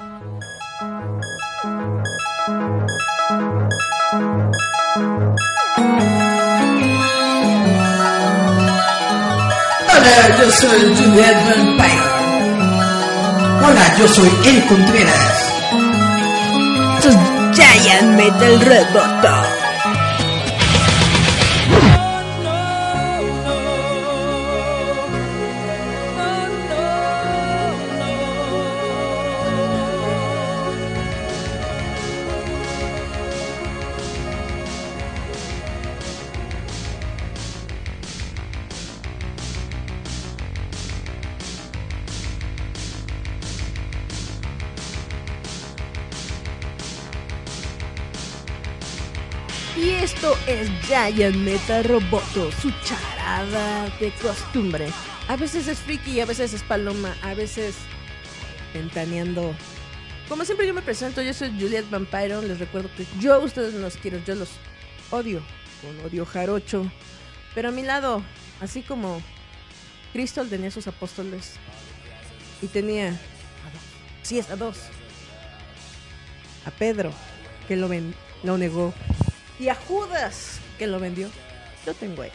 Hola, yo soy Juliet Vampire. Hola, yo soy El Contreras. Es Giant Metal Roboto. Metal Roboto, su charada de costumbre. A veces es friki, a veces es paloma, a veces ventaneando. Como siempre yo me presento, yo soy Juliet Vampiro, les recuerdo que yo a ustedes no los quiero, yo los odio, con odio jarocho. Pero a mi lado, así como Cristo tenía sus apóstoles y tenía sí, a dos. A Pedro, que lo, ven, lo negó, y a Judas, que lo vendió. Yo tengo ahí.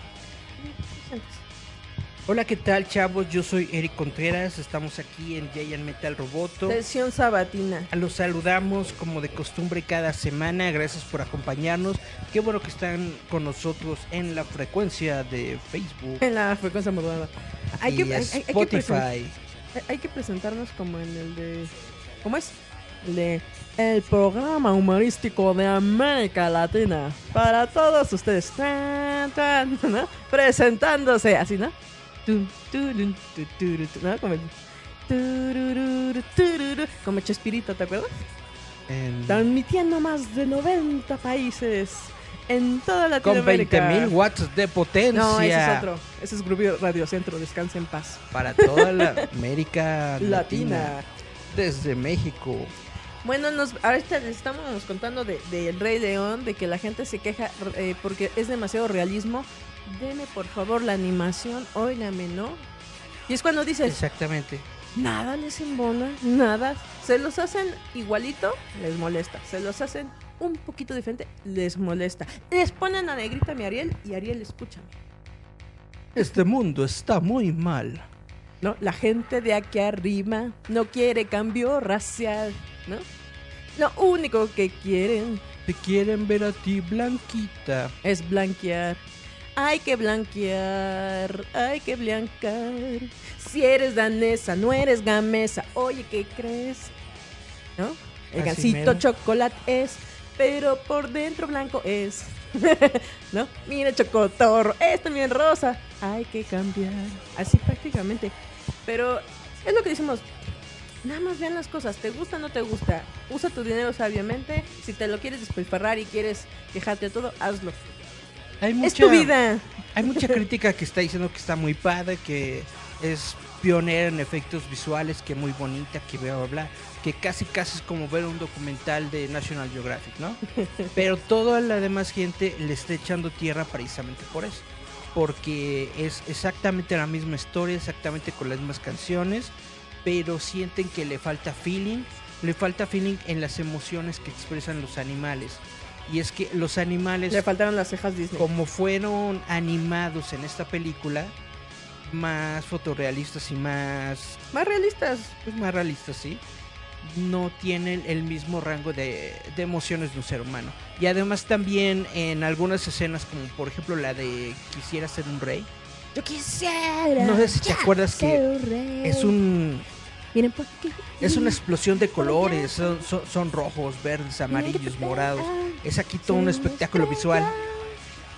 Hola, ¿qué tal, chavos? Yo soy Eric Contreras. Estamos aquí en Giant Metal Roboto. Sesión sabatina. Los saludamos como de costumbre cada semana. Gracias por acompañarnos. Qué bueno que están con nosotros en la frecuencia de Facebook. En la frecuencia modulada. Hay y que, hay- hay- Spotify. hay que presentarnos como en el de. ¿Cómo es? El de. El programa humorístico de América Latina. Para todos ustedes. Tan, tan, ¿no? Presentándose así, ¿no? Como Como Chespirito, ¿te acuerdas? En- Transmitiendo más de 90 países en toda con Latinoamérica. 20.000 watts de potencia. No, ese es otro. Ese es Grupo Radio Centro. Descanse en paz. Para toda la América Latina. Latina. Desde México. Bueno, nos, ahorita les estamos contando de, de El Rey León, de que la gente se queja eh, porque es demasiado realismo. Deme por favor la animación, óigame, ¿no? Y es cuando dices, Exactamente. nada les embona, nada. Se los hacen igualito, les molesta. Se los hacen un poquito diferente, les molesta. Les ponen a negrita mi Ariel y Ariel, escúchame. Este mundo está muy mal. ¿no? La gente de aquí arriba no quiere cambio racial, ¿no? Lo único que quieren Te quieren ver a ti blanquita. es blanquear. Hay que blanquear, hay que blancar. Si eres danesa, no eres gamesa. Oye, ¿qué crees? ¿No? El Así gansito mero. chocolate es, pero por dentro blanco es. ¿No? Mira, chocotorro, es también rosa. Hay que cambiar. Así prácticamente. Pero es lo que decimos. Nada más vean las cosas, ¿te gusta o no te gusta? Usa tu dinero sabiamente. Si te lo quieres despilfarrar y quieres quejarte de todo, hazlo. Hay mucha, Es tu vida. Hay mucha crítica que está diciendo que está muy padre, que es pionera en efectos visuales, que muy bonita, que bla, bla, bla. Que casi, casi es como ver un documental de National Geographic, ¿no? Pero toda la demás gente le está echando tierra precisamente por eso. Porque es exactamente la misma historia, exactamente con las mismas canciones, pero sienten que le falta feeling, le falta feeling en las emociones que expresan los animales. Y es que los animales Le faltaron las cejas Disney. como fueron animados en esta película, más fotorrealistas y más, Más realistas. pues, más realistas, ¿sí? No tienen el mismo rango de, de emociones de un ser humano. Y además también en algunas escenas, como por ejemplo la de Quisiera ser un rey, Yo quisiera. no sé si te acuerdas que es un Miren aquí. es una explosión de colores, son, son- son rojos, verdes, amarillos, morados. Es aquí todo un espectáculo visual.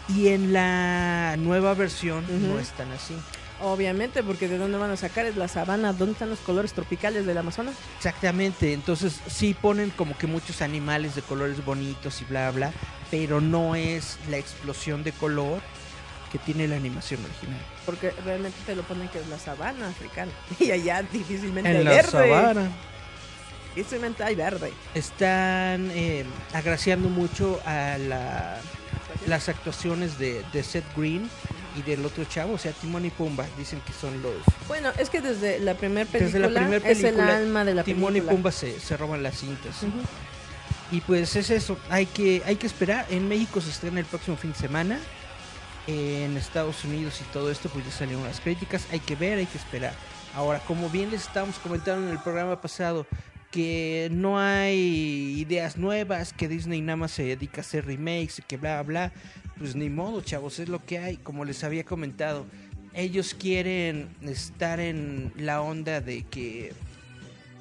Y en la nueva versión no es tan así. Obviamente, porque de dónde van a sacar es la sabana, dónde están los colores tropicales del Amazonas. Exactamente, entonces sí ponen como que muchos animales de colores bonitos y bla bla, pero no es la explosión de color que tiene la animación original. Porque realmente te lo ponen que es la sabana africana. Y allá difícilmente hay En la verde. sabana Difícilmente hay verde. están eh, agraciando mucho a la- las actuaciones de, de Seth Green y del otro chavo, o sea, Timón y Pumba, dicen que son los... Bueno, es que desde la primera Desde película, la primer es el película, alma de la Timón película. y Pumba se, se roban las cintas. Y pues es eso, hay que, hay que esperar. En México se estrena el próximo fin de semana. En Estados Unidos y todo esto, pues ya salieron las críticas. Hay que ver, hay que esperar. Ahora, como bien les estábamos comentando en el programa pasado, que no hay ideas nuevas, que Disney nada más se dedica a hacer remakes y que bla, bla, pues ni modo, chavos, es lo que hay. Como les había comentado, ellos quieren estar en la onda de que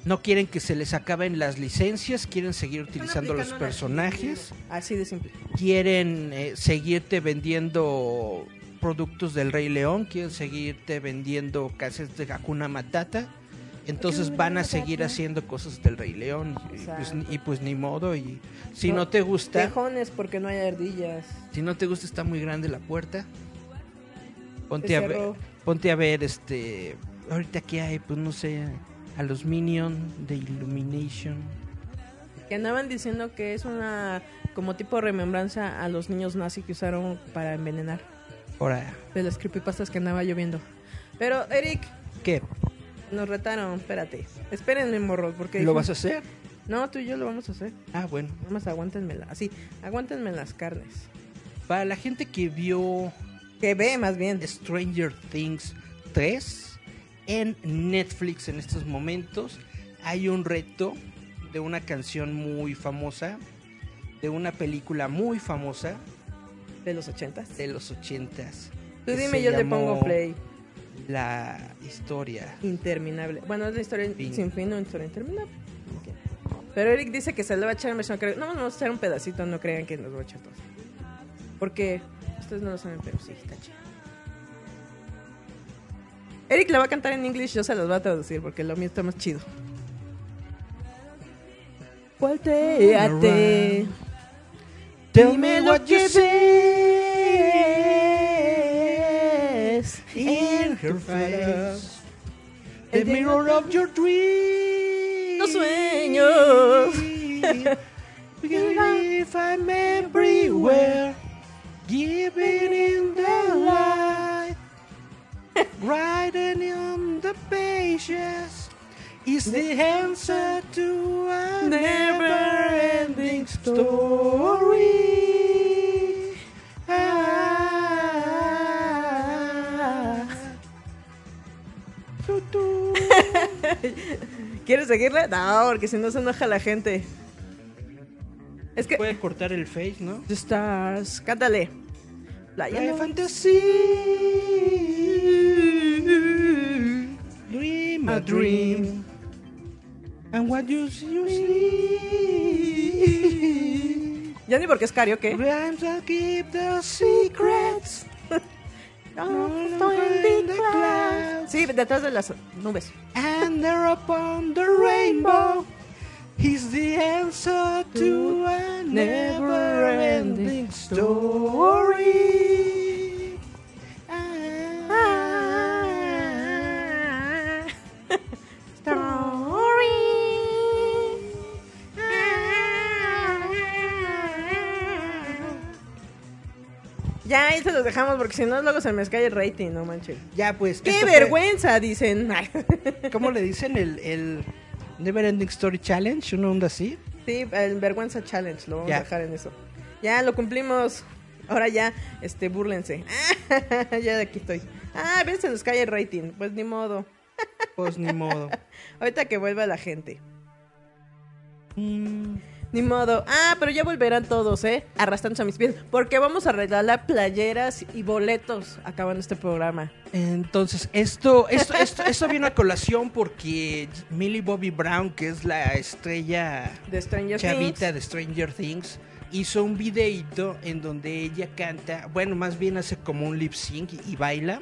no quieren que se les acaben las licencias, quieren seguir utilizando los personajes, Así de simple. quieren eh, seguirte vendiendo productos del Rey León, quieren seguirte vendiendo cassettes de Hakuna Matata. Entonces van a seguir haciendo cosas del Rey León y, pues, y pues ni modo y si No, no te gusta, Tejones porque no hay ardillas. si no te gusta está muy grande la puerta. Ponte a ver, ponte a ver este ahorita que hay, pues no sé, a los Minions de Illumination. Que andaban diciendo que es una como tipo remembranza a los niños nazis que usaron para envenenar. Ahora, De las creepypastas que andaba lloviendo. Pero, Eric, ¿qué? nos retaron. Espérate. Espérenme, morros, porque... ¿Lo vas a hacer? No, tú y yo lo vamos a hacer. Ah, bueno. Nada más aguántenmela. Así, aguántenme las carnes. Para la gente que vio Que ve, más bien. Stranger Things 3 en Netflix en estos momentos, hay un reto de una canción muy famosa, de una película muy famosa De los ochentas. de los ochentas. Tú dime, yo le llamó pongo play. La historia. Interminable. Bueno, es la historia Fin. sin fin, una historia interminable. Pero Eric dice que se le va a echar en versión. No, vamos a echar un pedacito, no crean que nos va a echar todo. Porque ustedes no lo saben, pero sí, está chido. Eric le va a cantar en inglés, yo se los voy a traducir porque lo mío está más chido. Volteate. Tell me what you ves in her face. The mirror of your dreams. Los sueños. If I'm everywhere, giving in the light, writing on the pages, is the answer to a never-ending story. Ah. Tu, tu. ¿Quieres seguirle? No, porque si no se enoja la gente. Es que. Puede cortar el face, ¿no? The Stars. Cántale. Playa no- fantasy. Dream a dream. And what you see, you see. Ya ni porque es karaoke. Rhymes that keep the secrets. No, estoy in the clouds. Sí, detrás de las nubes. And there upon the rainbow is the answer to a never ending story. Ah, Ya, ahí se los dejamos porque si no luego se me cae el rating, no manches. Ya pues. ¡Qué fue- vergüenza! Dicen. ¿Cómo le dicen? El, el Never Ending Story Challenge, una onda así. Sí, el vergüenza challenge, lo vamos Ya. a dejar en eso. Ya lo cumplimos. Ahora ya, este, búrlense. ya de aquí estoy. Ah, veces se nos cae el rating. Pues ni modo. Pues ni modo. Ahorita que vuelva la gente. Mm, Ni modo. Ah, pero ya volverán todos, ¿eh? Arrastrándose a mis pies. Porque vamos a regalar playeras y boletos acabando este programa. Entonces, esto, esto, esto, esto viene a colación porque Millie Bobby Brown, que es la estrella De Stranger chavita Things. de Stranger Things, hizo un videito en donde ella canta, bueno, más bien hace como un lip sync y, y baila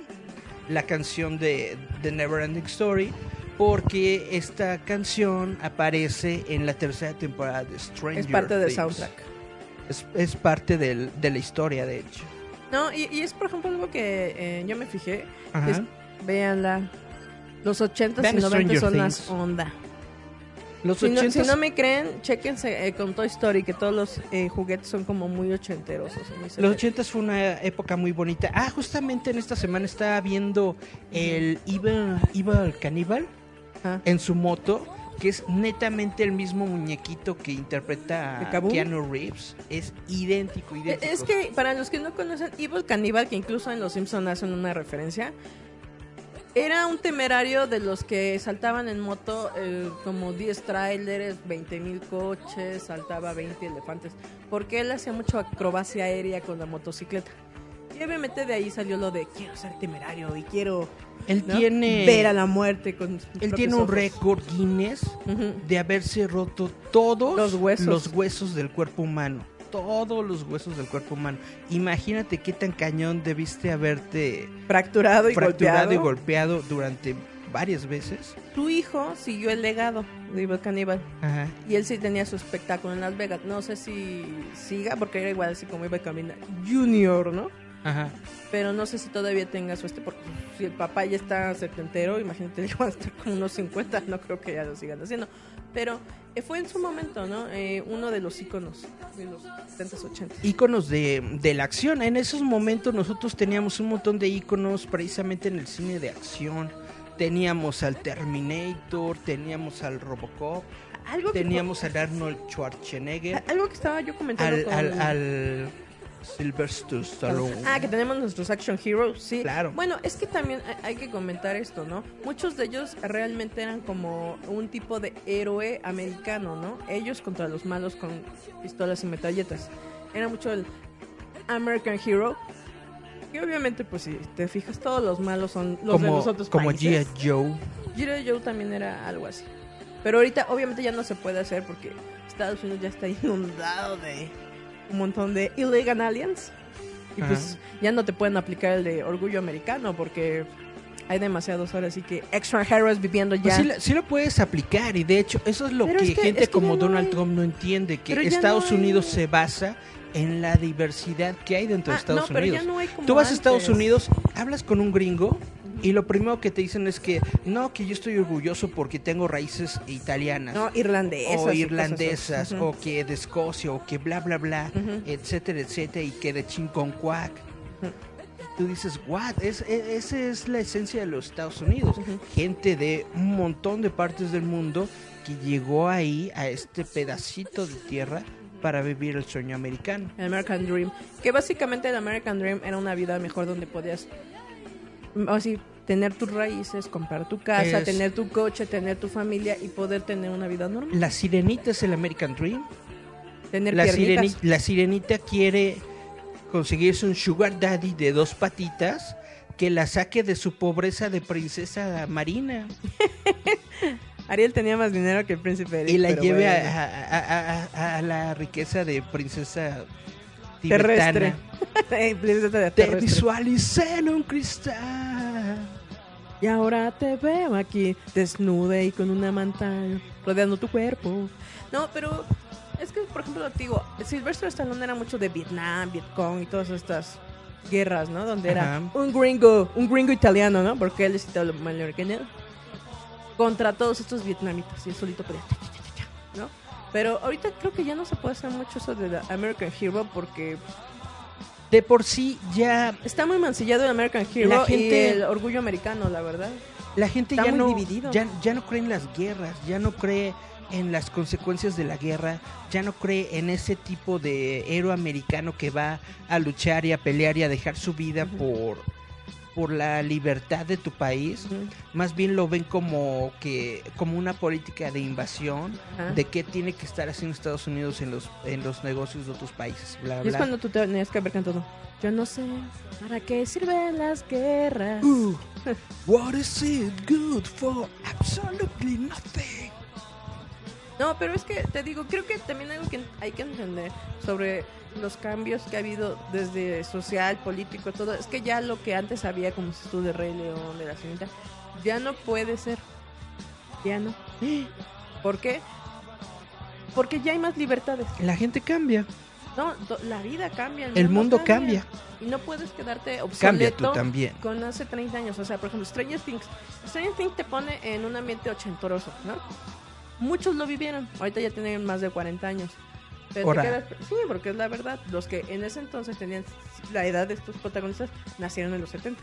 la canción de The Never Ending Story, porque esta canción aparece en la tercera temporada de Stranger Es parte del Things. soundtrack. Es, es parte del- de la historia, de hecho. No, y, y es por ejemplo algo que eh, yo me fijé. Ajá. Es, véanla. Los 80s Vean y 90 Stranger son las onda. Los Si no, si 80s no me creen, chéquense eh, con Toy Story, que todos los eh, juguetes son como muy ochenteros. o sea, muy Los ochentas fue una época muy bonita. Ah, justamente en esta semana estaba viendo el Evil, Evil Cannibal Ajá. en su moto, que es netamente el mismo muñequito que interpreta. Keanu Reeves. Es idéntico, idéntico. Es que para los que no conocen Evil Cannibal, que incluso en Los Simpsons hacen una referencia, era un temerario de los que saltaban en moto eh, como 10 tráileres, 20 mil coches, saltaba 20 elefantes, porque él hacía mucho acrobacia aérea con la motocicleta. Y obviamente de ahí salió lo de quiero ser temerario y quiero Él ¿no? tiene, ver a la muerte con él tiene un récord Guinness de haberse roto todos Los huesos. los huesos del cuerpo humano. Todos los huesos del cuerpo humano. Imagínate qué tan cañón debiste haberte Fracturado y fracturado y golpeado. durante varias veces. Tu hijo siguió el legado de Evil Cannibal. Ajá. Y él sí tenía su espectáculo en Las Vegas. No sé si siga, porque era igual así como iba a caminar. Junior, ¿no? Ajá. Pero no sé si todavía tenga su este, porque si el papá ya está setentero, imagínate, él va a estar con unos 50, no creo que ya lo sigan haciendo. Pero eh, fue en su momento, ¿no? Eh, uno de los íconos de los 70s, 80s. íconos de, de la acción. En esos momentos nosotros teníamos un montón de íconos precisamente en el cine de acción. Teníamos al Terminator, teníamos al Robocop, Algo que, teníamos al Arnold Schwarzenegger, algo que estaba yo comentando al, con... al, al Sylvester Stallone. Ah, que tenemos nuestros action heroes, sí. Claro. Bueno, es que también hay- que comentar esto, ¿no? Muchos de ellos realmente eran como un tipo de héroe americano, ¿no? Ellos contra los malos con pistolas y metralletas. Era mucho el American Hero. Y obviamente, pues si te fijas, todos los malos son los de como los otros como. G.I. Joe. G.I. Joe también era algo así. Pero ahorita, obviamente, ya no se puede hacer porque Estados Unidos ya está inundado de un montón de illegal aliens. Y pues ya no te pueden aplicar el de orgullo americano porque hay demasiados ahora así que extra heroes viviendo Pues ya. sí, la- sí lo puedes aplicar y de hecho eso es lo que, es que- gente es que como no Donald hay- Trump no entiende, que Estados no hay- Unidos se basa en la diversidad que hay dentro de Ah, Estados no, pero Unidos. ya no hay como Tú vas a Estados. Unidos, hablas con un gringo y lo primero que te dicen es que no, que yo estoy orgulloso porque tengo raíces italianas. No, irlandesas. o irlandesas, o que de Escocia, o que bla, bla, bla, etcétera, etcétera, y que de Chinconcuac. Tú dices, what? Es, e- esa es la esencia de los Estados Unidos. Gente de un montón de partes del mundo que llegó ahí, a este pedacito de tierra, para vivir el sueño americano. El American Dream. Que básicamente el American Dream era una vida mejor donde podías, así, tener tus raíces, comprar tu casa, Es- tener tu coche, tener tu familia y poder tener una vida normal. La sirenita es el American Dream. Tener La, piernitas. sireni- la sirenita quiere conseguirse un sugar daddy de dos patitas que la saque de su pobreza de princesa marina Ariel tenía más dinero que el príncipe Eric, y la lleve bueno. a, a- a- a- a la riqueza de princesa. Tibetana. De Te terrestre. visualicé en un cristal. Y ahora te veo aquí, desnuda y con una manta rodeando tu cuerpo. No, pero es que, por ejemplo, digo, Sylvester Stallone era mucho de Vietnam, Vietcong y todas estas guerras, ¿no? Donde era un gringo, un gringo italiano, ¿no? Porque él es italo-americano. Contra todos estos vietnamitas y él solito podía, Pero ahorita creo que ya no se puede hacer mucho eso de American Hero porque De por sí ya está muy mancillado el American Hero La gente- y el orgullo americano, la verdad. la gente Está ya no dividido. ya, ya no cree en las guerras, ya no cree en las consecuencias de la guerra, ya no cree en ese tipo de héroe americano que va a luchar y a pelear y a dejar su vida por por la libertad de tu país. Ujú. Más bien lo ven como que como una política de invasión Ajá. de qué tiene que estar haciendo Estados Unidos en los en los negocios de otros países, bla Y es bla. cuando tú tenías que haber cantado. Yo no sé para qué sirven las guerras. Ooh, what is it good for? Absolutely nothing. No, pero es que te digo, creo que también algo que hay que entender sobre los cambios que ha habido desde social, político, todo, es que ya lo que antes había, como si tú de Rey León, de la señorita, ya no puede ser. Ya no. ¿Por qué? Porque ya hay más libertades. La gente cambia. No, la vida cambia. El mundo cambia. Y no puedes quedarte Cambia obsoleto tú también. con hace 30 años. O sea, por ejemplo, Stranger Things. Stranger Things te pone en un ambiente ochentoroso, ¿no? Muchos lo vivieron. Ahorita ya tienen más de 40 años. Pero quedas- sí, porque es la verdad. Los que en ese entonces tenían la edad de estos protagonistas nacieron en los 70.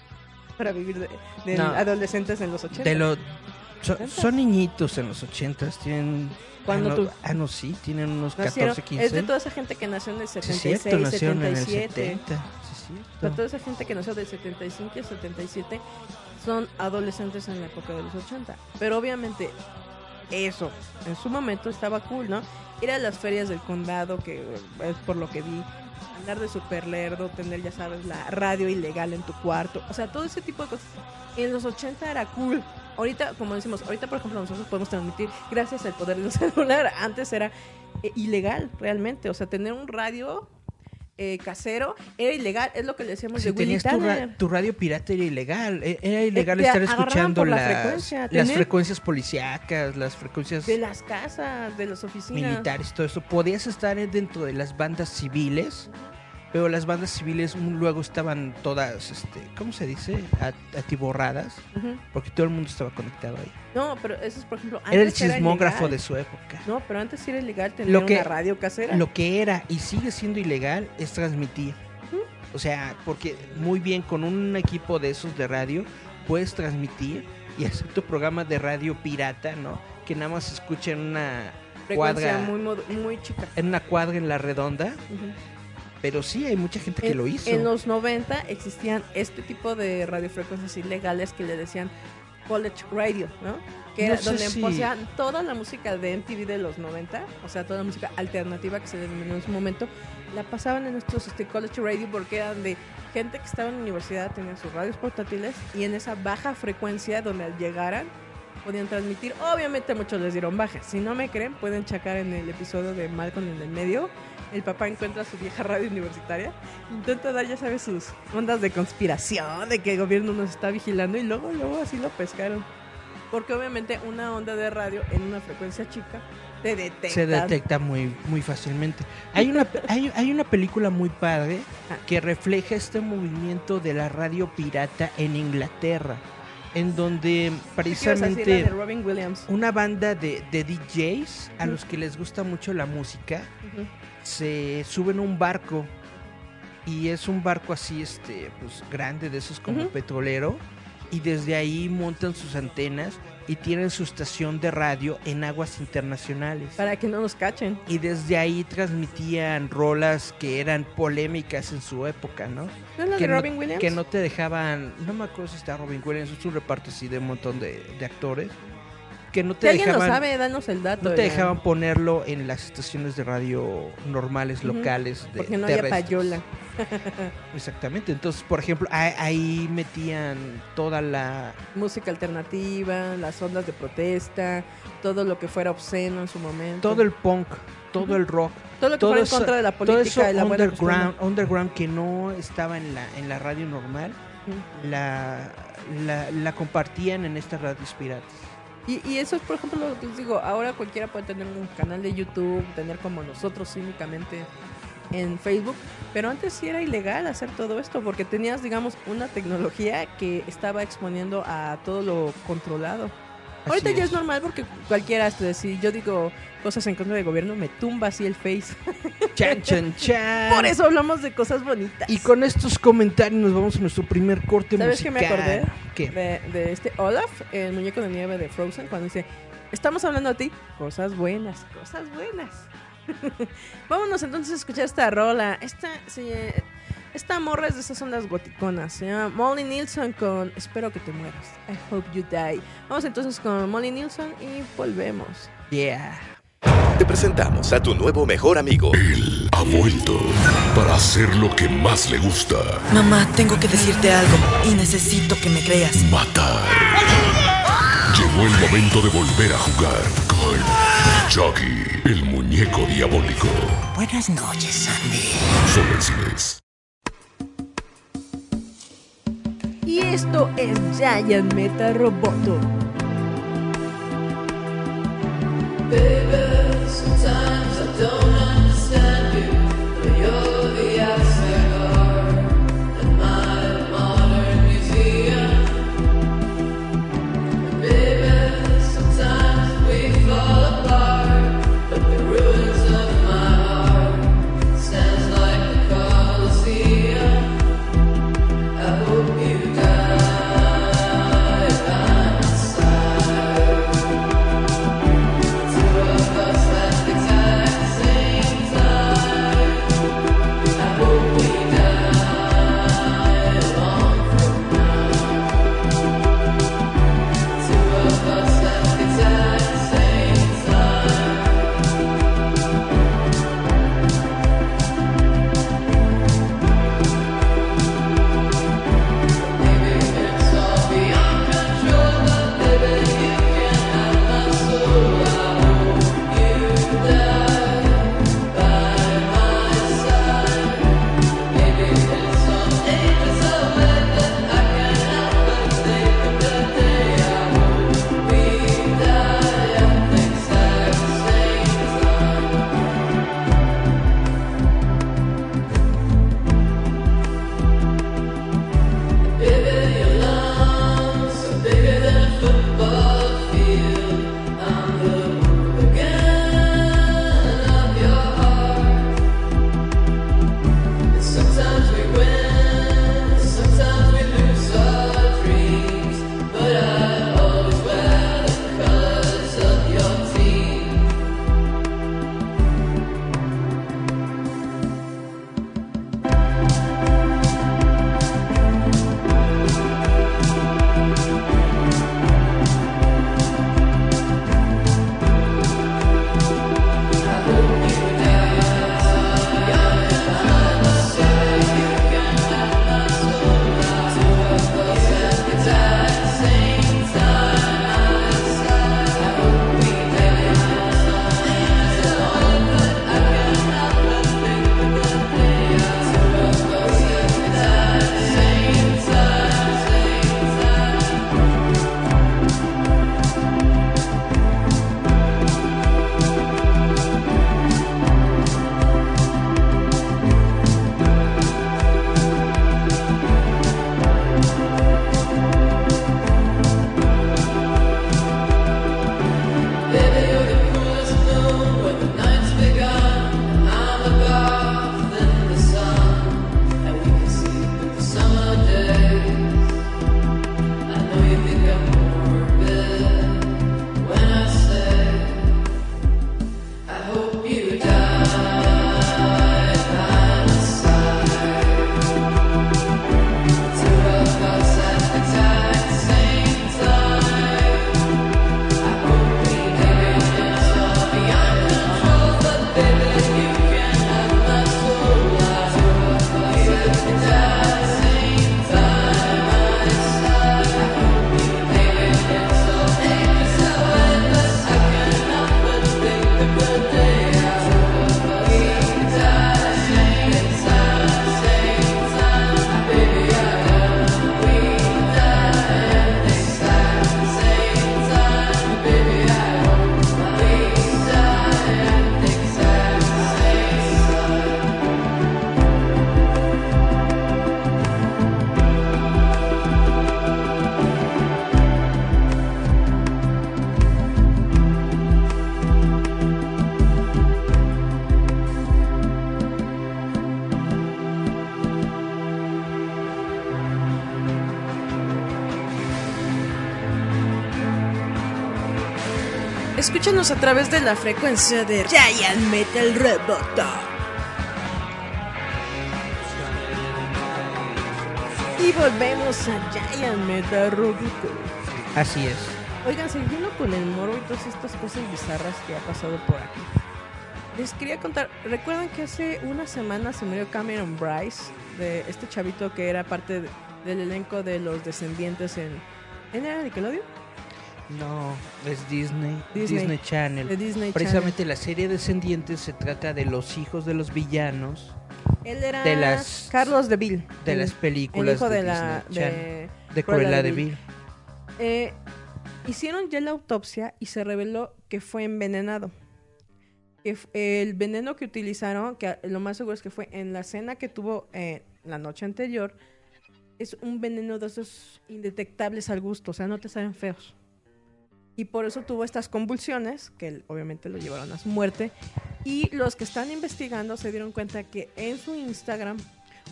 Para vivir de, de No. adolescentes en los 80. De lo, son, ¿Ochentas? son niñitos en los ochentas, tienen... ¿Cuándo ah, no, tú? Ah, no, sí, tienen unos Nacieron- 14, 15. es de toda esa gente que nació en el Sí, es 76, cierto, nacieron en el 77. 70. Sí, cierto. toda esa gente que nació del 75 y 77 son adolescentes en la época de los 80. Pero obviamente eso en su momento estaba cool, ¿no? Ir a las ferias del condado, que eh, es por lo que vi, andar de super lerdo, tener, ya sabes, la radio ilegal en tu cuarto. O sea, todo ese tipo de cosas. En los 80 era cool. Ahorita, como decimos, ahorita por ejemplo nosotros podemos transmitir gracias al poder del celular. Antes era eh, ilegal realmente. O sea, tener un radio eh, casero era ilegal. Es lo que le decíamos Si de Willy tenías tu, ra- Tanner. tu radio pirata era ilegal. E- Era ilegal estar escuchando la las, frecuencia, las tener- frecuencias policíacas, las frecuencias De las casas, de las oficinas. militares, todo eso. Podías estar dentro de las bandas civiles, pero las bandas civiles luego estaban todas, este, ¿cómo se dice? Atiborradas, porque todo el mundo estaba conectado ahí. No, pero eso es, por ejemplo, antes Era el sismógrafo ilegal. de su época. No, pero antes era ilegal tener Lo que- una radio casera. Lo que era y sigue siendo ilegal es transmitir. O sea, porque muy bien con un equipo de esos de radio puedes transmitir y hacer tu programa de radio pirata, ¿no? Que nada más se escucha en una Frecuencia cuadra, muy, muy chica. en una cuadra en la redonda, Ujú. Pero sí hay mucha gente que en, lo hizo. En los 90 existían este tipo de radiofrecuencias ilegales que le decían college radio, ¿no? Que No era donde si- poseían toda la música de MTV de los 90, o sea, toda la música alternativa que se denominó en su momento, la pasaban en estos este, college radio porque eran de gente que estaba en la universidad, tenían sus radios portátiles y en esa baja frecuencia donde al llegaran podían transmitir. Obviamente muchos les dieron baja. Si no me creen, pueden checar en el episodio de Malcolm en el medio. El papá encuentra su vieja radio universitaria, intenta dar, ya sabes, sus ondas de conspiración, de que el gobierno nos está vigilando y luego, luego así lo pescaron. Porque obviamente una onda de radio en una frecuencia chica te detecta. se detecta muy muy fácilmente. Hay una hay, hay una película muy padre Ah. que refleja este movimiento de la radio pirata en Inglaterra, en donde precisamente de Robin Williams. una banda de, de DJs a los que les gusta mucho la música. Se suben a un barco y es un barco así este pues grande de esos como Ujú. petrolero y desde ahí montan sus antenas y tienen su estación de radio en aguas internacionales Para que no nos cachen. y desde ahí transmitían rolas que eran polémicas en su época, ¿no? ¿No es la que, de no Robin Williams? que no te dejaban, no me acuerdo si está Robin Williams, es un reparto así de un montón de, de actores, que no Si te alguien lo dejaban, sabe, danos el dato. no te ya. dejaban ponerlo en las estaciones de radio normales, Ujú, locales, de Porque no había terrestres. payola. Exactamente, entonces, por ejemplo, ahí, ahí metían toda la... Música alternativa, las ondas de protesta, todo lo que fuera obsceno en su momento. todo el punk, todo Ujú. el rock, todo lo que todo fuera en eso- contra de la todo eso política y la underground, underground que no estaba en la, en la radio normal, Ujú. la, la, la compartían en estas radios piratas. Y, y eso es, por ejemplo, lo que les digo, ahora cualquiera puede tener un canal de YouTube, tener como nosotros cínicamente en Facebook, pero antes sí era ilegal hacer todo esto porque tenías, digamos, una tecnología que estaba exponiendo a todo lo controlado. Ahorita Así ya es normal porque cualquiera, si yo digo cosas en contra del gobierno, me tumba así el face. Chan, chan, chan. Por eso hablamos de cosas bonitas. Y con estos comentarios nos vamos a nuestro primer corte ¿Sabes musical. me acordé? ¿Qué? de, de este Olaf, el muñeco de nieve de Frozen, cuando dice, estamos hablando a ti, cosas buenas, cosas buenas. Vámonos entonces a escuchar esta rola. Esta, se- esta morra es de esas ondas goticonas. Se llama Molly Nilsson con Espero que te mueras. I hope you die. Vamos entonces con Molly Nilsson y volvemos. Yeah. Te presentamos a tu nuevo mejor amigo. Ha vuelto para hacer lo que más le gusta, Mamá, tengo que decirte algo y necesito que me creas. matar. Llegó el momento de volver a jugar con Chucky, el muñeco diabólico. Buenas noches, Sandy. Solo en cines. Y esto es Giant Meta Roboto. Escúchanos a través de la frecuencia de Giant Metal Roboto. Y volvemos a Giant Metal Roboto. Así es. Oigan, siguiendo con el moro y todas estas cosas bizarras que ha pasado por aquí. Les quería contar, ¿recuerdan que hace una semana se murió Cameron Bryce? De este chavito que era parte de- del elenco de los descendientes en... ¿En era Nickelodeon? No, es Disney, Disney. Disney, Channel. Disney Precisamente la serie Descendientes se trata de los hijos de los villanos Él era de las- Carlos de Vil. de el- las el películas hijo de, de la Channel. de, de Cruella de Vil. Eh, hicieron ya la autopsia y se reveló que fue envenenado. Que el veneno que utilizaron, que lo más seguro es que fue en la cena que tuvo eh, la noche anterior, es un veneno de esos indetectables al gusto, o sea, no te saben feos. Y por eso tuvo estas convulsiones, que obviamente lo llevaron a su muerte. Y los que están investigando se dieron cuenta que en su Instagram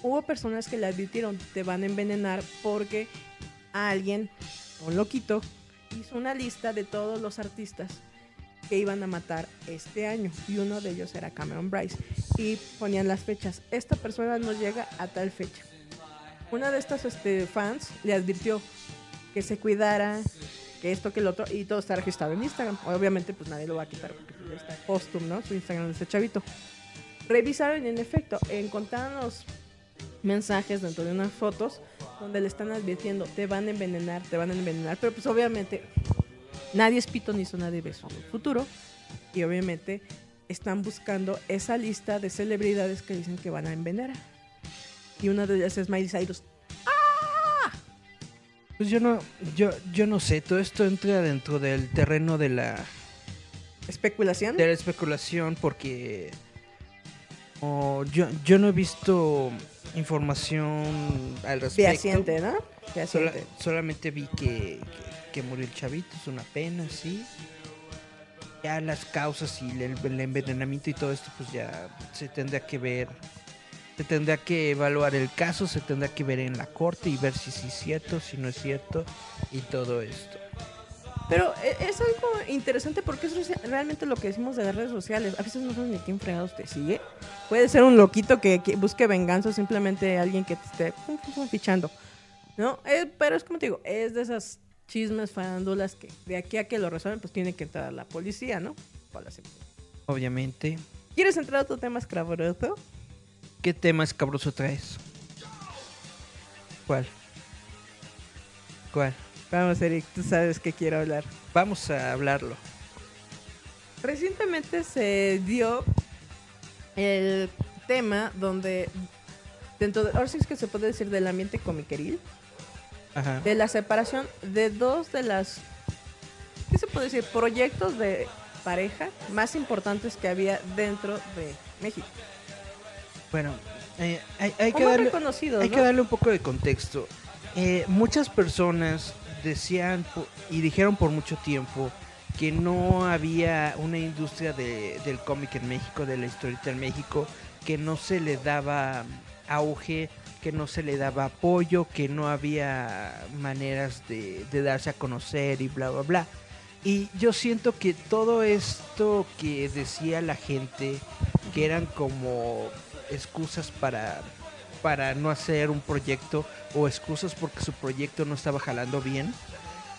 hubo personas que le advirtieron, te van a envenenar porque alguien, un loquito, hizo una lista de todos los artistas que iban a matar este año. Y uno de ellos era Cameron Bryce. Y ponían las fechas. Esta persona no llega a tal fecha. Una de estas este, fans le advirtió que se cuidara, que esto, que el otro, y todo está registrado en Instagram. Obviamente, pues nadie lo va a quitar porque pues, ya está póstumo, ¿no? Su Instagram de ese chavito. Revisaron y en efecto, encontraron los mensajes dentro de unas fotos donde le están advirtiendo, te van a envenenar, te van a envenenar. Pero pues obviamente nadie es pito ni son nadie de su futuro. Y obviamente están buscando esa lista de celebridades que dicen que van a envenenar. Y una de ellas es Miley Cyrus. Pues yo no, yo, yo no sé, todo esto entra dentro del terreno de la, ¿Especulación? de la especulación porque oh, yo, yo no he visto información al respecto. Fehaciente, ¿no? Fehaciente. solamente vi que, que, que murió el chavito, es una pena, sí. Ya las causas y el, el envenenamiento y todo esto, pues ya se tendrá que ver. Se tendrá que evaluar el caso, se tendrá que ver en la corte y ver si sí es cierto, si no es cierto y todo esto. Pero eh, es algo interesante porque es realmente lo que decimos de las redes sociales. A veces no sabes ni quién fregados te sigue. Puede ser un loquito que, que busque venganza o simplemente alguien que te esté fichando. ¿No? Eh, pero es como te digo, es de esas chismes farándulas que de aquí a que lo resuelven, pues tiene que entrar la policía, ¿no? Seguridad. Obviamente. ¿Quieres entrar a otro tema escabroso? ¿Qué tema escabroso traes? ¿Cuál? ¿Cuál? Vamos, Eric, tú sabes que quiero hablar. Vamos a hablarlo. Recientemente se dio el tema donde, dentro de, ahora sí es que se puede decir del ambiente comiqueril, Ajá. de la separación de dos de las, ¿qué se puede decir? Proyectos de pareja más importantes que había dentro de México. Bueno, eh, hay, que darle, hay ¿no? que darle un poco de contexto. Eh, muchas personas decían y dijeron por mucho tiempo que no había una industria de- del cómic en México, de la historieta en México, que no se le daba auge, que no se le daba apoyo, que no había maneras de, de darse a conocer y bla, bla, bla. Y yo siento que todo esto que decía la gente, que eran como excusas para, para no hacer un proyecto o excusas porque su proyecto no estaba jalando bien,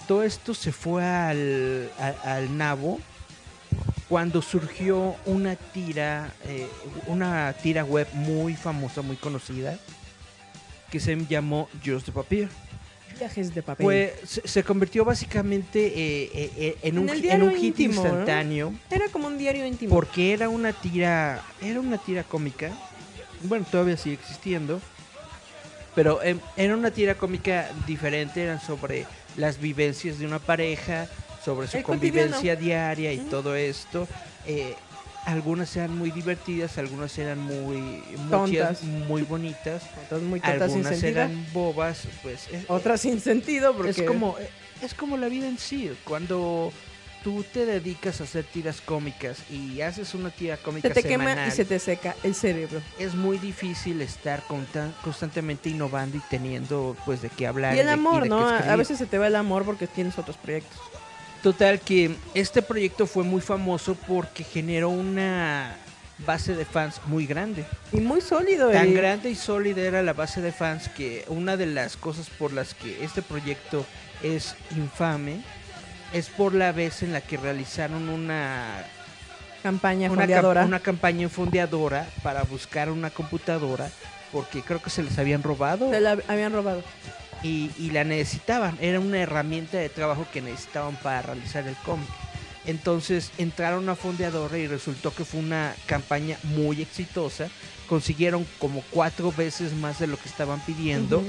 todo esto se fue al, al nabo cuando surgió una tira, eh, una tira web muy famosa, muy conocida, que se llamó Just de Papier. Viajes de papel. Se, se convirtió básicamente eh, eh, eh, en, un, en un hit íntimo, ¿no? instantáneo Era como un diario íntimo. porque era una tira era una tira cómica bueno todavía sigue existiendo. Pero em, era una tira cómica diferente eran sobre las vivencias de una pareja sobre su El convivencia cotidiano. diaria y todo esto. Eh, algunas eran muy divertidas algunas eran muy muy, Tontas. bonitas. Otras muy tontas algunas eran bobas pues es- Otras sin sentido porque... es como es como la vida en sí. Cuando tú te dedicas a hacer tiras cómicas y haces una tira cómica se te quema y se te seca el cerebro. es muy difícil estar constantemente innovando y teniendo pues de qué hablar Y el de- amor, ¿no? A- veces se te va el amor porque tienes otros proyectos. Total que este proyecto fue muy famoso porque generó una base de fans muy grande. Y muy sólido. Tan y- grande y sólida era la base de fans que una de las cosas por las que este proyecto es infame es por la vez en la que realizaron una Campaña una, fondeadora. cam- una campaña para buscar una computadora porque creo que se les habían robado Se la habían robado. y, y la necesitaban. Era una herramienta de trabajo que necesitaban para realizar el cómic. Entonces entraron a fondeadora y resultó que fue una campaña muy exitosa. Consiguieron como cuatro veces más de lo que estaban pidiendo.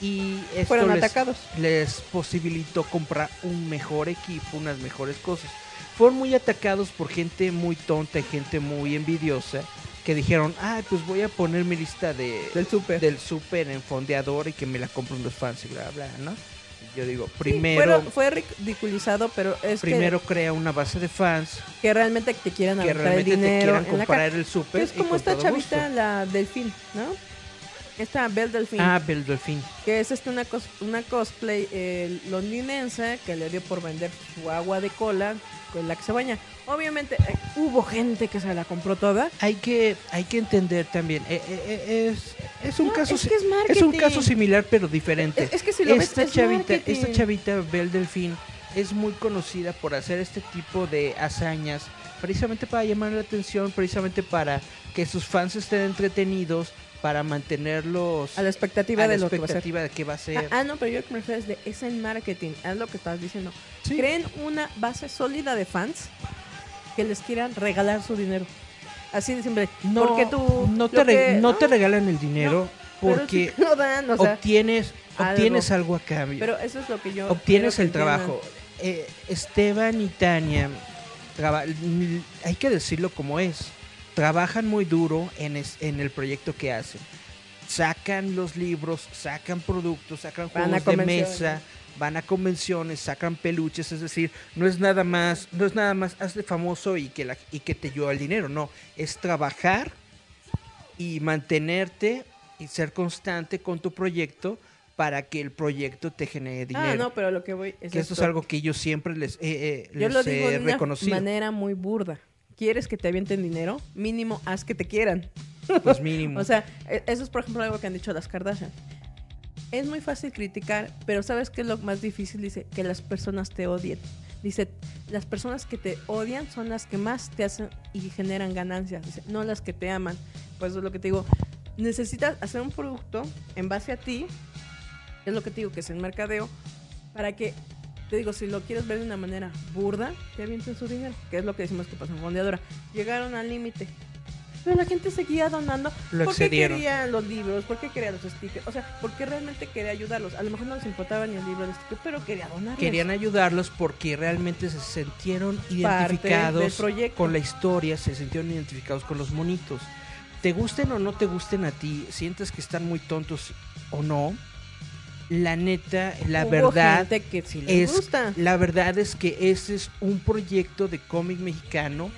Y esto Fueron les, atacados. les posibilitó comprar un mejor equipo, unas mejores cosas. Fueron muy atacados por gente muy tonta y gente muy envidiosa que dijeron, ah, pues voy a poner mi lista de, Del súper. del súper en fondeador y que me la compren los fans y bla, bla, ¿no? Yo digo, Sí, primero, fueron- fue ridiculizado, pero es que- primero crea una base de fans que, realmente te quieran que aventar el realmente te dinero quieran comprar el súper. Es como esta chavita, gusto. la Delfín, ¿no? Esta Belle Delfín. Ah, Bel Delfín. que es este una, cos- una cosplay eh, londinense que le dio por vender su agua de cola con la que se baña. Obviamente eh, hubo gente que se la compró toda. Hay que, hay que entender también, eh, eh, es, es un No, caso es si- que es es un caso similar pero diferente. Es, que si lo esta ves, es chavita, marketing. esta chavita Belle Delfín es muy conocida por hacer este tipo de hazañas, precisamente para llamar la atención, precisamente para que sus fans estén entretenidos, para mantenerlos a la expectativa a la de lo que va a ser. expectativa de qué va a ser. Ah, ah, no, pero yo que me refiero es de es en marketing, es lo que estás diciendo. Sí. Creen una base sólida de fans que les quieran regalar su dinero. Así de simple. no, porque tú no te, que- no te regalan el dinero pero porque sí dan, o sea, obtienes, algo. obtienes algo a cambio. pero eso es lo que yo obtienes el trabajo. Eh, Esteban y Tania, traba- hay que decirlo como es, trabajan muy duro en, es- en el proyecto que hacen. Sacan los libros, sacan productos, sacan Van juegos de mesa, van a convenciones, sacan peluches, es decir, no es nada más, no es nada más hazte famoso y que la, y que te lleva el dinero, no, es trabajar y mantenerte y ser constante con tu proyecto para que el proyecto te genere dinero. Ah, no, pero lo que voy es que esto es algo que yo siempre les, eh, eh, Yo les lo digo he de una reconocido. manera muy burda. ¿Quieres que te avienten dinero? Mínimo haz que te quieran. Pues mínimo. O sea, e- eso es por ejemplo algo que han dicho las Kardashian. Es muy fácil criticar, pero ¿sabes qué es lo más difícil? Dice que las personas te odien. Dice, las personas que te odian son las que más te hacen y generan ganancias. Dice, no las que te aman. Pues eso es lo que te digo. Necesitas hacer un producto en base a ti. Es lo que te digo, que es el mercadeo. Para que, te digo, si lo quieres ver de una manera burda, te avienten su dinero. Que es lo que decimos que pasa en Fondeadora. Llegaron al límite. Pero la gente seguía donando. Lo ¿Por qué excedieron. querían los libros? ¿Por qué querían los stickers? O sea, ¿por qué realmente quería ayudarlos? A lo mejor no les importaba ni el libro, el sticker, pero quería donarlos. Querían ayudarlos porque realmente se sintieron identificados con la historia, se sintieron identificados con los monitos. Te gusten o no te gusten a ti, sientes que están muy tontos o no, la neta, la Hubo verdad gente que sí les es gusta. la verdad es que ese es un proyecto de cómic mexicano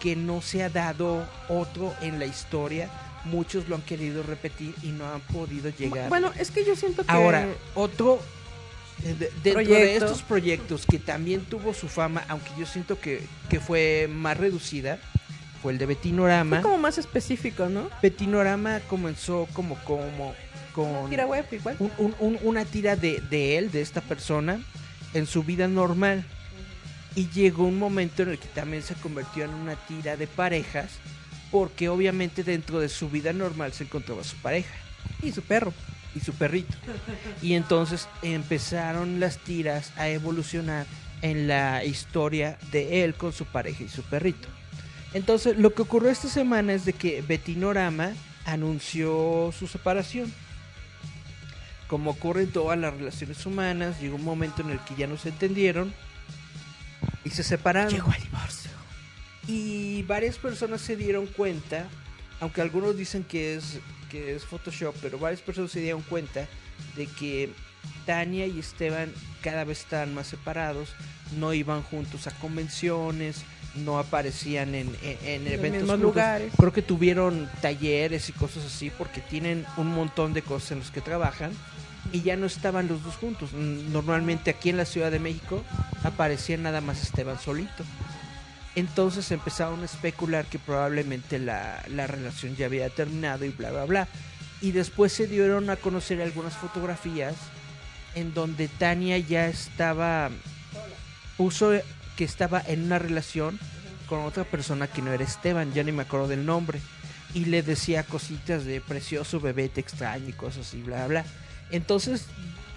que no se ha dado otro en la historia. Muchos lo han querido repetir y no han podido llegar. Bueno, es que yo siento que... Ahora, otro eh, de- dentro de estos proyectos que también tuvo su fama, aunque yo siento que, que fue más reducida, fue el de Betinorama. fue como más específico, ¿no? Betinorama comenzó como como con Tira web igual. un- un- un- una tira de, de él, de esta persona, en su vida normal. Y llegó un momento en el que también se convirtió en una tira de parejas, porque obviamente dentro de su vida normal se encontraba su pareja Y su perro. y su perrito. Y entonces empezaron las tiras a evolucionar en la historia de él con su pareja y su perrito. Entonces, lo que ocurrió esta semana es de que Betinorama anunció su separación. Como ocurre en todas las relaciones humanas, llegó un momento en el que ya no se entendieron y se separaron. Llegó el divorcio. Y varias personas se dieron cuenta, aunque algunos dicen que es, que es Photoshop, pero varias personas se dieron cuenta de que Tania y Esteban cada vez estaban más separados, no iban juntos a convenciones, no aparecían en, en- en eventos mismos lugares. Creo que tuvieron talleres y cosas así porque tienen un montón de cosas en los que trabajan y ya no estaban los dos juntos. Normalmente aquí en la Ciudad de México aparecía nada más Esteban solito. Entonces empezaron a especular que probablemente la, la relación ya había terminado y bla, bla, bla. Y después se dieron a conocer algunas fotografías en donde Tania ya estaba, puso que estaba en una relación con otra persona que no era Esteban, ya ni me acuerdo del nombre. Y le decía cositas de precioso bebé, te extraño y cosas así, bla, bla. Entonces,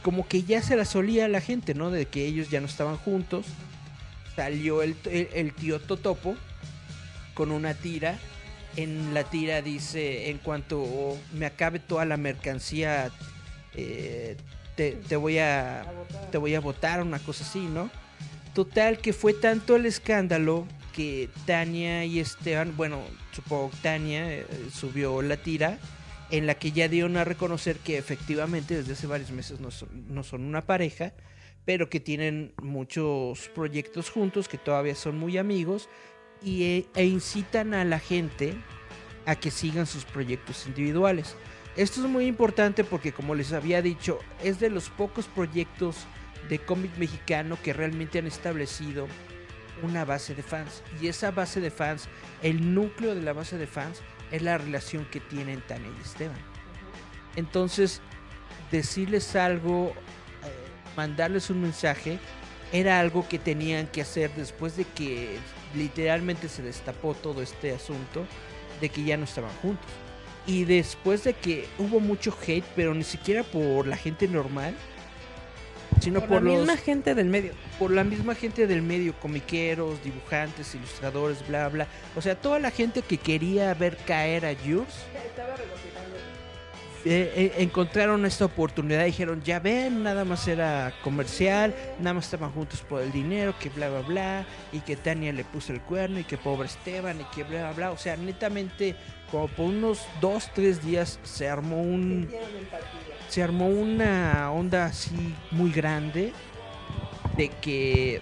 como que ya se la solía la gente, ¿no? De que ellos ya no estaban juntos. Salió el, el, el tío Totopo con una tira. En la tira dice, en cuanto me acabe toda la mercancía, eh, te, te voy a te voy a votar, una cosa así, ¿no? Total que fue tanto el escándalo que Tania y Esteban, bueno, supongo Tania eh, subió la tira en la que ya dieron a reconocer que efectivamente desde hace varios meses no son, no son una pareja, pero que tienen muchos proyectos juntos, que todavía son muy amigos y, e, e incitan a la gente a que sigan sus proyectos individuales. Esto es muy importante porque como les había dicho, es de los pocos proyectos de cómic mexicano que realmente han establecido una base de fans. Y esa base de fans, el núcleo de la base de fans, es la relación que tienen Tania y Esteban. Entonces, decirles algo, eh, mandarles un mensaje, era algo que tenían que hacer después de que literalmente se destapó todo este asunto de que ya no estaban juntos. Y después de que hubo mucho hate, pero ni siquiera por la gente normal, sino Por, por, la los misma gente del medio. por la misma gente del medio, comiqueros, dibujantes, ilustradores, bla bla. O sea, toda la gente que quería ver caer a Jules eh, eh, encontraron esta oportunidad, dijeron, ya ven, nada más era comercial, nada más estaban juntos por el dinero, que bla bla bla, y que Tania le puso el cuerno, y que pobre Esteban, y que bla bla bla. O sea, netamente, como por unos dos, tres días se armó un se armó una onda así muy grande de que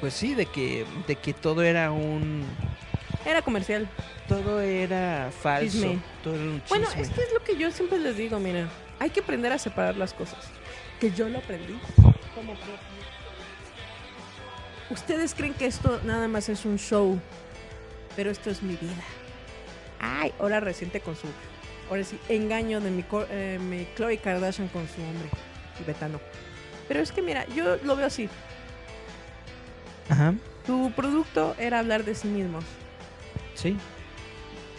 pues sí de que de que todo era un Era comercial. Todo era falso Chisme. todo era un Bueno, es que es lo que yo siempre les digo, mira. Hay que aprender a separar las cosas. Que yo lo aprendí. Como Ustedes creen que esto nada más es un show, pero esto es mi vida. Ay, ahora reciente con su, ahora sí, engaño de mi, co- eh, mi Chloe Kardashian con su hombre tibetano. Pero es que mira, yo lo veo así. Ajá, Tu producto era hablar de sí mismos. sí.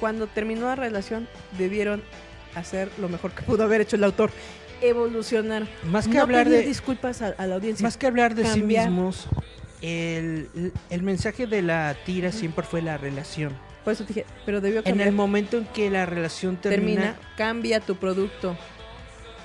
Cuando terminó la relación debieron hacer lo mejor que pudo haber hecho el autor, evolucionar. Más que no hablar pedir de disculpas a, a la audiencia. más que hablar de cambiar. sí mismos, el, el mensaje de la tira siempre fue la relación. Por eso te dije, pero debió En cambiar. el momento en que la relación termina, termina, cambia tu producto.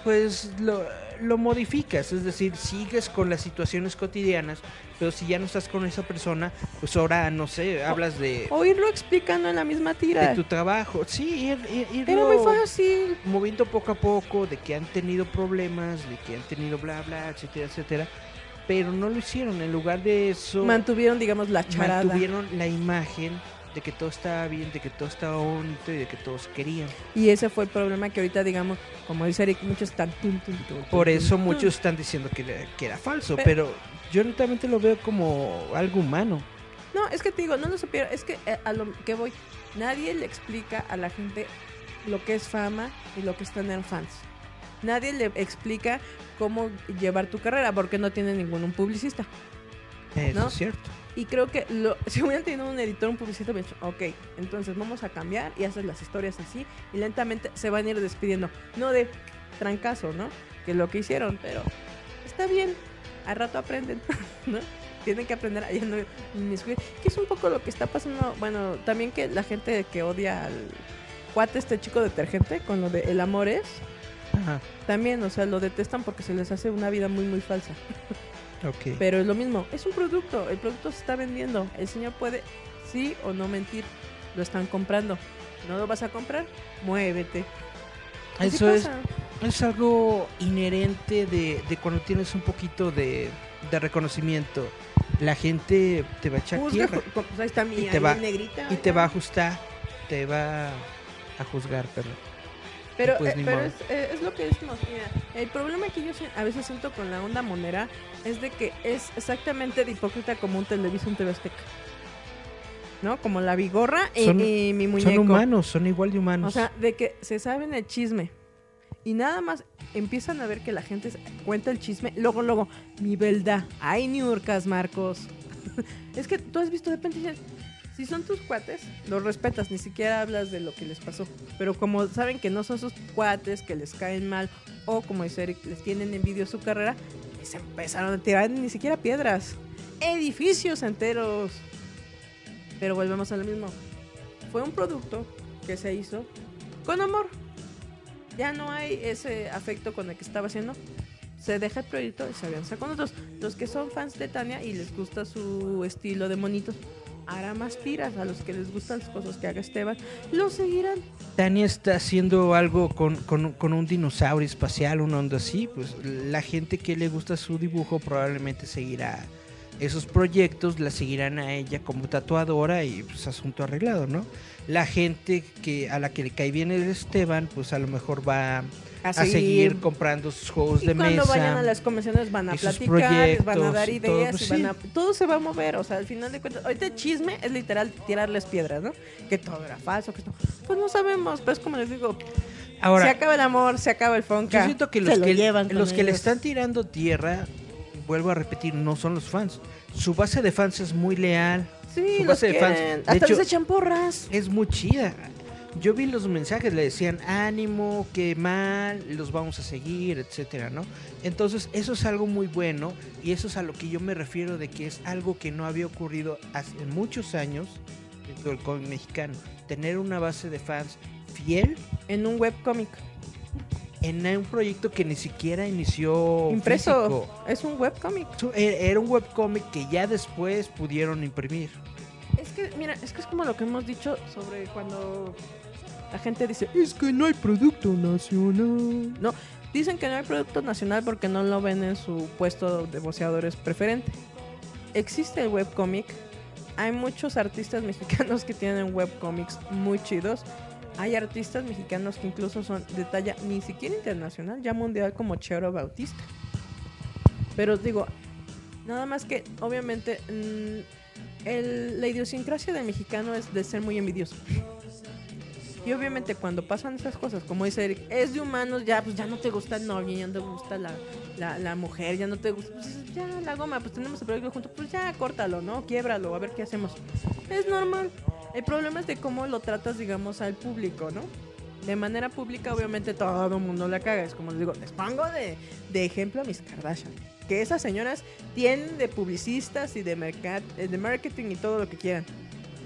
pues lo, lo modificas, es decir, sigues con las situaciones cotidianas, pero si ya no estás con esa persona, pues ahora, no sé, hablas de, O irlo explicando en la misma tira. de tu trabajo. Sí, ir, ir- Era irlo muy fácil. moviendo poco a poco, de que han tenido problemas, de que han tenido bla, bla, etcétera, etcétera. Pero no lo hicieron, en lugar de eso, Mantuvieron, digamos, la charada. mantuvieron la imagen de que todo estaba bien, de que todo estaba bonito y de que todos querían. Y ese fue el problema que ahorita, digamos, como dice Eric, muchos están... tun, Por eso muchos están diciendo que, era falso, Pe- pero yo netamente lo veo como algo humano. No, es que te digo, no lo supieron. Es que eh, a lo que voy, nadie le explica a la gente lo que es fama y lo que es tener fans. Nadie le explica cómo llevar tu carrera porque no tiene ningún publicista. Eso ¿No? es cierto. Y creo que lo, si hubieran tenido un editor, un publicista, me dicho, ok, entonces vamos a cambiar y hacer las historias así y lentamente se van a ir despidiendo. No de trancazo, ¿no? Que es lo que hicieron, pero está bien, al rato aprenden, ¿no? Tienen que aprender a ya no inmiscuir, que es un poco lo que está pasando, bueno, también que la gente que odia al cuate este chico detergente con lo de el amor es, Ajá, también, o sea, lo detestan porque se les hace una vida muy, muy falsa. ok. Pero es lo mismo, es un producto, el producto se está vendiendo, el señor puede sí o no mentir, lo están comprando. ¿No lo vas a comprar? Muévete. Eso es, pasa. Es algo inherente de, de cuando tienes un poquito de, de reconocimiento. La gente te va a echar Juzga, tierra pues ahí está mi Y te va- negrita. y te va a ajustar, te va a juzgar, perdón. Pero, pues eh, pero modo. es, eh, es lo que decimos, mira, el problema que yo a veces siento con la onda monera es de que es exactamente de hipócrita como un Televisa, un TV Azteca. ¿No? Como la bigorra y, Son- y mi muñeco. Son humanos, son igual de humanos. O sea, de que se saben el chisme. Y nada más empiezan a ver que la gente cuenta el chisme. Luego, luego, mi verdad. Ay, Niurcas, Marcos. es que tú has visto de repente si son tus cuates, los respetas, ni siquiera hablas de lo que les pasó. Pero como saben que no son sus cuates, que les caen mal, o como dice Eric, les tienen envidia su carrera, se empezaron a tirar ni siquiera piedras. Edificios enteros. Pero volvemos a lo mismo. Fue un producto que se hizo con amor. Ya no hay ese afecto con el que estaba haciendo. Se deja el proyecto y se avanza con otros. Los que son fans de Tania y les gusta su estilo de monitos, hará más tiras. A los que les gustan las cosas que haga Esteban, lo seguirán. Tania está haciendo algo con, con- con un dinosaurio espacial, una onda así, pues la gente que le gusta su dibujo probablemente seguirá esos proyectos, la seguirán a ella como tatuadora y pues asunto arreglado, ¿no? La gente que a la que le cae bien el Esteban, pues a lo mejor va A a seguir. comprando sus juegos Y de cuando mesa. vayan a las convenciones van a platicar, les van a dar y todo, ideas, pues y van sí. a- todo se va a mover. O sea, al final de cuentas, ahorita el chisme es literal tirarles piedras, ¿no? Que todo era falso, que esto. Pues no sabemos, pues como les digo, Ahora, se acaba el amor, se acaba el fonca. Yo siento que los lo que, llevan los que le están tirando tierra, vuelvo a repetir, no son los fans. Su base de fans es muy leal, Sí, los de fans. De Hasta hecho- les echan porras. es muy chida. Yo vi los mensajes, le decían ánimo, qué mal, los vamos a seguir, etcétera, ¿no? Entonces, eso es algo muy bueno y eso es a lo que yo me refiero de que es algo que no había ocurrido hace muchos años dentro del cómic mexicano. Tener una base de fans fiel En un webcómic. En un proyecto que ni siquiera inició Impreso. físico. Es un webcómic. E- Era un webcómic que ya después pudieron imprimir. Es que, mira, es que es como lo que hemos dicho sobre cuando la gente dice, es que no hay producto nacional. No, dicen que no hay producto nacional porque no lo ven en su puesto de boceadores preferente. Existe el webcómic. Hay muchos artistas mexicanos que tienen webcómics muy chidos. Hay artistas mexicanos que incluso son de talla ni siquiera internacional, ya mundial como Chero Bautista. Pero digo, nada más que obviamente mm, la idiosincrasia del mexicano es de ser muy envidioso. Y obviamente cuando pasan esas cosas, como dice Eric, es de humanos, ya pues ya no te gusta el novio, ya no te gusta la, la, la mujer, ya no te gusta, pues ya la goma, pues tenemos el proyecto juntos, pues ya córtalo, ¿no? Quiebralo, a ver qué hacemos. Es normal. El problema es de cómo lo tratas, digamos, al público, ¿no? De manera pública, obviamente todo el mundo la caga. Es como les digo, les pongo de, de ejemplo a mis Kardashian. Que esas señoras tienen de publicistas y de, de marketing y todo lo que quieran.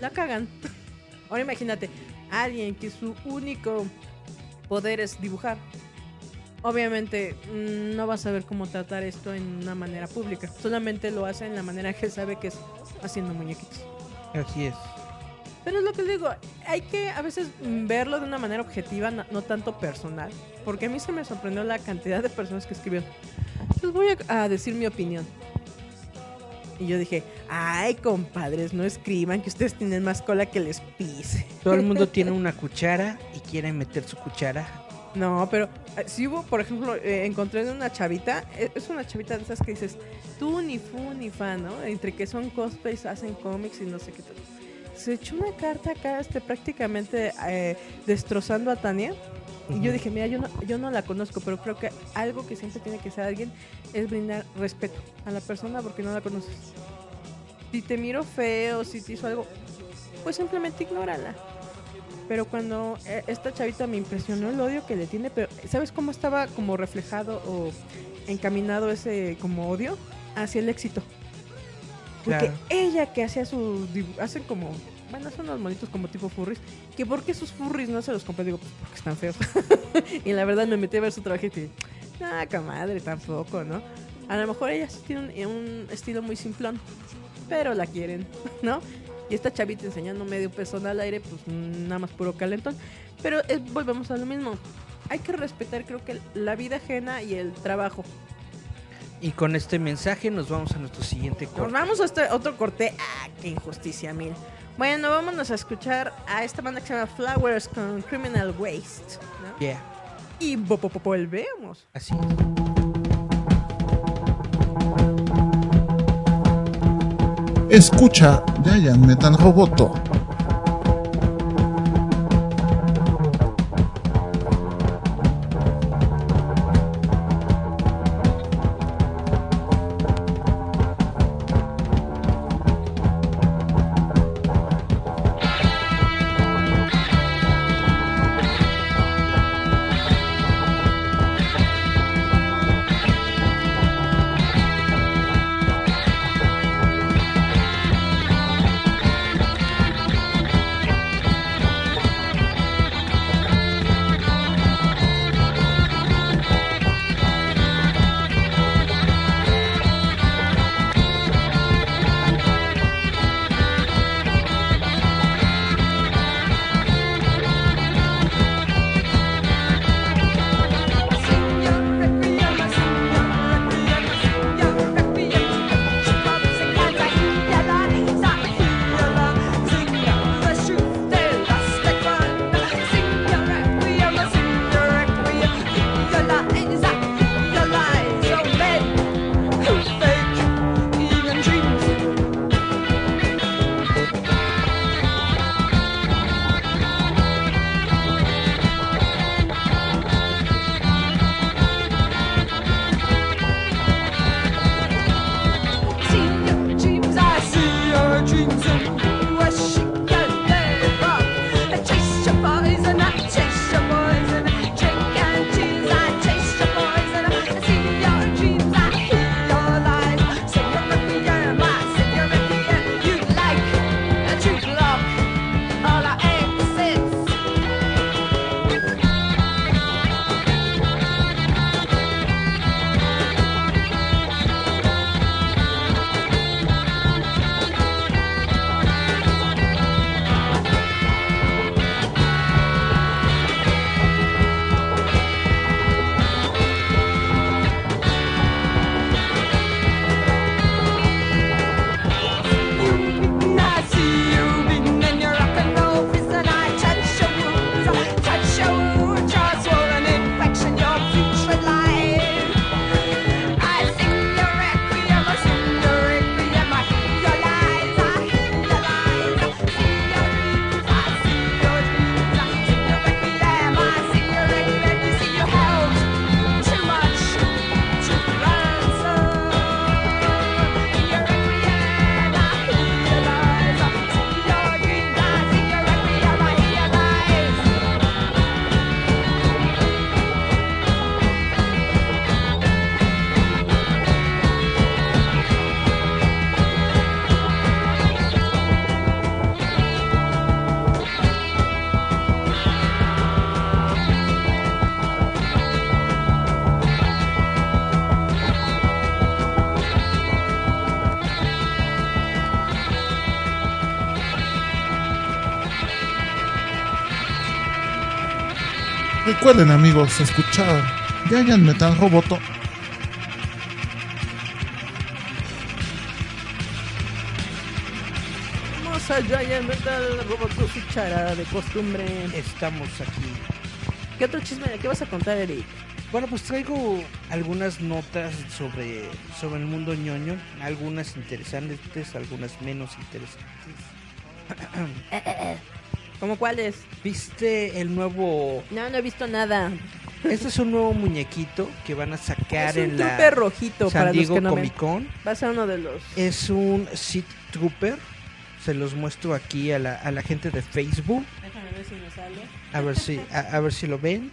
La cagan. Ahora imagínate, alguien que su único poder es dibujar. Obviamente mm, no va a saber cómo tratar esto en una manera pública. Solamente lo hace en la manera que sabe que es haciendo muñequitos. Así es. Pero es lo que les digo, hay que a veces verlo de una manera objetiva, no, no tanto personal. Porque a mí se me sorprendió la cantidad de personas que escribieron. Les voy a, a decir mi opinión. Y yo dije, ay, compadres, no escriban que ustedes tienen más cola que les pise. Todo el mundo tiene una cuchara y quiere meter su cuchara. No, pero eh, si hubo, por ejemplo, eh, encontré una chavita, eh, es una chavita de esas que dices, tú ni fu ni fan, ¿no? Entre que son cosplays, hacen cómics y no sé qué tal. Se echó una carta acá, este, prácticamente eh, destrozando a Tania. Y yo dije, mira, yo no, yo no la conozco, pero creo que algo que siempre tiene que hacer alguien es brindar respeto a la persona porque no la conoces. Si te miro feo, si te hizo algo, pues simplemente ignórala. Pero cuando eh, esta chavita me impresionó el odio que le tiene, pero ¿sabes cómo estaba como reflejado o encaminado ese como odio? Hacia el éxito. Porque Claro. ella que hacía su hacen como, bueno, son unos monitos como tipo furries, que por qué sus furries no se los compré, digo, pues porque están feos. y la verdad me metí a ver su trabajo y dije, nah, comadre, tampoco, ¿no? A lo mejor ella sí tiene un, un estilo muy simplón, pero la quieren, ¿no? Y esta chavita enseñando medio pezón al aire, pues nada más puro calentón. Pero es- volvemos a lo mismo. Hay que respetar, creo que la vida ajena y el trabajo. Y con este mensaje nos vamos a nuestro siguiente Nos corte. vamos a este otro corte. ¡Ah, qué injusticia, mil! Bueno, vámonos a escuchar a esta banda que se llama Flowers con Criminal Waste. ¿no? Yeah. Y vo- vo- vo- volvemos. Así es. Escucha Giant Metal Roboto. Recuerden amigos, escuchar Giant Metal Roboto. Vamos allá y Metal Robot con su charada de costumbre. Estamos aquí. ¿Qué otro chisme? ¿Qué vas a contar, Eric? Bueno, pues traigo algunas notas sobre, sobre el mundo ñoño, algunas interesantes, algunas menos interesantes. ¿Cómo cuáles? ¿Viste el nuevo... No, no he visto nada. Este es un nuevo muñequito que van a sacar Es un en la trooper rojito San para los Diego que no ven. Comic Con. Va a ser uno de los... Es un Seed Trooper. Se los muestro aquí a la, a la gente de Facebook. Déjame ver si me sale. A ver si, a, a ver si lo ven.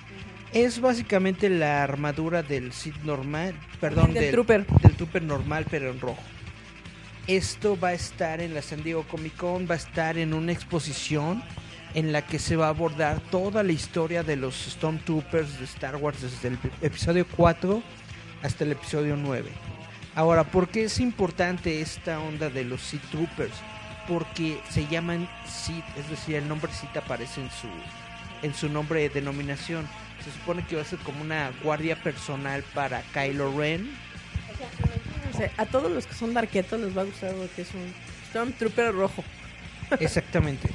Es básicamente la armadura del Sith normal, perdón, Del Trooper. del Trooper normal, pero en rojo. Esto va a estar en la San Diego Comic Con, va a estar en una exposición en la que se va a abordar toda la historia de los Stormtroopers de Star Wars desde el episodio 4 hasta el episodio 9. Ahora, ¿por qué es importante esta onda de los Sith Troopers? Porque se llaman Sith, es decir, el nombre Sith aparece en su, en su nombre de denominación. Se supone que va a ser como una guardia personal para Kylo Ren. O sea, a todos los que son darquetos les va a gustar porque es un Stormtrooper rojo. Exactamente.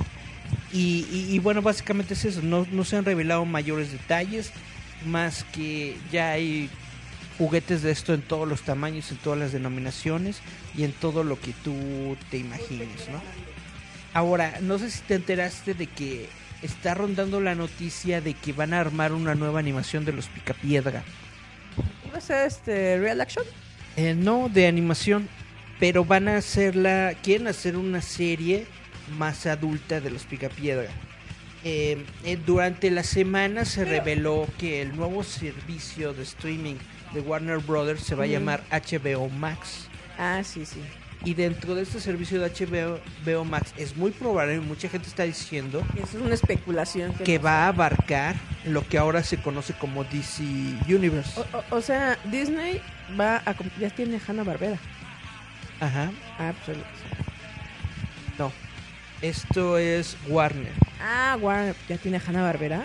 Y, y- y bueno, básicamente es eso. No, no se han revelado mayores detalles. más que ya hay juguetes de esto en todos los tamaños, en todas las denominaciones y en todo lo que tú te imagines, ¿no? Ahora, no sé si te enteraste de que está rondando la noticia de que van a armar una nueva animación de los Picapiedra. ¿Va a ser este real action? Eh, no de animación, pero van a hacerla, quieren hacer una serie más adulta de los Picapiedra. Eh, eh, durante la semana se reveló que el nuevo servicio de streaming de Warner Brothers se va a llamar HBO Max. Ah, sí, sí. Y dentro de este servicio de HBO HBO Max es muy probable, mucha gente está diciendo es una especulación. que no va a abarcar lo que ahora se conoce como DC Universe. O, o- o sea, Disney va a... Ya tiene Hanna Barbera. Ajá. Ah, pues... No. Esto es Warner. Ah, Warner ya tiene Hanna Barbera.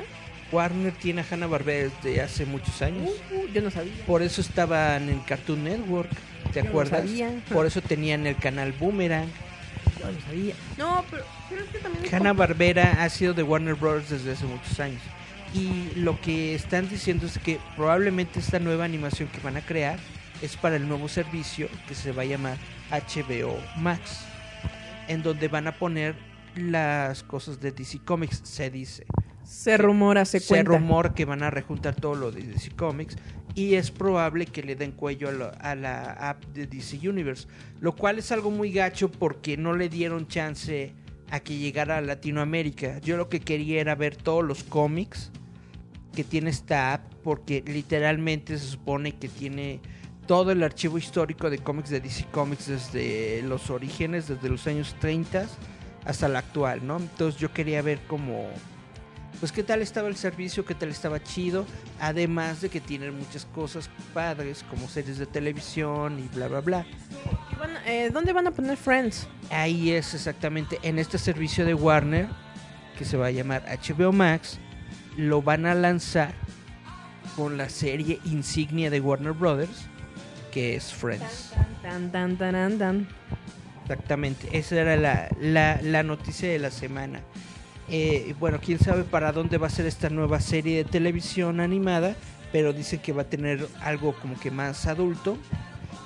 Warner tiene a Hanna Barbera desde hace muchos años. Uh, yo no sabía. Por eso estaban en Cartoon Network, ¿te Yo no acuerdas? sabía. Por eso tenían el canal Boomerang. Yo no sabía. No, pero, pero es que también... es Hanna Barbera ha sido de Warner Bros. desde hace muchos años. Y lo que están diciendo es que probablemente esta nueva animación que van a crear es para el nuevo servicio que se va a llamar HBO Max, en donde van a poner las cosas de DC Comics, se dice. Se rumora, se Se cuenta. rumor que van a rejuntar todo lo de DC Comics y es probable que le den cuello a, lo- a la app de DC Universe, lo cual es algo muy gacho porque no le dieron chance a que llegara a Latinoamérica. Yo lo que quería era ver todos los cómics que tiene esta app porque literalmente se supone que tiene todo el archivo histórico de cómics de DC Comics desde los orígenes, desde los años 30 hasta la actual, ¿no? Entonces yo quería ver como pues qué tal estaba el servicio, qué tal estaba chido, además de que tienen muchas cosas padres como series de televisión y bla bla bla. Y van- eh, ¿Dónde van a poner Friends? Ahí es exactamente en este servicio de Warner que se va a llamar HBO Max, lo van a lanzar con la serie insignia de Warner Brothers, que es Friends. Tan, tan, tan, tan, tan. Exactamente, esa era la, la, la noticia de la semana. Eh, bueno, quién sabe para dónde va a ser esta nueva serie de televisión animada, pero dicen que va a tener algo como que más adulto.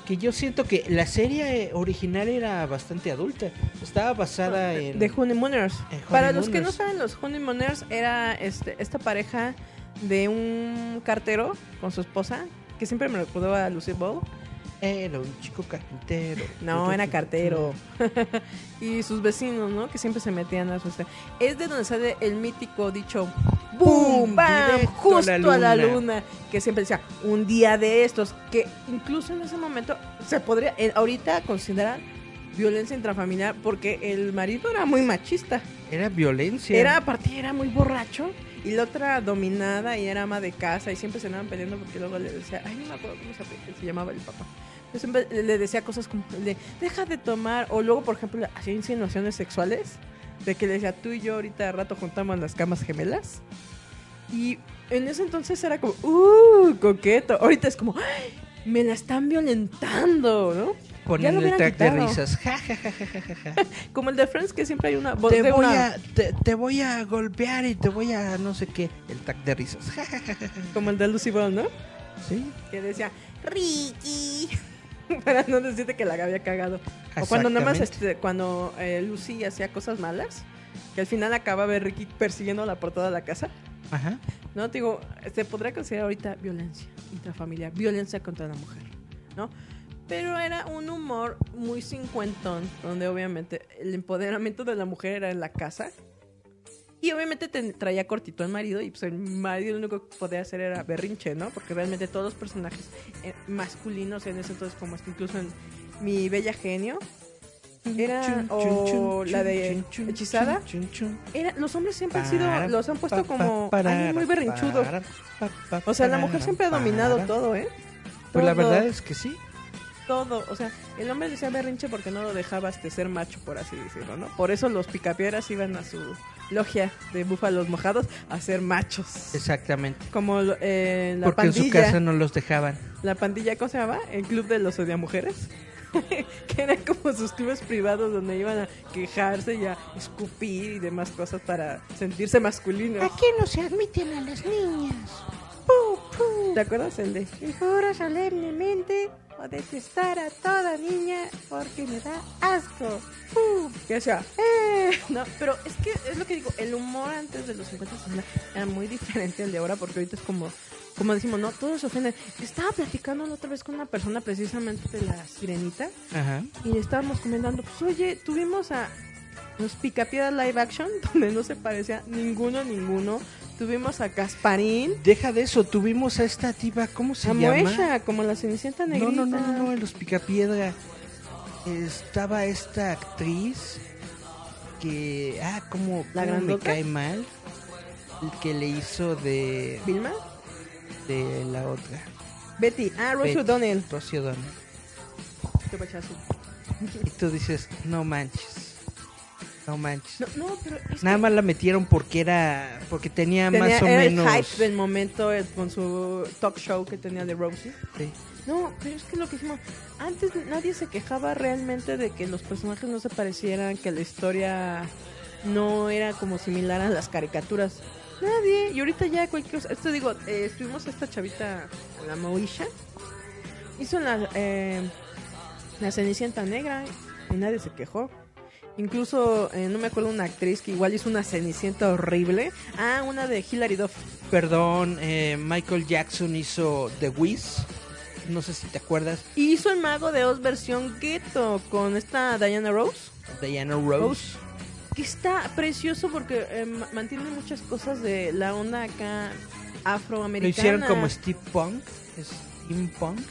Que yo siento que la serie original era bastante adulta. Estaba basada en. De Honeymooners. en Para los que no saben, los Honeymooners era este, esta pareja de un cartero con su esposa, que siempre me recordaba a Lucy Ball. Era un chico carpintero. No, era cartero. y sus vecinos, ¿no? Que siempre se metían a su... Es de donde sale el mítico dicho ¡Boom! ¡Bum! ¡Bam! A Justo la a la luna. luna. Que siempre decía, un día de estos. Que incluso en ese momento se podría eh, ahorita considerar violencia intrafamiliar porque el marido era muy machista. Era violencia. Era, aparte, era muy borracho. Y la otra dominada y era ama de casa y siempre se andaban peleando porque luego le decía, ay, no me acuerdo cómo se, llamaba el papá. Yo siempre le decía cosas como de, deja de tomar, o luego, por ejemplo, hacía insinuaciones sexuales, de que le decía, tú y yo ahorita de rato juntamos las camas gemelas. Y en ese entonces era como, uh, coqueto. Ahorita es como, "Ay, me la están violentando, ¿no? Lo el track de quitado. risas. Ja, ja, ja. Como el de Friends, que siempre hay una voz te de voy una- a te, te voy a golpear y te voy a no sé qué el tag de risas. Como el de Lucy Ball, ¿no? sí que decía Ricky para no decirte que la había cagado o cuando nada más este, cuando eh, Lucy hacía cosas malas que al final acababa Ricky persiguiéndola por toda la casa ajá no Te digo se podría considerar ahorita violencia intrafamiliar violencia contra la mujer no pero era un humor muy cincuentón donde obviamente el empoderamiento de la mujer era en la casa y obviamente te traía cortito al marido y pues el marido lo único que podía hacer era berrinche, ¿no? Porque realmente todos los personajes eh, masculinos en ese entonces, como hasta incluso en Mi Bella Genio, era Chun, o chun, chun, la de Hechizada, era, los hombres siempre han sido, los han puesto como muy berrinchudo. para, pa, pa, O sea, la mujer siempre ha dominado todo, ¿eh? Pues la verdad es que sí. Todo. O sea, el hombre decía berrinche porque no lo dejaba este, ser macho, por así decirlo, ¿no? Por eso los picapiedras iban a su logia de búfalos mojados a ser machos. Exactamente. Como eh, la Porque en pandilla. su casa no los dejaban. La pandilla, ¿cómo se llama? El club de los odiamujeres. que eran como sus clubes privados donde iban a quejarse y a escupir y demás cosas para sentirse masculinos. Aquí no se admiten a las niñas. ¿Te acuerdas el de? Y juro solemnemente o detestar a toda niña porque me da asco. Que decía, eh. No, pero es que es lo que digo, el humor antes de los 50 60 era muy diferente al de ahora porque ahorita es como, como decimos, no, todos se ofenden. Estaba platicando la otra vez con una persona precisamente de la sirenita Ajá. y estábamos comentando, pues oye, tuvimos a los Picapiedras live action donde no se parecía ninguno a ninguno. Tuvimos a Gasparín, Deja de eso, tuvimos a esta tipa, ¿cómo se a llama? Moesha, como la Cenicienta negrita. no, no, no, no, en los Picapiedra estaba esta actriz que, ah, como ¿La me cae mal, el que le hizo de, ¿Vilma? de la otra, Betty. Ah, Rosie. O'Donnell. Rocío O'Donnell. Qué pachazo. Y tú dices, no manches, no manches. No, no, pero es Nada que más la metieron porque era, porque tenía, tenía, más o era menos. el hype del momento con su talk show que tenía de Rosie. Sí. No, pero es que lo que hicimos, antes nadie se quejaba realmente de que los personajes no se parecieran, que la historia no era como similar a las caricaturas. Nadie, y ahorita ya cualquier cosa, esto digo, eh, estuvimos esta chavita, la Moisha, hizo la, eh, la Cenicienta Negra y nadie se quejó. Incluso, eh, no me acuerdo una actriz que igual hizo una Cenicienta horrible. Ah, una de Hilary Duff. Perdón, eh, Michael Jackson hizo The Wiz. No sé si te acuerdas. Y hizo el Mago de Oz versión ghetto con esta Diana Rose. Diana Rose. Rose. Que está precioso porque eh, ma- mantiene muchas cosas de la onda acá afroamericana. Lo hicieron como Steve Punk.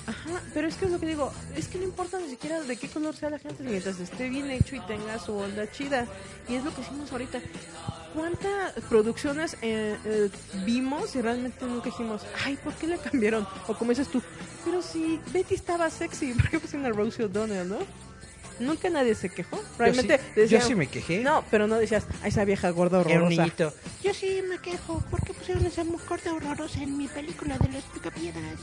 Ajá, pero es que es lo que digo, es que no importa ni siquiera de qué color sea la gente mientras esté bien hecho y tenga su onda chida. Y es lo que hicimos ahorita. ¿Cuántas producciones eh, eh, vimos y realmente nunca dijimos, ay, ¿por qué le cambiaron? O como dices tú, pero si Betty estaba sexy, ¿por qué pusieron a Rosie O'Donnell, no? Nunca nadie se quejó. Realmente yo, sí, yo decían, sí me quejé. No, pero no decías, a esa vieja gorda Era un horrorosa. niñito. Yo sí me quejo. ¿Por qué pusieron esa mujer horrorosa en mi película de los picapiedras?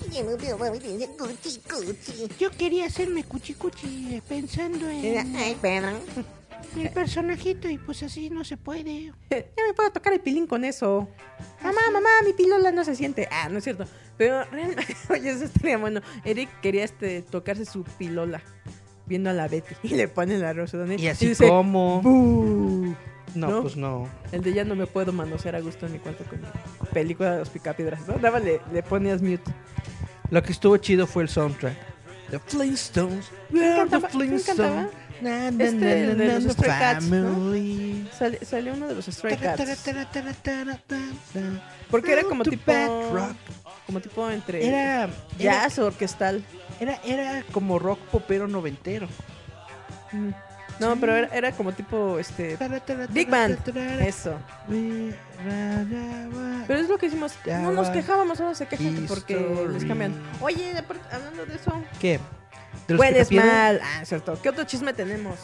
Yo quería hacerme cuchi cuchi eh, pensando en Ay, Pedro. el personajito y pues así no se puede. Ya me puedo tocar el pilín con eso. Mamá, mamá, mi pilola no se siente. Ah, no es cierto. Pero realmente, oye, eso estaría bueno. Eric quería este tocarse su pilola viendo a la Betty y le pone la rosa Y así dice, como. "Bú". No, ¿no? pues no. El de ya no me puedo manosear a gusto ni cuánto con mi película de los picapiedras, ¿no? Daba, le, le ponías mute. Lo que estuvo chido fue el soundtrack. The Flintstones. We are the Flintstones. Na, na, Este, na, de los Stray Cats, ¿no? salió uno de los Stray Cats. Porque era como tipo. rock. Como tipo entre. Era, era, jazz o orquestal. Era, era como rock popero noventero. Mm. No, pero era, era como tipo este Big Band. Eso. Pero es lo que hicimos. No nos quejábamos, ahora se quejan que porque les cambian. Oye, hablando de eso. ¿Qué? ¿De los Hueles Picapiedra? mal. Ah, cierto. ¿Qué otro chisme tenemos?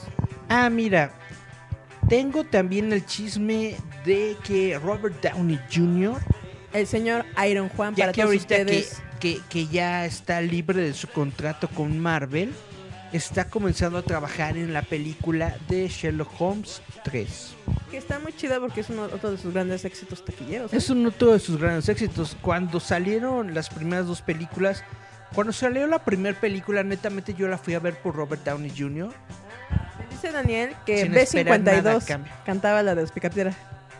Ah, mira. Tengo también el chisme de que Robert Downey Jr. El señor Iron Juan ya para que todos ahorita que, ustedes. que, que ya está libre de su contrato con Marvel, está comenzando a trabajar en la película de Sherlock Holmes 3. Que está muy chida porque es uno, otro de sus grandes éxitos taquilleros. ¿eh? Es uno de sus grandes éxitos. Cuando salieron las primeras dos películas, cuando salió la primera película, netamente yo la fui a ver por Robert Downey Jr. Dice Daniel que Sin esperar nada a B52 cambio. cantaba la de los Picapiedra.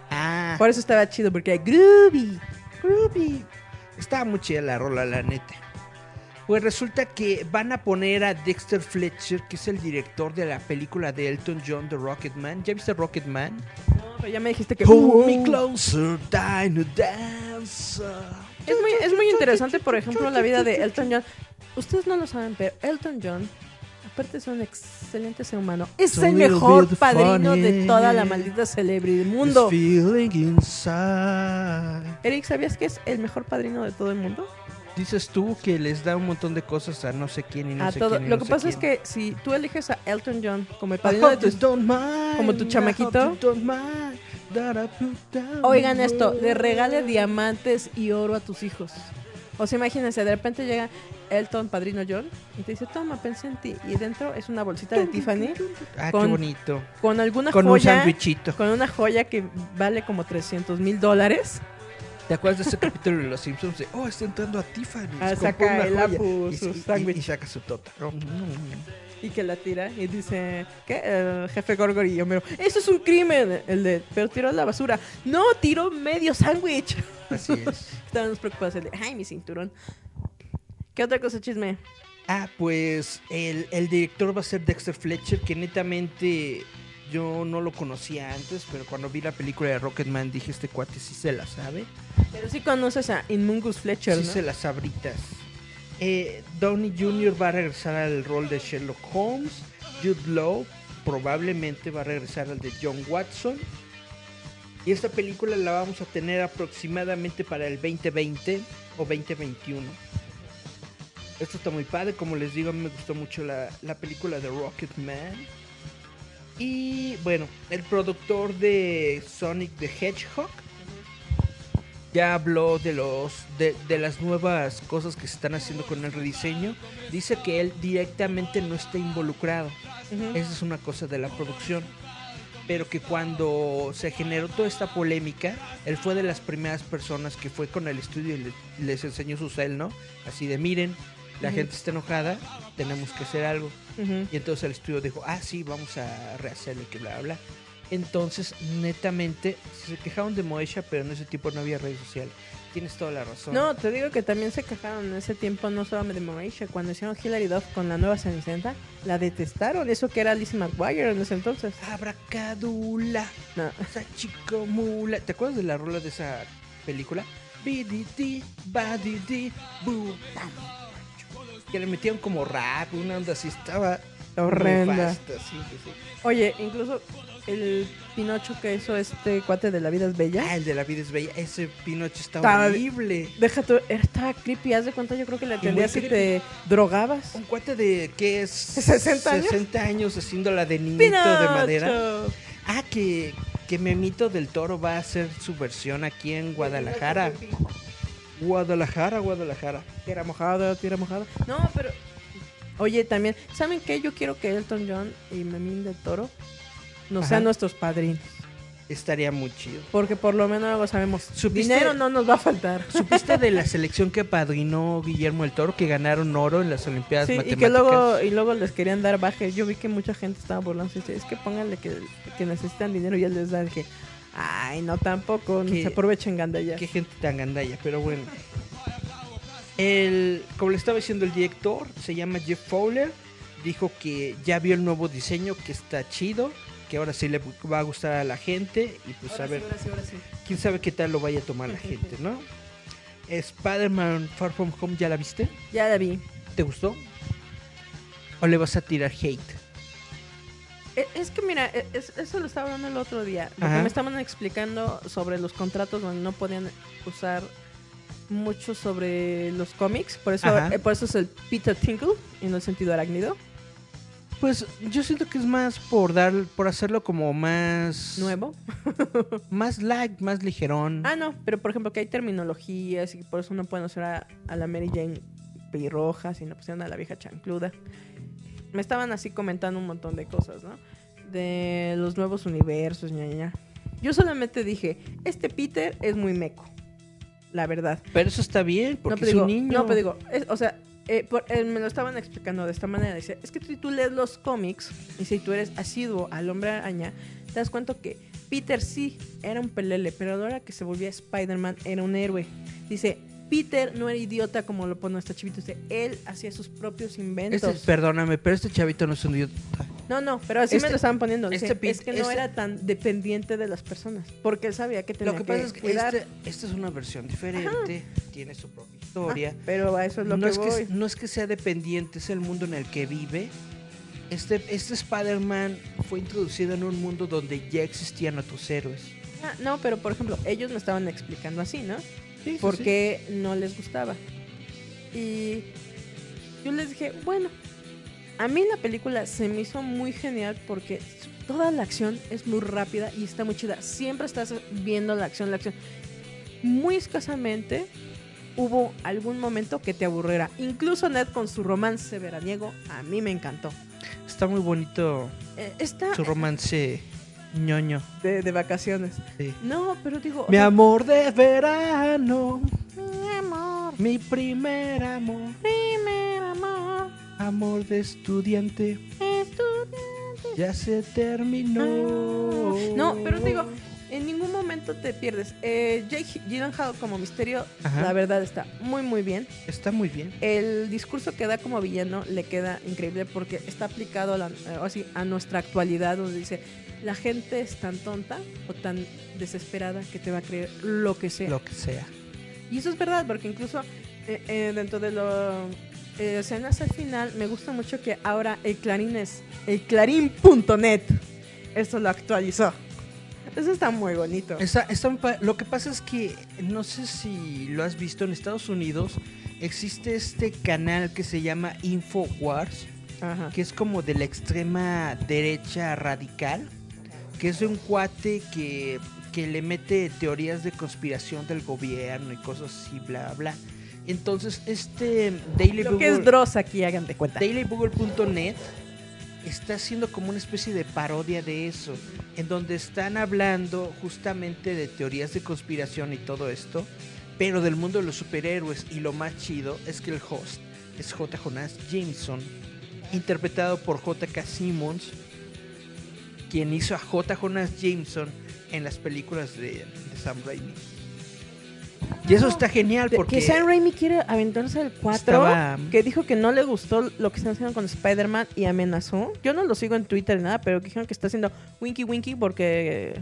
Ah, Por eso estaba chido, porque groovy. Groovy. Estaba muy chida la rola, la neta. Pues resulta que van a poner a Dexter Fletcher, que es el director de la película de Elton John, The Rocket Man. ¿Ya viste Rocket Man? No, pero ya me dijiste que. Uh, me closer, Dino Dancer. Es muy, es muy interesante, por ejemplo, la vida de Elton John. Ustedes no lo saben, pero Elton John, aparte ser un excelente ser humano, es el mejor padrino de toda la maldita celebridad del mundo. This feeling inside. Eric, ¿sabías que es el mejor padrino de todo el mundo? Dices tú que les da un montón de cosas a no sé quién y no a sé todo. quién y Lo no que sé pasa es quién. que si tú eliges a Elton John como el padrino de mind, como tu chamaquito. Oigan esto, le regale diamantes y oro a tus hijos. O sea, imagínense, de repente llega Elton, padrino John, y te dice, toma, pensé en ti. Y dentro es una bolsita de Tiffany Ah, con- qué bonito. con alguna Con un joya. sándwichito. con una joya que vale como 300 mil dólares. ¿Te acuerdas de ese capítulo de Los Simpsons? De, oh, está entrando a Tiffany. Ah, saca el Apu, y, su y- sándwich. y saca su tota. ¿no? Y que la tira y dice, ¿qué? El jefe Gorgor y Homero, eso es un crimen. El de, pero tiró a la basura. No, tiró medio sándwich. Así es. Estábamos preocupados. El de, ay, mi cinturón. ¿Qué otra cosa, chisme? Ah, pues el, el director va a ser Dexter Fletcher, que netamente yo no lo conocía antes, pero cuando vi la película de Rocketman dije, este cuate sí se la sabe. Pero sí conoces a Inmungus Fletcher, Sí ¿no? se las sabritas. Eh, Downey Jr. va a regresar al rol de Sherlock Holmes. Jude Law probablemente va a regresar al de John Watson. Y esta película la vamos a tener aproximadamente para el 2020 o 2021. Esto está muy padre, como les digo, a mí me gustó mucho la, la película de Rocketman. Y bueno, el productor de Sonic the Hedgehog ya habló de los de, de las nuevas cosas que se están haciendo con el rediseño. Dice que él directamente no está involucrado. Esa es una cosa de la producción. Pero que cuando se generó toda esta polémica, él fue de las primeras personas que fue con el estudio y le- les enseñó su cel, ¿no? Así de, miren, la gente está enojada, tenemos que hacer algo. Y entonces el estudio dijo, ah, sí, vamos a rehacerlo y que bla, bla, bla. Entonces, netamente, se quejaron de Moesha, pero en ese tiempo no había redes sociales. Tienes toda la razón. No, te digo que también se quejaron en ese tiempo, no solamente de Moesha, cuando hicieron Hilary Duff con la nueva Cenicienta, la detestaron, eso que era Lizzie McGuire en ese entonces. Abracadula, No. esa chico mula. ¿Te acuerdas de la rola de esa película? BDD, badidi, boo. Que le metían como rap, una onda así, estaba Horrenda. fasta, sí, sí, sí. Oye, incluso el Pinocho que hizo este cuate de La Vida es Bella. Ah, el de la vida es bella. Ese Pinocho está Estaba- horrible. Deja tú, estaba creepy, haz de cuenta, yo creo que le entendías si te drogabas. Un cuate de que es 60 años. 60 años haciéndola de niñito de madera. Ah, que, que Memito del Toro va a hacer su versión aquí en Guadalajara. Guadalajara, Guadalajara. Tierra mojada, tierra mojada. No, pero. Oye, también, ¿saben qué? Yo quiero que Elton John y Memín del Toro nos Ajá. sean nuestros padrinos. Estaría muy chido. Porque por lo menos algo sabemos. ¿Supiste- Dinero no nos va a faltar. ¿Supiste de la selección que apadrinó Guillermo del Toro que ganaron oro en las Olimpiadas Sí, y Matemáticas? que luego, y luego les querían dar baje. Yo vi que mucha gente estaba burlando. Dice, es que pónganle que, que necesitan dinero y ya les da. Dije, ay, no tampoco. No se aprovechen gandallas. Qué gente tan gandalla, pero bueno. El, como le estaba diciendo el director, se llama Jeff Fowler. Dijo que ya vio el nuevo diseño, que está chido, que ahora sí le va a gustar a la gente. Y pues a sí, ver, ahora sí, ahora sí. quién sabe qué tal lo vaya a tomar la gente, ¿no? Spider-Man Far From Home, ¿ya la viste? Ya la vi. ¿Te gustó? ¿O le vas a tirar hate? E- Es que mira, e- es- eso lo estaba hablando el otro día. Me estaban explicando sobre los contratos donde no podían usar mucho sobre los cómics. Por eso, eh, por eso es el Peter Tinkle y no el sentido arácnido. Pues yo siento que es más por dar, por hacerlo como más Nuevo. más light, más ligerón. Ah, no, pero por ejemplo que hay terminologías y por eso no pueden usar a, a la Mary Jane pelirroja, sino pusieron a la vieja chancluda. Me estaban así comentando un montón de cosas, ¿no? De los nuevos universos, ña, ña. Yo solamente dije, este Peter es muy meco, la verdad. Pero eso está bien, No, porque pero es digo, un niño. no, pero digo, es- o sea, eh, por- eh, me lo estaban explicando de esta manera. Dice, es que si tú lees los cómics y si tú eres asiduo al hombre araña, te das cuenta que Peter sí era un pelele, pero ahora que se volvía Spider-Man era un héroe. Dice, Peter no era idiota como lo pone esta chivito. Dice, él hacía sus propios inventos. Este, perdóname, pero este chavito no es un idiota. No, no, pero así Este- me lo estaban poniendo. Este es que no este- era tan dependiente de las personas, porque él sabía que tenía Lo que pasa es que cuidar. este, esta es una versión diferente, tiene su propia historia. Ah, pero a eso es lo no, que es voy. que, no es que sea dependiente, es el mundo en el que vive. Este, este Spider-Man fue introducido en un mundo donde ya existían otros héroes. Ah, no, pero por ejemplo, ellos me estaban explicando así, ¿no? Sí, sí, por sí. qué no les gustaba. Y yo les dije, bueno, a mí la película se me hizo muy genial porque toda la acción es muy rápida y está muy chida. Siempre estás viendo la acción, la acción. Muy escasamente hubo algún momento que te aburriera. Incluso Ned con su romance veraniego, a mí me encantó. Está muy bonito Eh, está, su romance ñoño. de, de vacaciones. Sí. No, pero digo... Mi amor de verano, Mi amor, mi primer amor, primer amor, amor de estudiante, estudiante. ya se terminó. No, pero digo, en ningún momento te pierdes. Eh, Jake Gyllenhaal como misterio, Ajá. la verdad está muy muy bien. Está muy bien. El discurso que da como villano le queda increíble porque está aplicado a, la- eh, así, a nuestra actualidad, donde dice, la gente es tan tonta o tan desesperada que te va a creer lo que sea. Lo que sea. Y eso es verdad, porque incluso eh, eh, dentro de lo eh, escenas al final, me gusta mucho que ahora el Clarín es el clarín.net. Esto lo actualizó. Eso está muy bonito. Está- está lo que pasa es que no sé si lo has visto en Estados Unidos. Existe este canal que se llama Infowars, Ajá. que es como de la extrema derecha radical, que es de un cuate que, que le mete teorías de conspiración del gobierno y cosas así, bla, bla. Entonces, este Daily Lo que es Dross aquí, hagan de cuenta. DailyBoogle.net está haciendo como una especie de parodia de eso, en donde están hablando justamente de teorías de conspiración y todo esto, pero del mundo de los superhéroes. Y lo más chido es que el host es J. Jonas Jameson, interpretado por J.K. Simmons, quien hizo a J. Jonas Jameson en las películas de, de Sam Raimi. Y eso está genial porque Que Sam Raimi quiere aventarse el 4. estaba- Que dijo que no le gustó lo que están haciendo con Spider-Man y amenazó. Yo no lo sigo en Twitter ni nada, pero dijeron que está haciendo winky winky porque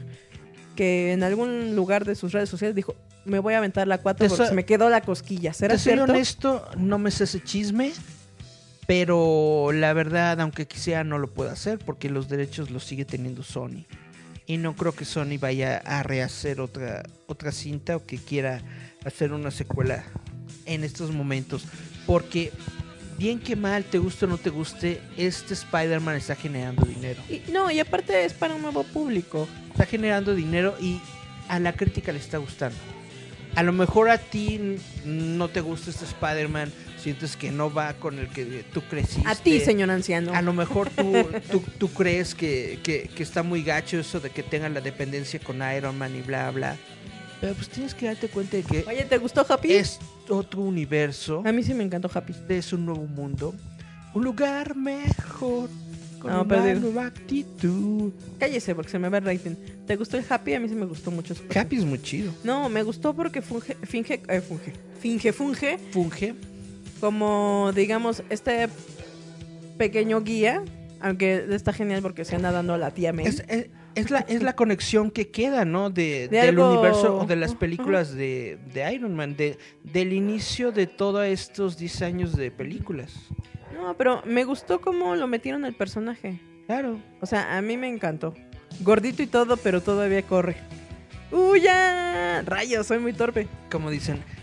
que en algún lugar de sus redes sociales dijo, me voy a aventar la 4 Eso- porque se me quedó la cosquilla. ¿Será Te soy cierto? honesto, no me sé ese chisme, pero la verdad, aunque quisiera, no lo puedo hacer porque los derechos los sigue teniendo Sony. Y no creo que Sony vaya a rehacer otra, otra cinta o que quiera hacer una secuela en estos momentos. Porque, bien que mal, te guste o no te guste, este Spider-Man está generando dinero. Y- no, y aparte es para un nuevo público. Está generando dinero y a la crítica le está gustando. A lo mejor a ti no te gusta este Spider-Man, sientes que no va con el que tú creciste. A ti, señor anciano. A lo mejor tú, tú, tú crees que, que- que está muy gacho eso de que tengan la dependencia con Iron Man y bla, bla. Pero pues tienes que darte cuenta de que Oye, ¿te gustó Happy? es otro universo, A mí sí me encantó Happy. es un nuevo mundo, un lugar mejor, con No, una nueva actitud. Cállese porque se me va el rating. ¿Te gustó el Happy? A mí sí me gustó mucho. Happy es muy chido. No, me gustó porque funge, finge, eh, funge, finge, funge Funge. Como, digamos, este pequeño guía, aunque está genial porque se anda dando a la tía May. Es, es- es la, es la conexión que queda, ¿no? De, De del algo- universo o de las películas de, de Iron Man, de, del inicio de todos estos 10 años de películas. No, pero me gustó cómo lo metieron el personaje. Claro. O sea, a mí me encantó. Gordito y todo, pero todavía corre. ¡Uy, ya! Rayos, soy muy torpe. Como dicen, "Ay, a-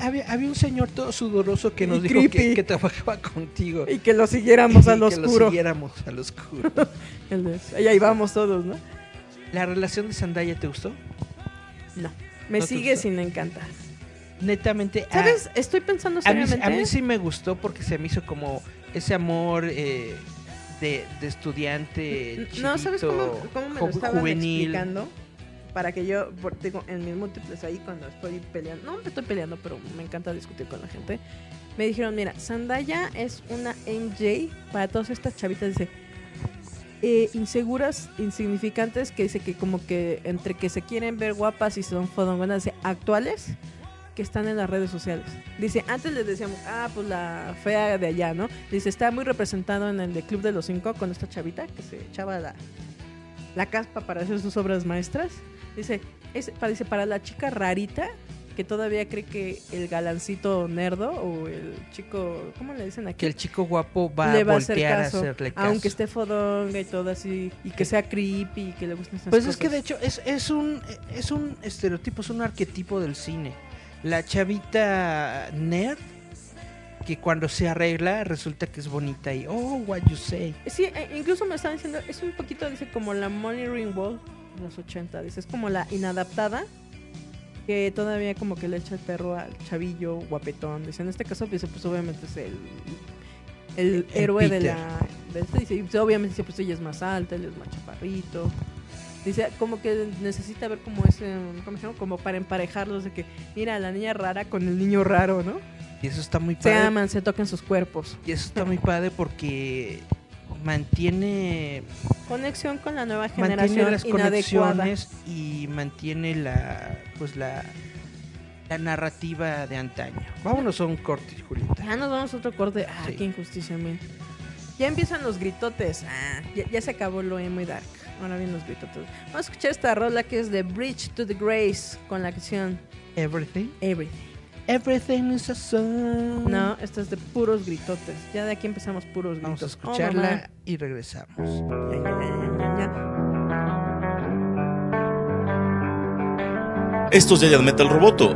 había, había un señor todo sudoroso que Y nos dijo que, que trabajaba contigo. Y que lo siguiéramos al que oscuro. lo siguiéramos al oscuro. Y ahí vamos todos, ¿no? ¿La relación de Zendaya te gustó? No. Me ¿No te sigue sin encantar. Netamente. ah, ¿Sabes? Estoy pensando A mí, a sí me gustó porque se me hizo como ese amor eh, de, de estudiante. No, ¿sabes cómo, chiquito, cómo me lo estaban juvenil. explicando? Para que yo, digo, en mis múltiples ahí cuando estoy peleando, no me estoy peleando, pero me encanta discutir con la gente. Me dijeron, mira, Zendaya es una MJ para todas estas chavitas, dice, eh, inseguras, insignificantes, que dice que como que entre que se quieren ver guapas y son fodongonas, dice, actuales, que están en las redes sociales. Dice, antes les decíamos, ah, pues la fea de allá, ¿no? Dice, está muy representado en el de Club de los Cinco con esta chavita que se echaba la, la caspa para hacer sus obras maestras. Dice, es, para, dice, para la chica rarita que todavía cree que el galancito nerdo o el chico, ¿cómo le dicen aquí? Que el chico guapo va le a va a hacer voltear a caso, hacerle caso. aunque esté fodonga y todo así, y que sea creepy y que le gusten estas Pues cosas. es que de hecho es, es un es un estereotipo, es un arquetipo del cine. La chavita nerd que cuando se arregla resulta que es bonita y oh what you say. Sí, e- incluso me estaban diciendo, es un poquito, dice, como la Money Ring Wall los 80. Dice, es como la inadaptada que todavía como que le echa el perro al chavillo guapetón. Dice, en este caso, dice, pues obviamente es el, el, héroe Peter. de la... Dice, pues, obviamente dice, pues ella es más alta, él es más chaparrito. Dice, como que necesita ver como ese, ¿cómo se llama? Como para emparejarlos de que, mira, la niña rara con el niño raro, ¿no? Y eso está muy padre. Se aman, se tocan sus cuerpos. Y eso está muy padre porque mantiene conexión con la nueva generación mantiene las conexiones y mantiene la pues la, la narrativa de antaño. Vámonos a un corte, Julieta. Ya nos vamos a otro corte. Ah, qué injusticia, mía. Ya empiezan los gritotes. Ah, ya, se acabó lo emo y dark. Ahora vienen los gritotes. Vamos a escuchar esta rola que es de Bridge to the Grace con la canción Everything. Everything. Everything is a song. No, esto es de puros gritotes. Ya de aquí empezamos puros gritos. Vamos a oh, escucharla y regresamos. Ya, ya, ya, Esto es Yayan Metal Roboto.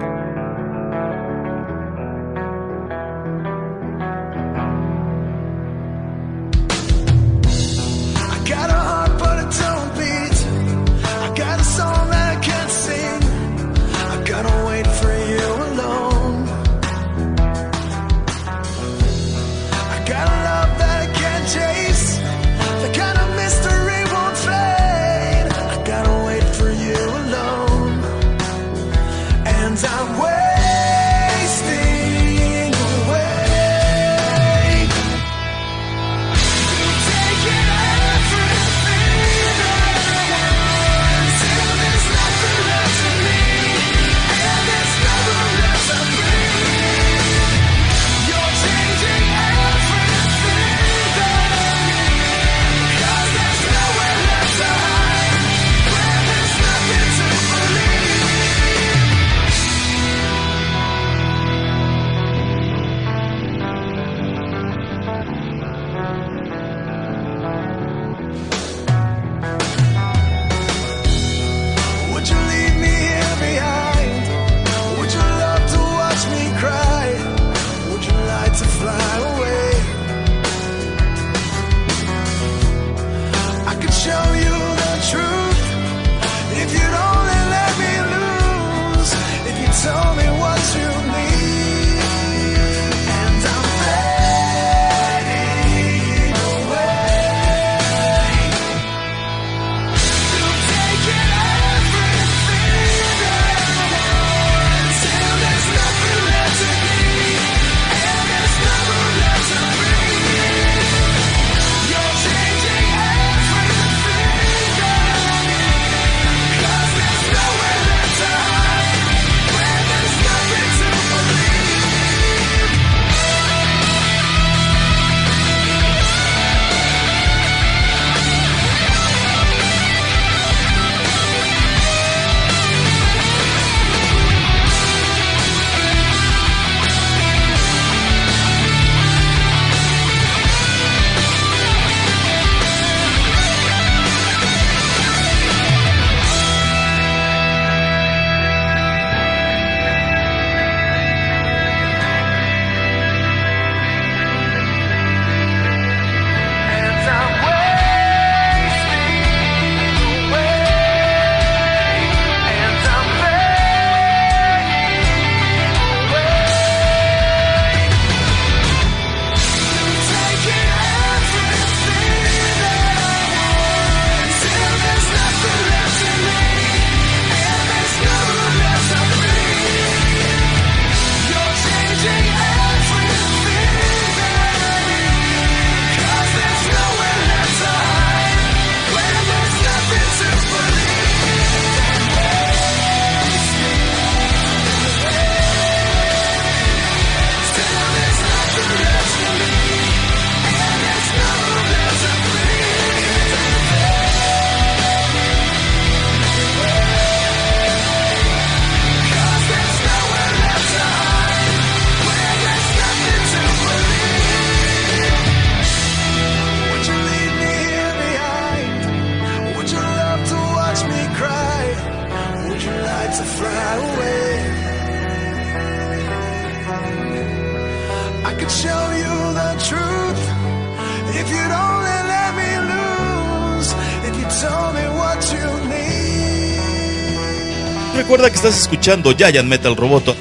Estás escuchando Giant Metal Roboto.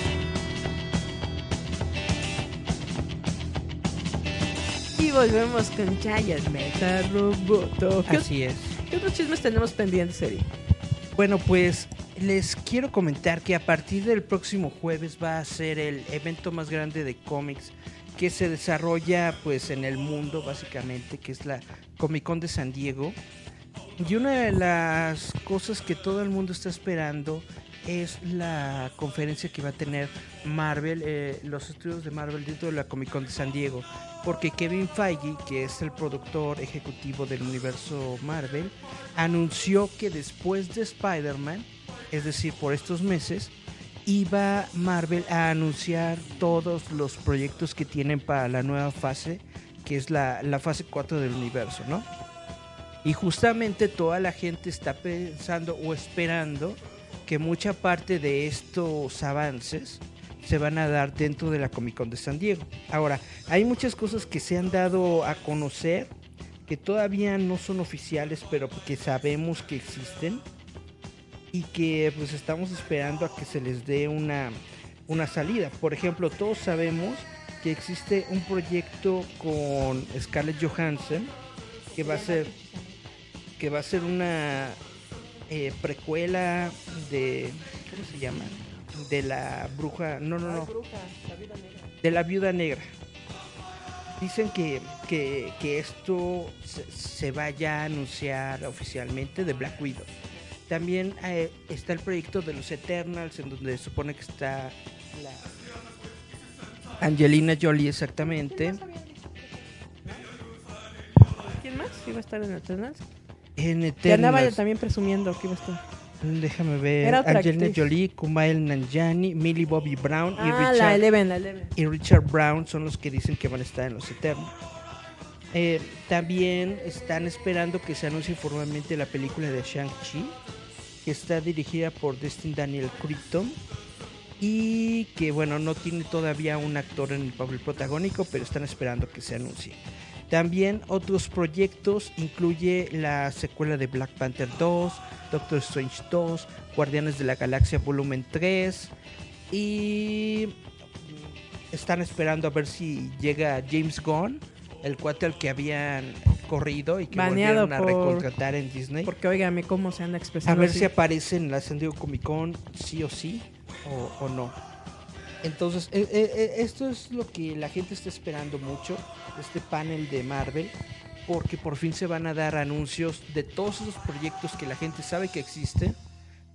Y volvemos con Giant Metal Roboto. Así es. ¿Qué otros chismes tenemos pendientes, Eri? Bueno, pues les quiero comentar que a partir del próximo jueves va a ser el evento más grande de cómics que se desarrolla pues en el mundo básicamente, que es la Comic Con de San Diego. Y una de las cosas que todo el mundo está esperando es la conferencia que va a tener Marvel, eh, los estudios de Marvel dentro de la Comic Con de San Diego. Porque Kevin Feige, que es el productor ejecutivo del universo Marvel, anunció que después de Spider-Man, es decir, por estos meses, iba Marvel a anunciar todos los proyectos que tienen para la nueva fase, que es la, la fase 4 del universo, ¿no? Y justamente toda la gente está pensando o esperando que mucha parte de estos avances se van a dar dentro de la Comic Con de San Diego. Ahora, hay muchas cosas que se han dado a conocer que todavía no son oficiales, pero que sabemos que existen y que pues estamos esperando a que se les dé una, una salida. Por ejemplo, todos sabemos que existe un proyecto con Scarlett Johansson que va a ser que va a ser una eh, precuela de ¿cómo se llama? de la bruja, no, no, no, de la viuda negra. Dicen que, que, que esto se, se vaya a anunciar oficialmente de Black Widow. También eh, está el proyecto de los Eternals, en donde se supone que está la Angelina Jolie exactamente. ¿Quién más iba a estar en Eternals? En Que andaba Eternals, también presumiendo que iba a estar. déjame ver, Angelina actriz. Jolie, Kumail Nanjiani, Millie Bobby Brown y Ah, la Richard Eleven, la Eleven. y Richard Brown son los que dicen que van a estar en los Eternos. Eh, también están esperando que se anuncie formalmente la película de Shang-Chi, que está dirigida por Destin Daniel Critton y que bueno, no tiene todavía un actor en el papel protagónico, pero están esperando que se anuncie. También otros proyectos incluye la secuela de Black Panther 2, Doctor Strange 2, Guardianes de la Galaxia Volumen 3 y están esperando a ver si llega James Gunn, el cuate al que habían corrido y que Baneado volvieron a por- recontratar en Disney. Porque óigame cómo se anda A expresando. ver así. si aparece en la San Diego Comic Con, sí o sí, o, o no. Entonces, eh, eh, eh, esto es lo que la gente está esperando mucho, este panel de Marvel, porque por fin se van a dar anuncios de todos esos proyectos que la gente sabe que existen,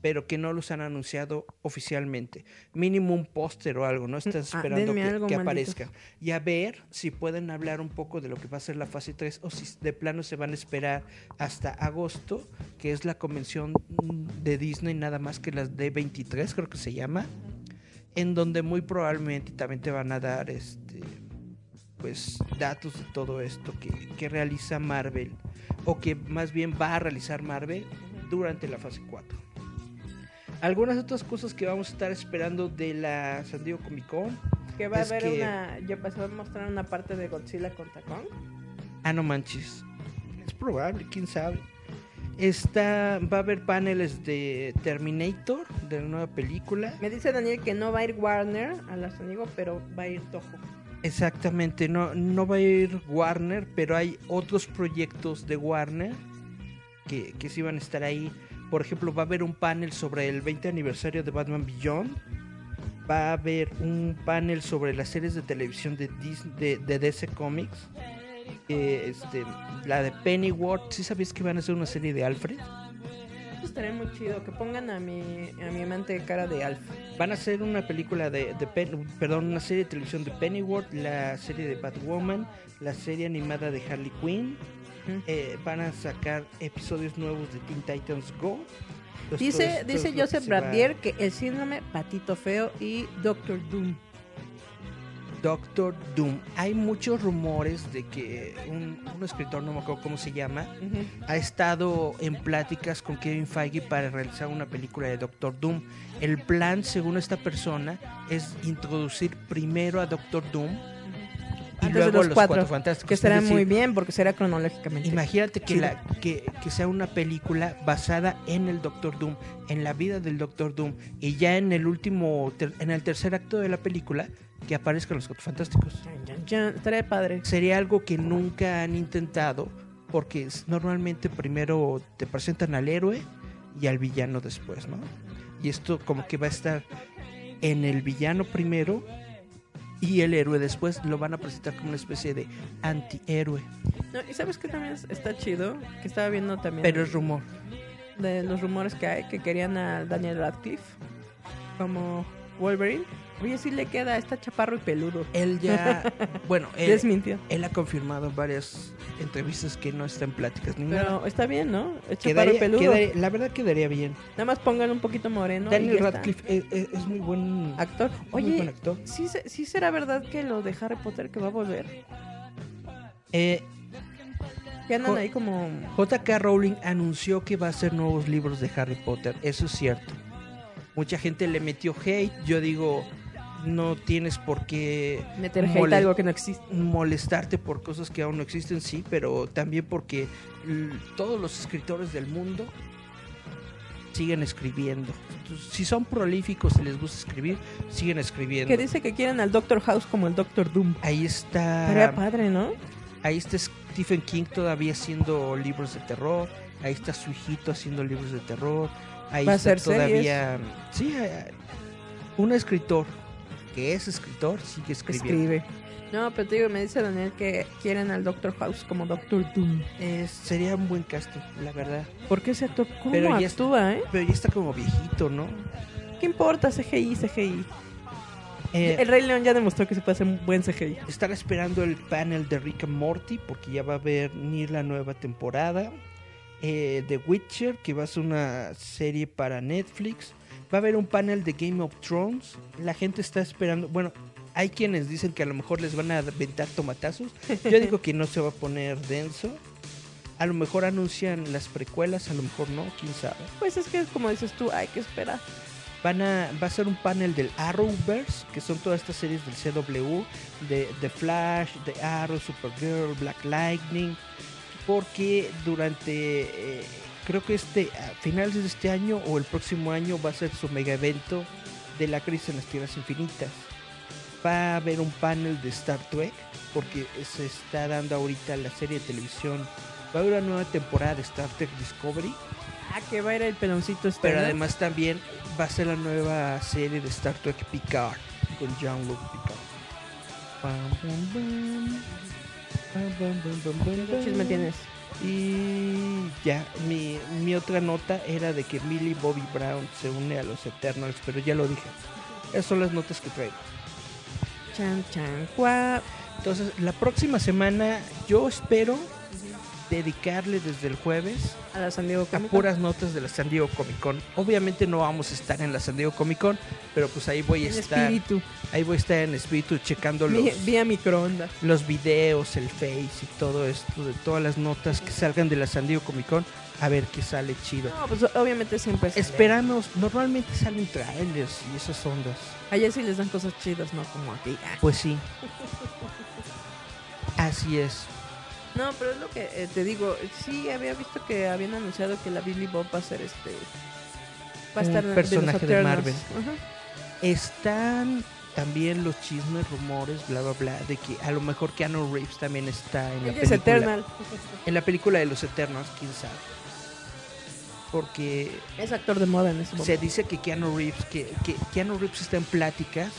pero que no los han anunciado oficialmente. Mínimo un póster o algo, ¿no? Están Ah, esperando que, algo, que aparezcan. Y a ver si pueden hablar un poco de lo que va a ser la fase 3 o si de plano se van a esperar hasta agosto, que es la convención mm, de Disney nada más que las D23, creo que se llama, en donde muy probablemente también te van a dar este pues datos de todo esto que, que realiza Marvel o que más bien va a realizar Marvel durante la fase 4. Algunas otras cosas que vamos a estar esperando de la San Diego Comic Con. Que va a haber que- una. Ya pasó a mostrar una parte de Godzilla contra Kong. Ah, no manches. Es probable, quién sabe. Está, va a haber paneles de Terminator, de la nueva película. Me dice Daniel que no va a ir Warner a la San Diego, pero va a ir Toho. Exactamente, no, no va a ir Warner, pero hay otros proyectos de Warner que, que sí van a estar ahí. Por ejemplo, va a haber un panel sobre el 20 aniversario de Batman Beyond. Va a haber un panel sobre las series de televisión de, Dis- de, de DC Comics. Eh, este, la de Pennyworth. ¿Sí sabías que van a hacer una serie de Alfred? Eso estaría muy chido. Que pongan a mi, a mi amante cara de Alf. Van a hacer una película de, de Pen- perdón, una serie de televisión de Pennyworth, la serie de Batwoman, la serie animada de Harley Quinn. Eh, van a sacar episodios nuevos de Teen Titans Go. Entonces, Dice, todo- todo dice que Joseph Brandier que el síndrome Patito Feo y Doctor Doom. Doctor Doom. Hay muchos rumores de que un, un escritor, no me acuerdo cómo se llama, ha estado en pláticas con Kevin Feige para realizar una película de Doctor Doom. El plan, según esta persona, es introducir primero a Doctor Doom y Antes de luego los a los cuatro, cuatro, fantásticos. Que decir, muy bien porque será cronológicamente. Imagínate que, la, que, que sea una película basada en el Doctor Doom, en la vida del Doctor Doom, y ya en el último, ter- en el tercer acto de la película, que aparezcan los Cuatro Fantásticos. Estaría padre. Sería algo que nunca han intentado, porque normalmente primero te presentan al héroe y al villano después, ¿no? Y esto como que va a estar en el villano primero y el héroe después lo van a presentar como una especie de antihéroe, No, y sabes que también es- está chido, que estaba viendo también pero es rumor. de los rumores que hay que querían a Daniel Radcliffe como Wolverine. Oye, sí le queda, está chaparro y peludo. Él ya, bueno, él, Desmintió. él ha confirmado en varias entrevistas que no está en pláticas ni nada. Pero está bien, ¿no? Es chaparro y Quedaría- peludo. quedaría- la verdad quedaría bien. Nada más pongan un poquito moreno. y Daniel ya. Radcliffe es, es- es muy buen Actor. Oye, buen actor. ¿sí, ¿sí será verdad que lo de Harry Potter que va a volver? Eh, Que andan ahí como... JK Rowling anunció que va a hacer nuevos libros de Harry Potter, eso es cierto. Mucha gente le metió hate, yo digo, no tienes por qué Meter hate algo que no existe. molestarte por cosas que aún no existen, sí, pero también porque todos los escritores del mundo siguen escribiendo. Entonces, si son prolíficos y les gusta escribir, siguen escribiendo. Que dice que quieren al Doctor House como el Doctor Doom. Ahí está Estaría padre, ¿no? Ahí está Stephen King todavía haciendo libros de terror. Ahí está su hijito haciendo libros de terror. Ahí Va a está hacer todavía. Sí, eh, un escritor que es escritor sigue escribiendo. Escribe. No, pero te digo, me dice Daniel que quieren al Doctor House como Doctor Doom. Es- sería un buen casting, la verdad. ¿Por qué ese actor? ¿Cómo Pero ya actúa, eh? Pero ya está como viejito, ¿no? ¿Qué importa? CGI, CGI. Eh, el Rey León ya demostró que se puede hacer un buen CGI. Estar esperando el panel de Rick and Morty porque ya va a venir la nueva temporada. Eh, The Witcher, que va a ser una serie para Netflix. Va a haber un panel de Game of Thrones. La gente está esperando. Bueno, hay quienes dicen que a lo mejor les van a aventar tomatazos. Yo digo que no se va a poner denso. A lo mejor anuncian las precuelas, a lo mejor no, quién sabe. Pues es que, como dices tú, hay que esperar. Van a, va a ser un panel del Arrowverse, que son todas estas series del CW, de, de Flash, de Arrow, Supergirl, Black Lightning, porque durante, eh, creo que este, a finales de este año o el próximo año va a ser su mega evento de la crisis en las tierras infinitas. Va a haber un panel de Star Trek, porque se está dando ahorita la serie de televisión. Va a haber una nueva temporada de Star Trek Discovery. Ah, que va a ir el peloncito este. Pero ¿no? además también va a ser la nueva serie de Star Trek Picard con Jean-Luc Picard. ¿Qué chisme pam. tienes? Y ya, mi, mi otra nota era de que Millie Bobby Brown se une a los Eternals, pero ya lo dije. Esas son las notas que traigo. Chan, chan, cuá. Entonces, la próxima semana yo espero dedicarle desde el jueves A la San Diego a Comic Con. puras notas de la San Diego Comic Con. Obviamente no vamos a estar en la San Diego Comic Con, pero pues ahí voy a En estar. espíritu. Ahí voy a estar en espíritu checando los, Vía, microondas. los videos, el Face y todo esto, de todas las notas que salgan de la San Diego Comic Con, a ver qué sale chido. No, pues obviamente siempre sale. Esperamos, normalmente salen trailers y esas ondas. Allá sí les dan cosas chidas, no como aquí. Pues sí. Así es. No, pero es lo que eh, te digo. Sí, había visto que habían anunciado que la Billy Bob va a ser este. Va a Un estar de los personaje de. Marvel. Ajá. Están también los chismes, rumores, bla, bla, bla, de que a lo mejor Keanu Reeves también está en la Ella es película. Eternal. En la película de los Eternos, quién sabe. Porque Es actor de moda en ese momento. se dice que Keanu Reeves, que, que Keanu Reeves está en pláticas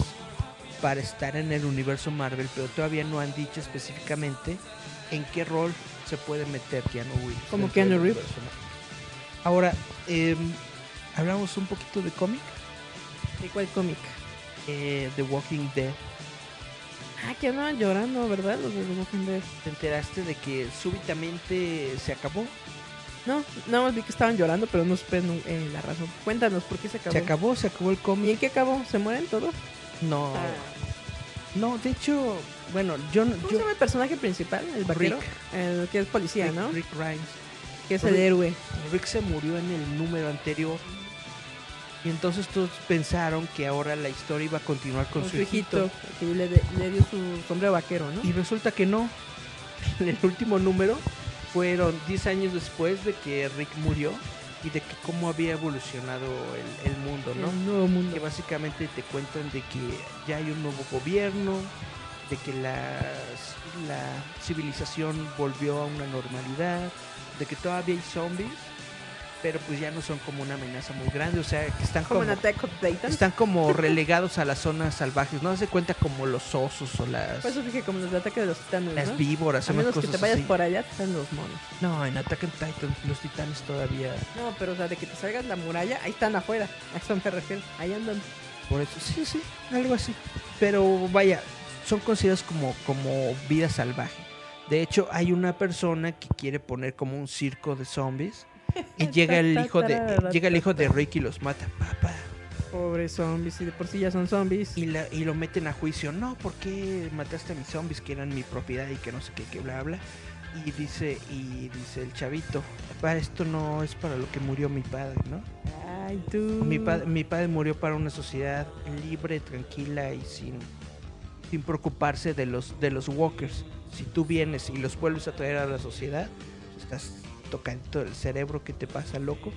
para estar en el universo Marvel, pero todavía no han dicho específicamente en qué rol se puede meter Keanu Reeves. Como Keanu Reeves. Ahora, em, hablamos un poquito de cómic, ¿De cuál cómic? eh, The Walking Dead. Ah, que andaban llorando, ¿verdad? Los de The Walking Dead. ¿Te enteraste de que súbitamente se acabó? No, nada más vi que estaban llorando, pero no supe eh, la razón. Cuéntanos, ¿por qué se acabó? Se acabó, se acabó el ¿Y cómic. en qué acabó? ¿Se mueren todos? No, Ah. No, de hecho, bueno, yo, ¿Cómo yo se llama el personaje principal? El vaquero. Rick. El que es policía, Rick, ¿no? Rick Grimes. Que es el héroe. Rick se murió en el número anterior. Y entonces todos pensaron que ahora la historia iba a continuar con, Con su hijito. que le, de- le dio su sombrero vaquero, ¿no? Y resulta que no. En el último número fueron 10 años después de que Rick murió y de que cómo había evolucionado el, el mundo, ¿no? El nuevo mundo. Que básicamente te cuentan de que ya hay un nuevo gobierno, de que las- la civilización volvió a una normalidad, de que todavía hay zombies, pero pues ya no son como una amenaza muy grande, o sea, que están Como como, están como relegados a las zonas salvajes, no se cuenta como los osos o las, Por eso dije como los de ataque de los titanes, las ¿no? víboras, A menos que cosas te vayas así. por allá, te están los monos. No, en Attack on Titan los titanes todavía, No, pero o sea, de que te salgas la muralla, ahí están afuera. A eso me refiero. Ahí andan. por eso, sí, sí, algo así. Pero vaya, son considerados como, como vida salvaje. De hecho, hay una persona que quiere poner como un circo de zombies y llega el hijo de llega el hijo de Rick y los mata, papá. Pobres zombies, y de por sí ya son zombies. Y, la- y lo meten a juicio. No, ¿por qué mataste a mis zombies que eran mi propiedad y que no sé qué, que bla, bla? Y dice, y dice el chavito, "Papá, esto no es para lo que murió mi padre, ¿no? Ay, tú. Mi, pa- mi padre murió para una sociedad libre, tranquila y sin, sin preocuparse de los, de los walkers. Si tú vienes y los vuelves a traer a la sociedad, estás tocando el cerebro que te pasa loco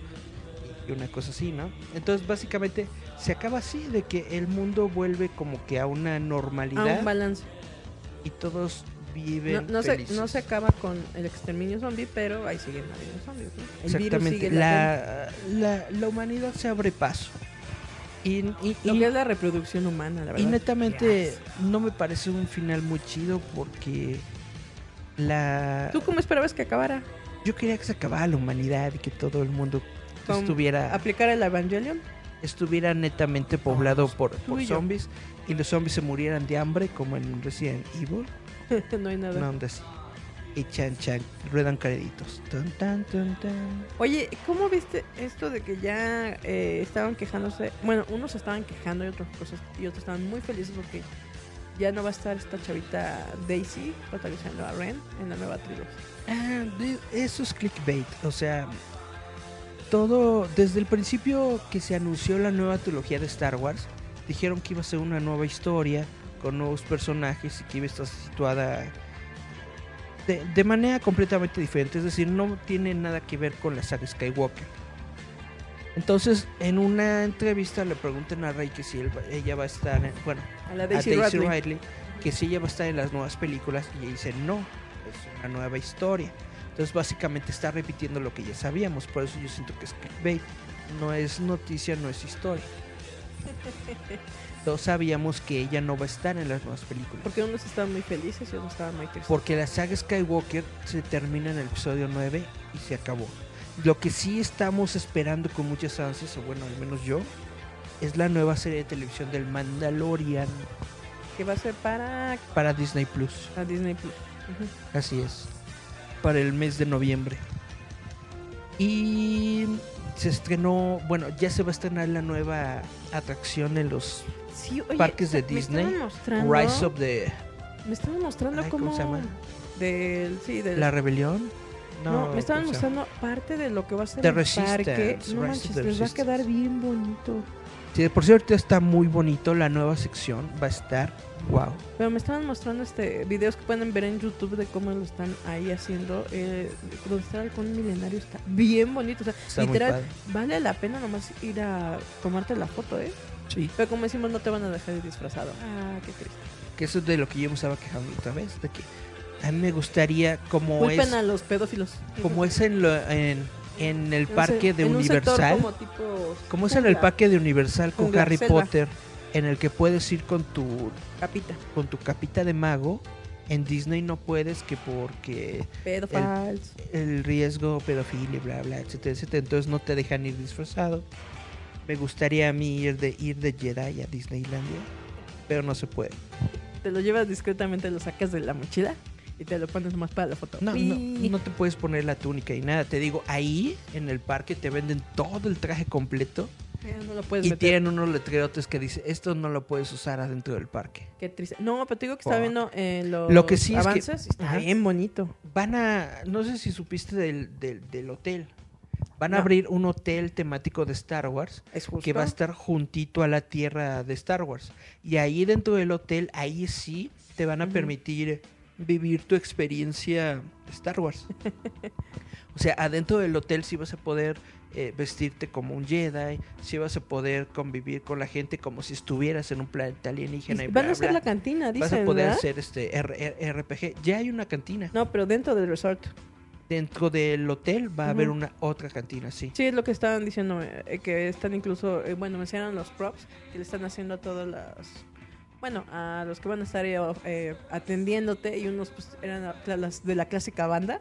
y una cosa así, ¿no? Entonces básicamente se acaba así de que el mundo vuelve como que a una A normalidad un balance. y todos viven no, se, felices. no se acaba con el exterminio zombie, pero ahí siguen habiendo zombies. ¿no? El virus Exactamente. sigue latente. La, la, la humanidad se abre paso. Y, y- Lo y- que es la reproducción humana, la verdad. Y netamente Yes. no me parece un final muy chido porque la ¿Tú cómo esperabas que acabara? Yo quería que se acabara la humanidad y que todo el mundo ¿Con estuviera ¿Aplicar el Evangelion? estuviera netamente poblado por, por y yo. zombies y los zombies se murieran de hambre como en Resident Evil. no hay nada. No. Y chan chan, ruedan créditos. Tan, tan. Oye, ¿cómo viste esto de que ya eh, estaban quejándose? Bueno, unos estaban quejando y otras cosas, y otros estaban muy felices porque ya no va a estar esta chavita Daisy protagonizando a Ren en la nueva trilogía. Ah, eso es clickbait. O sea, todo desde el principio que se anunció la nueva trilogía de Star Wars, dijeron que iba a ser una nueva historia con nuevos personajes y que iba a estar situada de, de manera completamente diferente. Es decir, no tiene nada que ver con la saga Skywalker. Entonces, en una entrevista le preguntan a Rey que si él ella va a estar, en- bueno, A la a Daisy, Daisy Ridley. Ridley, que si ella va a estar en las nuevas películas y ella dice no, es una nueva historia. Entonces básicamente está repitiendo lo que ya sabíamos, por eso yo siento que es clickbait. No es noticia, no es historia. Todos sabíamos que ella no va a estar en las nuevas películas. Porque unos estaban muy felices y otros estaban muy tristes. Porque la saga Skywalker se termina en el episodio 9 y se acabó. Lo que sí estamos esperando con muchas ansias, o bueno, al menos yo, es la nueva serie de televisión del Mandalorian Que va a ser para para Disney Plus. a Disney Plus. Así es. Para el mes de noviembre. Y se estrenó, bueno, ya se va a estrenar la nueva atracción en los Sí, oye, parques de Disney. Rise of the Me estaban mostrando Ay, cómo... ¿cómo se llama? Del, sí, del... la rebelión. No, me estaban mostrando parte de lo que va a ser The el parque. Resistance, No manches, les va a quedar bien bonito. Sí, por cierto está muy bonito la nueva sección, va a estar wow. Pero me estaban mostrando este videos que pueden ver en YouTube de cómo lo están ahí haciendo. Eh, donde está el halcón milenario está bien bonito. O sea, Está literal, vale la pena nomás ir a tomarte la foto, ¿eh? Sí, Pero como decimos, no te van a dejar disfrazado. Ah, qué triste. que eso es de lo que yo me estaba quejando otra vez, de que a mí me gustaría como Muy es a los pedófilos. como es en lo- en, en el parque de en un sector Universal. como tipo Como es en el parque de Universal con Harry selva. Potter, en el que puedes ir con tu Capita. con tu capita de mago, en Disney no puedes que porque Pedófilos. el riesgo pedofilia, bla bla, etcétera, etcétera, entonces no te dejan ir disfrazado. Me gustaría a mí ir de ir de Jedi a Disneylandia, pero no se puede. Te lo llevas discretamente, lo sacas de la mochila y te lo pones más para la foto. No, no, no te puedes poner la túnica y nada. Te digo, ahí en el parque te venden todo el traje completo no lo puedes y meter. tienen unos letrerotes que dice esto no lo puedes usar adentro del parque. Qué triste. No, pero te digo que estaba viendo eh, los Lo que sí es que- avances y está Ajá. bien bonito. Van a, no sé si supiste del, del, del hotel. Van a abrir un hotel temático de Star Wars Es que va a estar juntito a la tierra de Star Wars. Y ahí dentro del hotel, ahí sí te van a permitir vivir tu experiencia de Star Wars. o sea, adentro del hotel sí vas a poder eh, vestirte como un Jedi, sí vas a poder convivir con la gente como si estuvieras en un planeta alienígena. Y y van bla, a hacer la cantina, dicen, Vas a poder ¿verdad? hacer este R- R- RPG. Ya hay una cantina. No, pero dentro del resort. Dentro del hotel va a haber una otra cantina, sí. Sí, es lo que estaban diciendo, eh, que están incluso, eh, bueno, me enseñaron los props que le están haciendo a todas las, bueno, a los que van a estar eh, eh, atendiéndote y unos pues eran la- las de la clásica banda.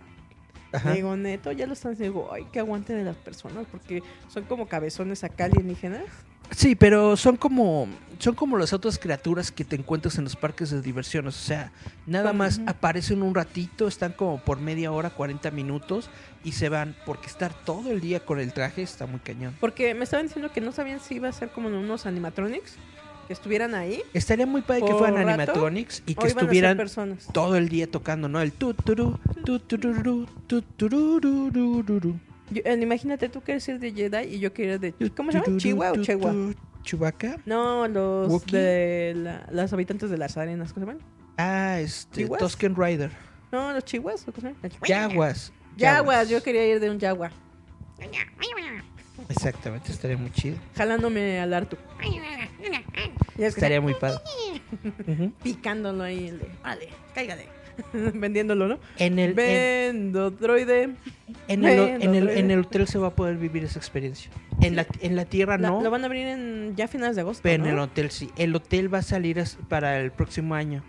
Ajá. Digo, neto, ya lo están diciendo, ay, que aguante de las personas, porque son como cabezones acá alienígenas. Sí, pero son como son como las otras criaturas que te encuentras en los parques de diversiones, o sea, nada más aparecen un ratito, están como por media hora, 40 minutos y se van porque estar todo el día con el traje está muy cañón. Porque me estaban diciendo que no sabían si iba a ser como unos animatronics que estuvieran ahí. Estaría muy padre que fueran rato, animatronics y que estuvieran todo el día tocando, ¿no? El tu turú, tu tururú, tu. Yo- imagínate, tú quieres ir de Jedi y yo quiero ir de... ¿Cómo se llama? ¿Chihuahua o Chehua? ¿Chewbacca? No, los ¿Wookiee? de la- las habitantes de las arenas, ¿cómo se llaman? Ah, este, ¿Chihuas? Tusken Rider. No, los chihuahuas, ¿o ¿cómo se llaman? Yaguas. Yaguas, yo quería ir de un yagua, Exactamente, estaría muy chido. jalándome al Artu. Y es que Estaría muy padre. Picándolo ahí, el de, vale, cáigale. Vendiéndolo, ¿no? En el, en, Vendo droide. en el, Vendo en, el, droide. en el hotel se va a poder vivir esa experiencia. En la, en la tierra La- no, Lo van a abrir en ya finales de agosto, pero en el ¿no? hotel sí. El hotel va a salir as- para el próximo año.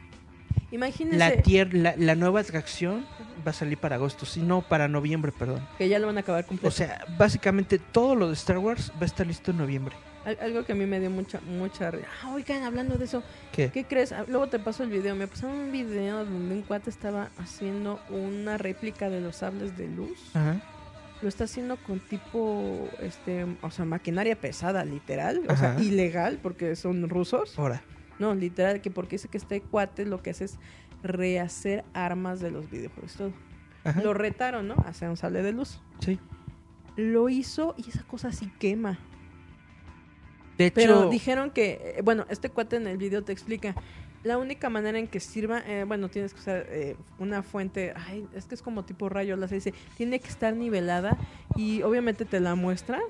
Imagínense La, tier- la, la nueva atracción va a salir para agosto, sí, no, para noviembre, perdón. que ya lo van a acabar completo. O sea, básicamente todo lo de Star Wars va a estar listo en noviembre. Al- Algo que a mí me dio mucha, mucha... ri- Ah, oigan, hablando de eso, ¿Qué? ¿qué crees? Ah, Luego te paso el video. Me pasaron un video donde un cuate estaba haciendo una réplica de los sables de luz. Ajá. Lo está haciendo con tipo, este, o sea, maquinaria pesada, literal. O sea, ilegal porque son rusos. Ahora. No, literal, que porque dice que este cuate lo que hace es rehacer armas de los videojuegos. Todo. Ajá. Lo retaron, ¿no? Hacer un sable de luz. Sí. Lo hizo y esa cosa sí quema. De hecho, Pero dijeron que, eh, bueno, este cuate en el video te explica, la única manera en que sirva, eh, bueno, tienes que usar eh, una fuente, ay, es que es como tipo rayo láser, dice, tiene que estar nivelada y obviamente te la muestra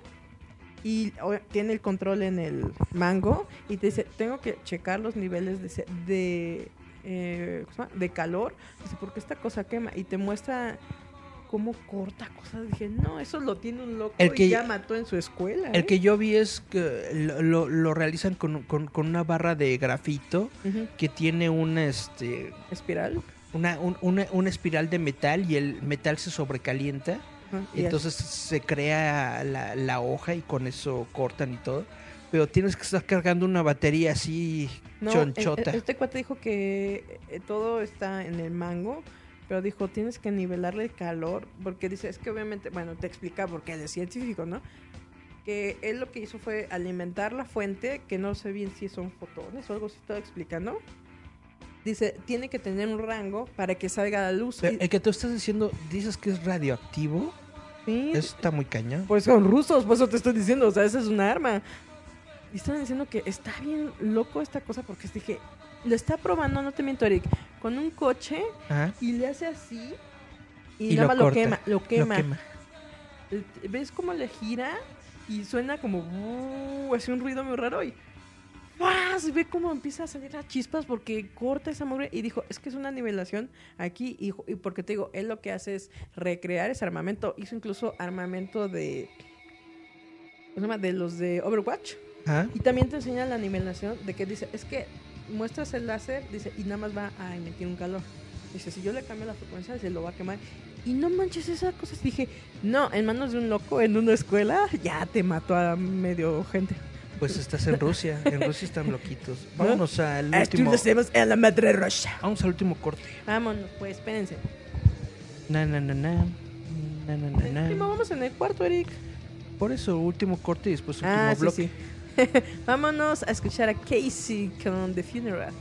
y o- tiene el control en el mango y te dice, tengo que checar los niveles de, de, eh, de calor, dice, porque esta cosa quema y te muestra cómo corta cosas. Dije, no, eso lo tiene un loco El que- y ya mató en su escuela. el ¿eh?". que yo vi es que lo, lo- lo realizan con, con- con una barra de grafito que tiene una, este, Espiral. una, un- una, una espiral de metal y el metal se sobrecalienta. Y y entonces se crea la, la hoja y con eso cortan y todo. Pero tienes que estar cargando una batería así No, chonchota. e- e- Este cuate dijo que eh, todo está en el mango, pero dijo, tienes que nivelarle el calor, porque dice, es que obviamente, bueno, te explica porque él es científico, ¿no? Que él lo que hizo fue alimentar la fuente, que no sé bien si son fotones o algo así, estaba explicando. Dice, tiene que tener un rango para que salga la luz. Pero Y- el que tú estás diciendo, dices que es radioactivo. sí, Eso está muy cañón. Pues son rusos, por eso te estoy diciendo, o sea, esa es una arma. Y estaban diciendo que está bien loco esta cosa porque dije, lo está probando, no te miento, Eric, con un coche Ajá. y le hace así y, Y nada lo más lo quema, lo quema. Lo quema. El- ¿Ves cómo le gira y suena como "Uh", hace un ruido muy raro y ¡guau! se ve cómo empieza a salir las chispas porque corta esa mugre y dijo, es que es una nivelación aquí y, y porque te digo, él lo que hace es recrear ese armamento, hizo incluso armamento de ¿cómo se llama? de los de Overwatch y también te enseña la nivelación de que dice, es que muestras el láser, dice, y nada más va a emitir un calor. Dice, si yo le cambio la frecuencia, se lo va a quemar. Y no manches esas cosas. Dije, no, en manos de un loco en una escuela, ya te mató a medio gente. Pues estás en Rusia. En Rusia están loquitos. Vámonos al último. En la madre rocha. Vamos al último corte. Vámonos, pues, espérense. Na, na, na, na. Na, na, na, na. Primo, vamos en el cuarto, Eric. Por eso, último corte y después último Ah, sí, bloque. sí. Vámonos a escuchar a Casey con The Funeral.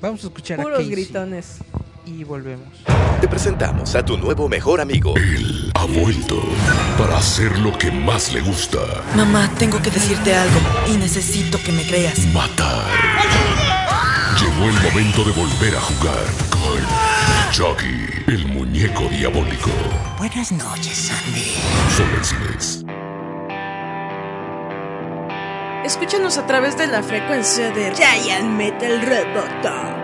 Vamos a escuchar a Casey. Puros gritones. Y volvemos. Te presentamos a tu nuevo mejor amigo. Él ha vuelto para hacer lo que más le gusta. Mamá, tengo que decirte algo y necesito que me creas. Matar. Llegó el momento de volver a jugar con Chucky, el muñeco diabólico. Buenas noches, Sandy. Solo en cines. Escúchanos a través de la frecuencia de Giant Metal Roboto.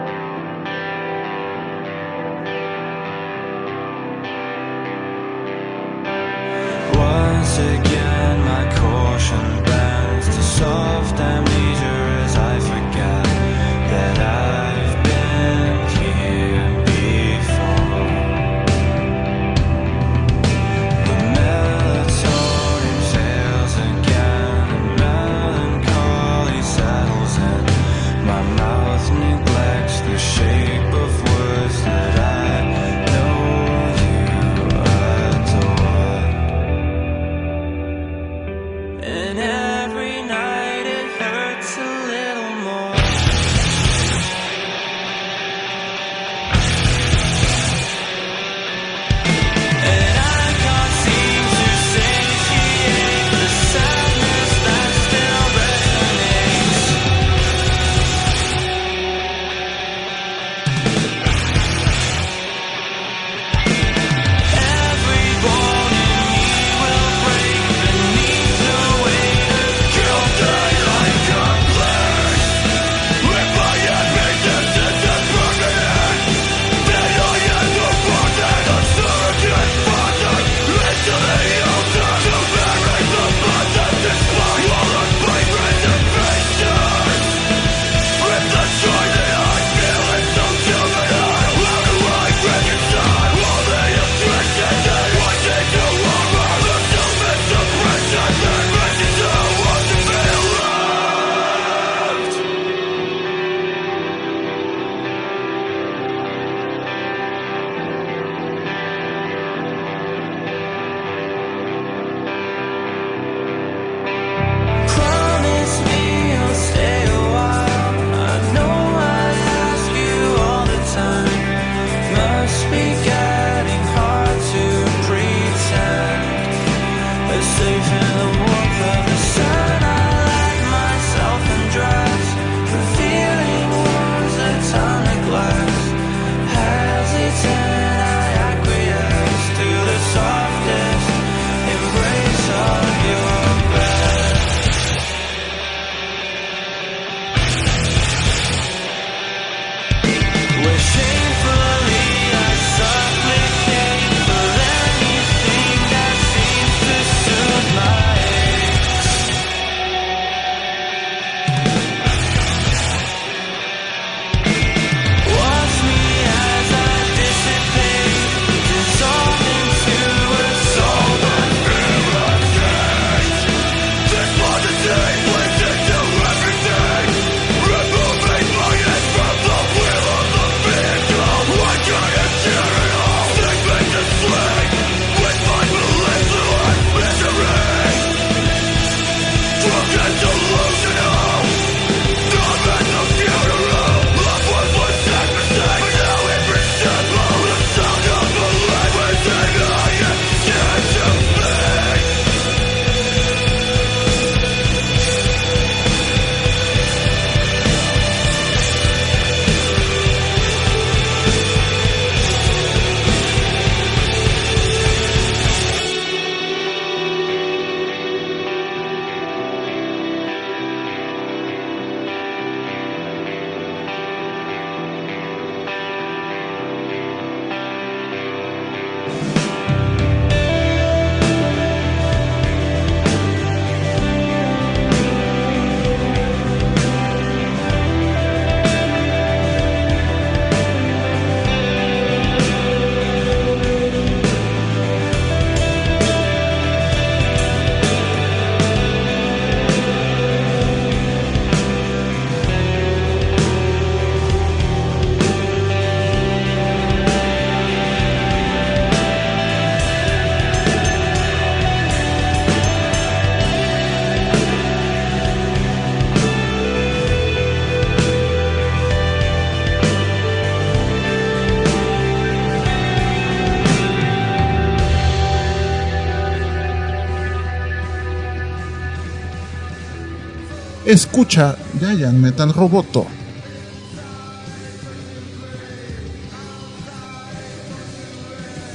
Escucha Giant Metal Roboto.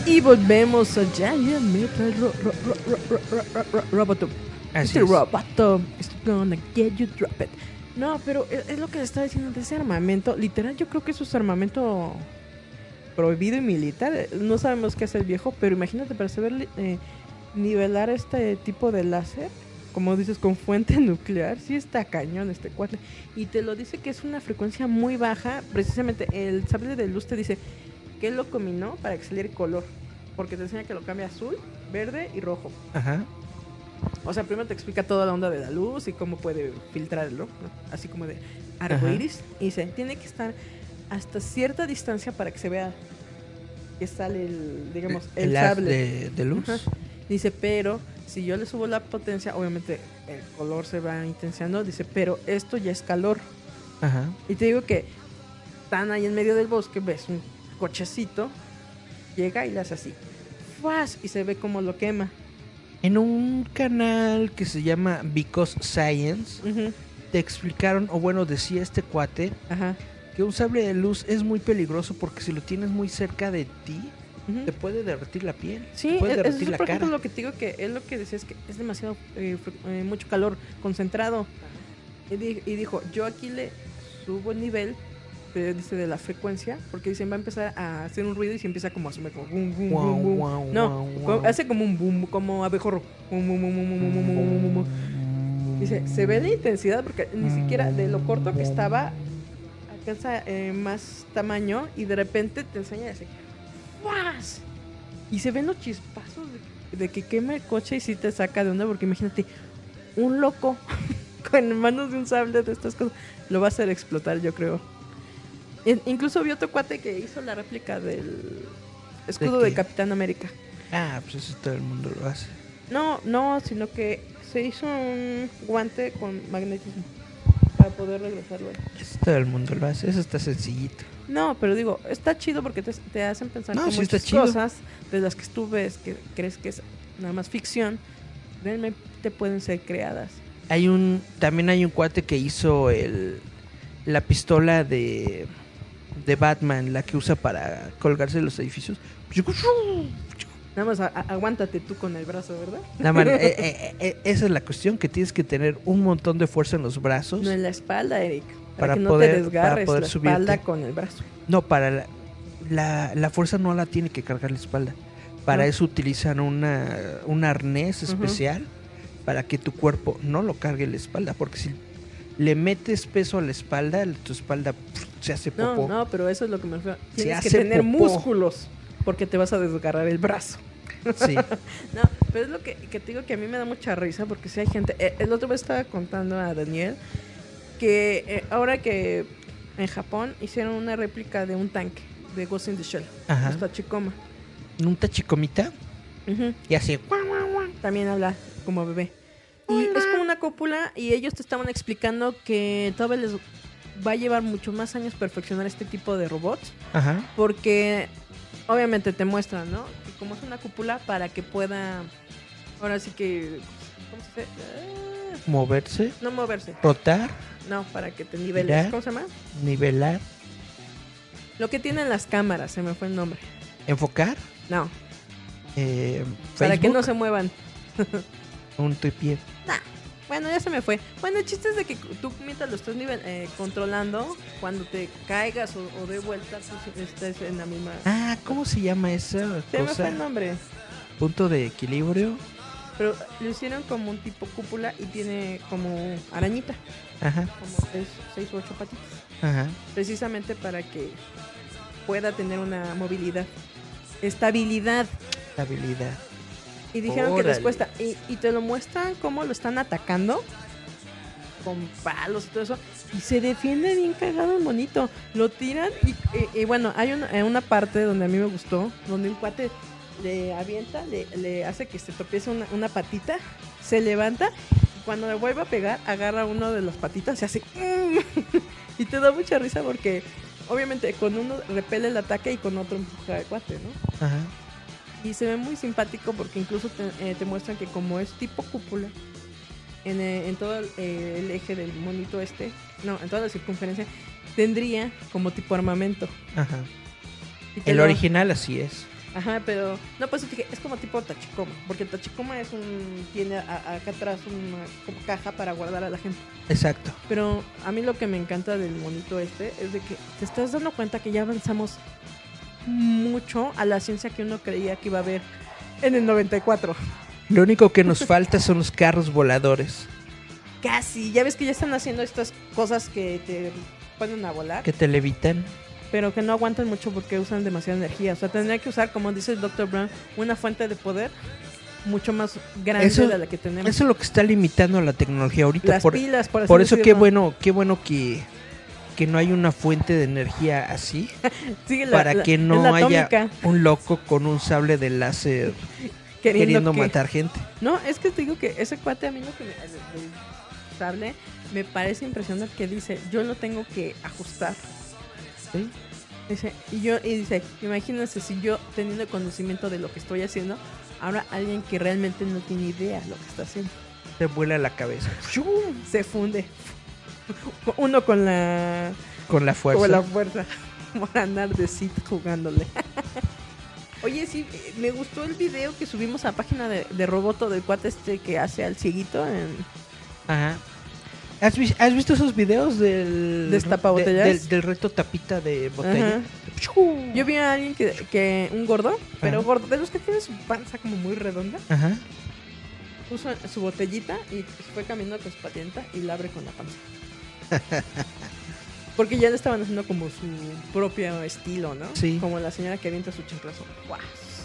Y volvemos a Giant Metal Roboto. Así este es. Roboto, it's gonna get you, drop it. No, pero e-, es lo que le está diciendo de ese armamento. Literal, yo creo que eso es armamento prohibido y militar. No sabemos qué es el viejo, pero imagínate para saber eh, nivelar este tipo de láser como dices, con fuente nuclear, sí está cañón este cuate. Y te lo dice que es una frecuencia muy baja. Precisamente el sable de luz te dice que lo combinó para que saliera color. Porque te enseña que lo cambia azul, verde y rojo. Ajá. O sea, primero te explica toda la onda de la luz y cómo puede filtrarlo, ¿no? así como de arcoiris. Y dice, tiene que estar hasta cierta distancia para que se vea que sale el, digamos, el, sable. de- de luz. Ajá. Dice, pero si yo le subo la potencia, obviamente el color se va intensiando. Dice, pero esto ya es calor. Ajá. Y te digo que están ahí en medio del bosque, ves un cochecito, llega y le hace así. ¡fuas! Y se ve como lo quema. En un canal que se llama Because Science, te explicaron, o bueno, decía este cuate, que un sable de luz es muy peligroso porque si lo tienes muy cerca de ti, te puede derretir la piel. Sí, puede derretir eso es, la por ejemplo, lo que te digo que es lo que decías es que es demasiado mucho calor concentrado. Y, dijo, yo aquí le subo el nivel dice de la frecuencia, porque dice va a empezar a hacer un ruido y se empieza como a como boom, no, hace como un boom, como abejorro. Dice, se ve la intensidad porque ni siquiera de lo corto que estaba alcanza más tamaño y de repente te enseña así. ¡Fuas! Y se ven los chispazos de, de que quema el coche y sí te saca de onda porque imagínate, un loco con manos de un sable de estas cosas lo va a hacer explotar, yo creo. In- incluso vi otro cuate que hizo la réplica del escudo ¿De? Capitán América. Ah, pues eso todo el mundo lo hace. No, no, sino que se hizo un guante con magnetismo para poder regresarlo. Eso todo el mundo lo hace, eso está sencillito. No, pero digo, está chido porque te, te hacen pensar No, que sí muchas cosas de las que tú ves que crees que es nada más ficción, realmente pueden ser creadas. Hay un, también hay un cuate que hizo el, la pistola de, de Batman, la que usa para colgarse de los edificios. Nada más aguántate tú con el brazo, ¿verdad? La man- eh, eh, eh, esa es la cuestión, que tienes que tener un montón de fuerza en los brazos. No en la espalda, Eric. Para Para, que no poder- para poder la espalda subirte. con el brazo. No, para la, la, la fuerza no la tiene que cargar la espalda. Para No. eso utilizan una, un arnés especial para que tu cuerpo no lo cargue la espalda. Porque si le metes peso a la espalda, tu espalda se hace No, popó. no, pero eso es lo que me refiero. Se Tienes que tener popó. músculos porque te vas a desgarrar el brazo. Sí. no, pero es lo que, que te digo que a mí me da mucha risa porque si hay gente. eh, el otro vez estaba contando a Daniel que eh, ahora que en Japón hicieron una réplica de un tanque de Ghost in the Shell, Ajá. Chikoma. Un tachicomita y así. También habla como bebé. Y es como una cúpula y ellos te estaban explicando que todavía les va a llevar mucho más años perfeccionar este tipo de robots. Ajá. Porque obviamente te muestran, ¿no? Que como es una cúpula para que pueda, ahora sí que, ¿cómo se dice? Ah, Moverse, no moverse. rotar, No, para que te niveles. ¿Cómo se llama? nivelar, Lo que tienen las cámaras, se me fue el nombre. enfocar. No, eh, para que no se muevan. un tripié. Bueno, ya se me fue. Bueno, el chiste es de que tú mientras lo estás nivel, eh, controlando, cuando te caigas o, o de vuelta, pues estés en la misma... Ah, ¿cómo se llama esa se me fue cosa? el nombre. Punto de equilibrio. Pero lo hicieron como un tipo cúpula y tiene como arañita. Aja. Como seis, seis u ocho patitas. Ajá. Precisamente para que pueda tener una movilidad. Estabilidad. Habilidad. Y dijeron que cuesta. Y, y te lo muestran cómo lo están atacando. Con palos y todo eso. Y se defiende bien cagado el monito. Lo tiran y, y- y bueno, hay una, eh, una parte donde a mí me gustó. Donde un cuate le avienta, le, le hace que se tropiece una, una patita. Se levanta. Y cuando le vuelve a pegar, agarra uno de las patitas y hace... "Mm". y te da mucha risa porque... Obviamente con uno repele el ataque y con otro empuja al cuate, ¿no? Ajá. Y se ve muy simpático porque incluso te, eh, te muestran que como es tipo cúpula, en, eh, en todo el, eh, el eje del monito este, no, en toda la circunferencia, tendría como tipo armamento. Ajá. Y El lo- original así es. Ajá, pero no, pues dije, es como tipo Tachikoma, porque Tachikoma es un tiene a- acá atrás una como caja para guardar a la gente. Exacto. Pero a mí lo que me encanta del monito este es de que te estás dando cuenta que ya avanzamos mucho a la ciencia que uno creía que iba a haber en el 94. Lo único que nos falta son los carros voladores Casi, ya ves que ya están haciendo estas cosas que te ponen a volar, que te levitan. pero que no aguantan mucho porque usan demasiada energía. O sea, tendría que usar, como dice el Dr. Brown, una fuente de poder mucho más grande Eso- de la que tenemos. Eso es lo que está limitando a la tecnología ahorita. Las por, pilas, por así por eso qué bueno, qué bueno que, que no hay una fuente de energía así Sí, la- para la- que no haya atómica. un loco con un sable de láser Queriendo queriendo, que- matar gente. No, es que te digo que ese cuate a mí lo que me, el- el sable me parece impresionante que dice, yo lo tengo que ajustar. ¿Sí? Dice, y yo y dice, imagínense si yo teniendo conocimiento de lo que estoy haciendo, ahora alguien que realmente no tiene idea lo que está haciendo. Te vuela la cabeza Se funde. Uno con la con la fuerza. con la fuerza por andar de Sith jugándole. Oye, sí, me gustó el video que subimos a la página de, de Roboto del cuate este que hace al cieguito en, Ajá. ¿Has, vis- has visto esos videos del de- del, del reto tapita de botella? Ajá. Yo vi a alguien que, que un gordo, pero Ajá. gordo, de los que tiene su panza como muy redonda, Ajá. puso su botellita y fue caminando con su patienta y la abre con la panza. Porque ya le estaban haciendo como su propio estilo, ¿no? Sí. Como la señora que avienta su chimplazo. ¡Guau!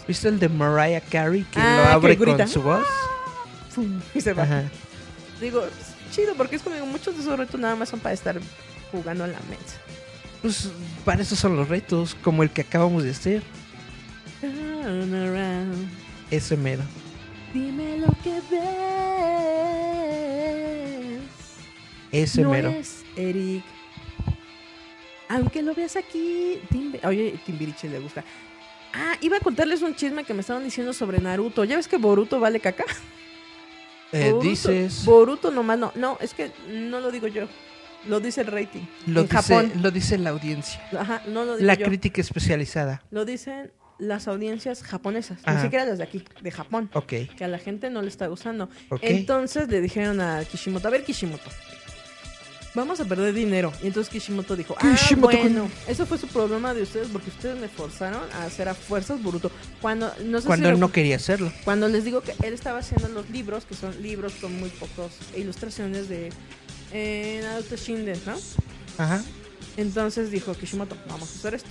¿Viste el de Mariah Carey que Ah, lo que abre grita. con su voz? ¡Fum! Y se va. Ajá. Digo, chido, porque es como muchos de esos retos nada más son para estar jugando a la mesa. Pues para eso son los retos, como el que acabamos de hacer. Turn around. Ese mero. Dime lo que ves. Ese no mero. es Eric. Aunque lo veas aquí. Timbe- Oye, Timbiriche le gusta. Ah, iba a contarles un chisme que me estaban diciendo sobre Naruto. ¿Ya ves que Boruto vale caca? Eh, Boruto- dices. Boruto nomás no. No, es que no lo digo yo. Lo dice el rating. Lo en dice, Japón. lo dice la audiencia. Ajá, no lo digo La yo. crítica especializada. Lo dicen las audiencias japonesas. Ni Ajá. siquiera las de aquí, de Japón. Ok. Que a la gente no le está gustando. Entonces le dijeron a Kishimoto, a ver Kishimoto, vamos a perder dinero. Y entonces Kishimoto dijo, ah, Kishimoto bueno, eso fue su problema de ustedes porque ustedes me forzaron a hacer a fuerzas Boruto. Cuando, no sé si Cuando él no quería hacerlo. Cuando les digo que él estaba haciendo los libros, que son libros con muy pocos ilustraciones de eh, Naruto Shinden, ¿no? Ajá. Entonces dijo Kishimoto, vamos a hacer esto.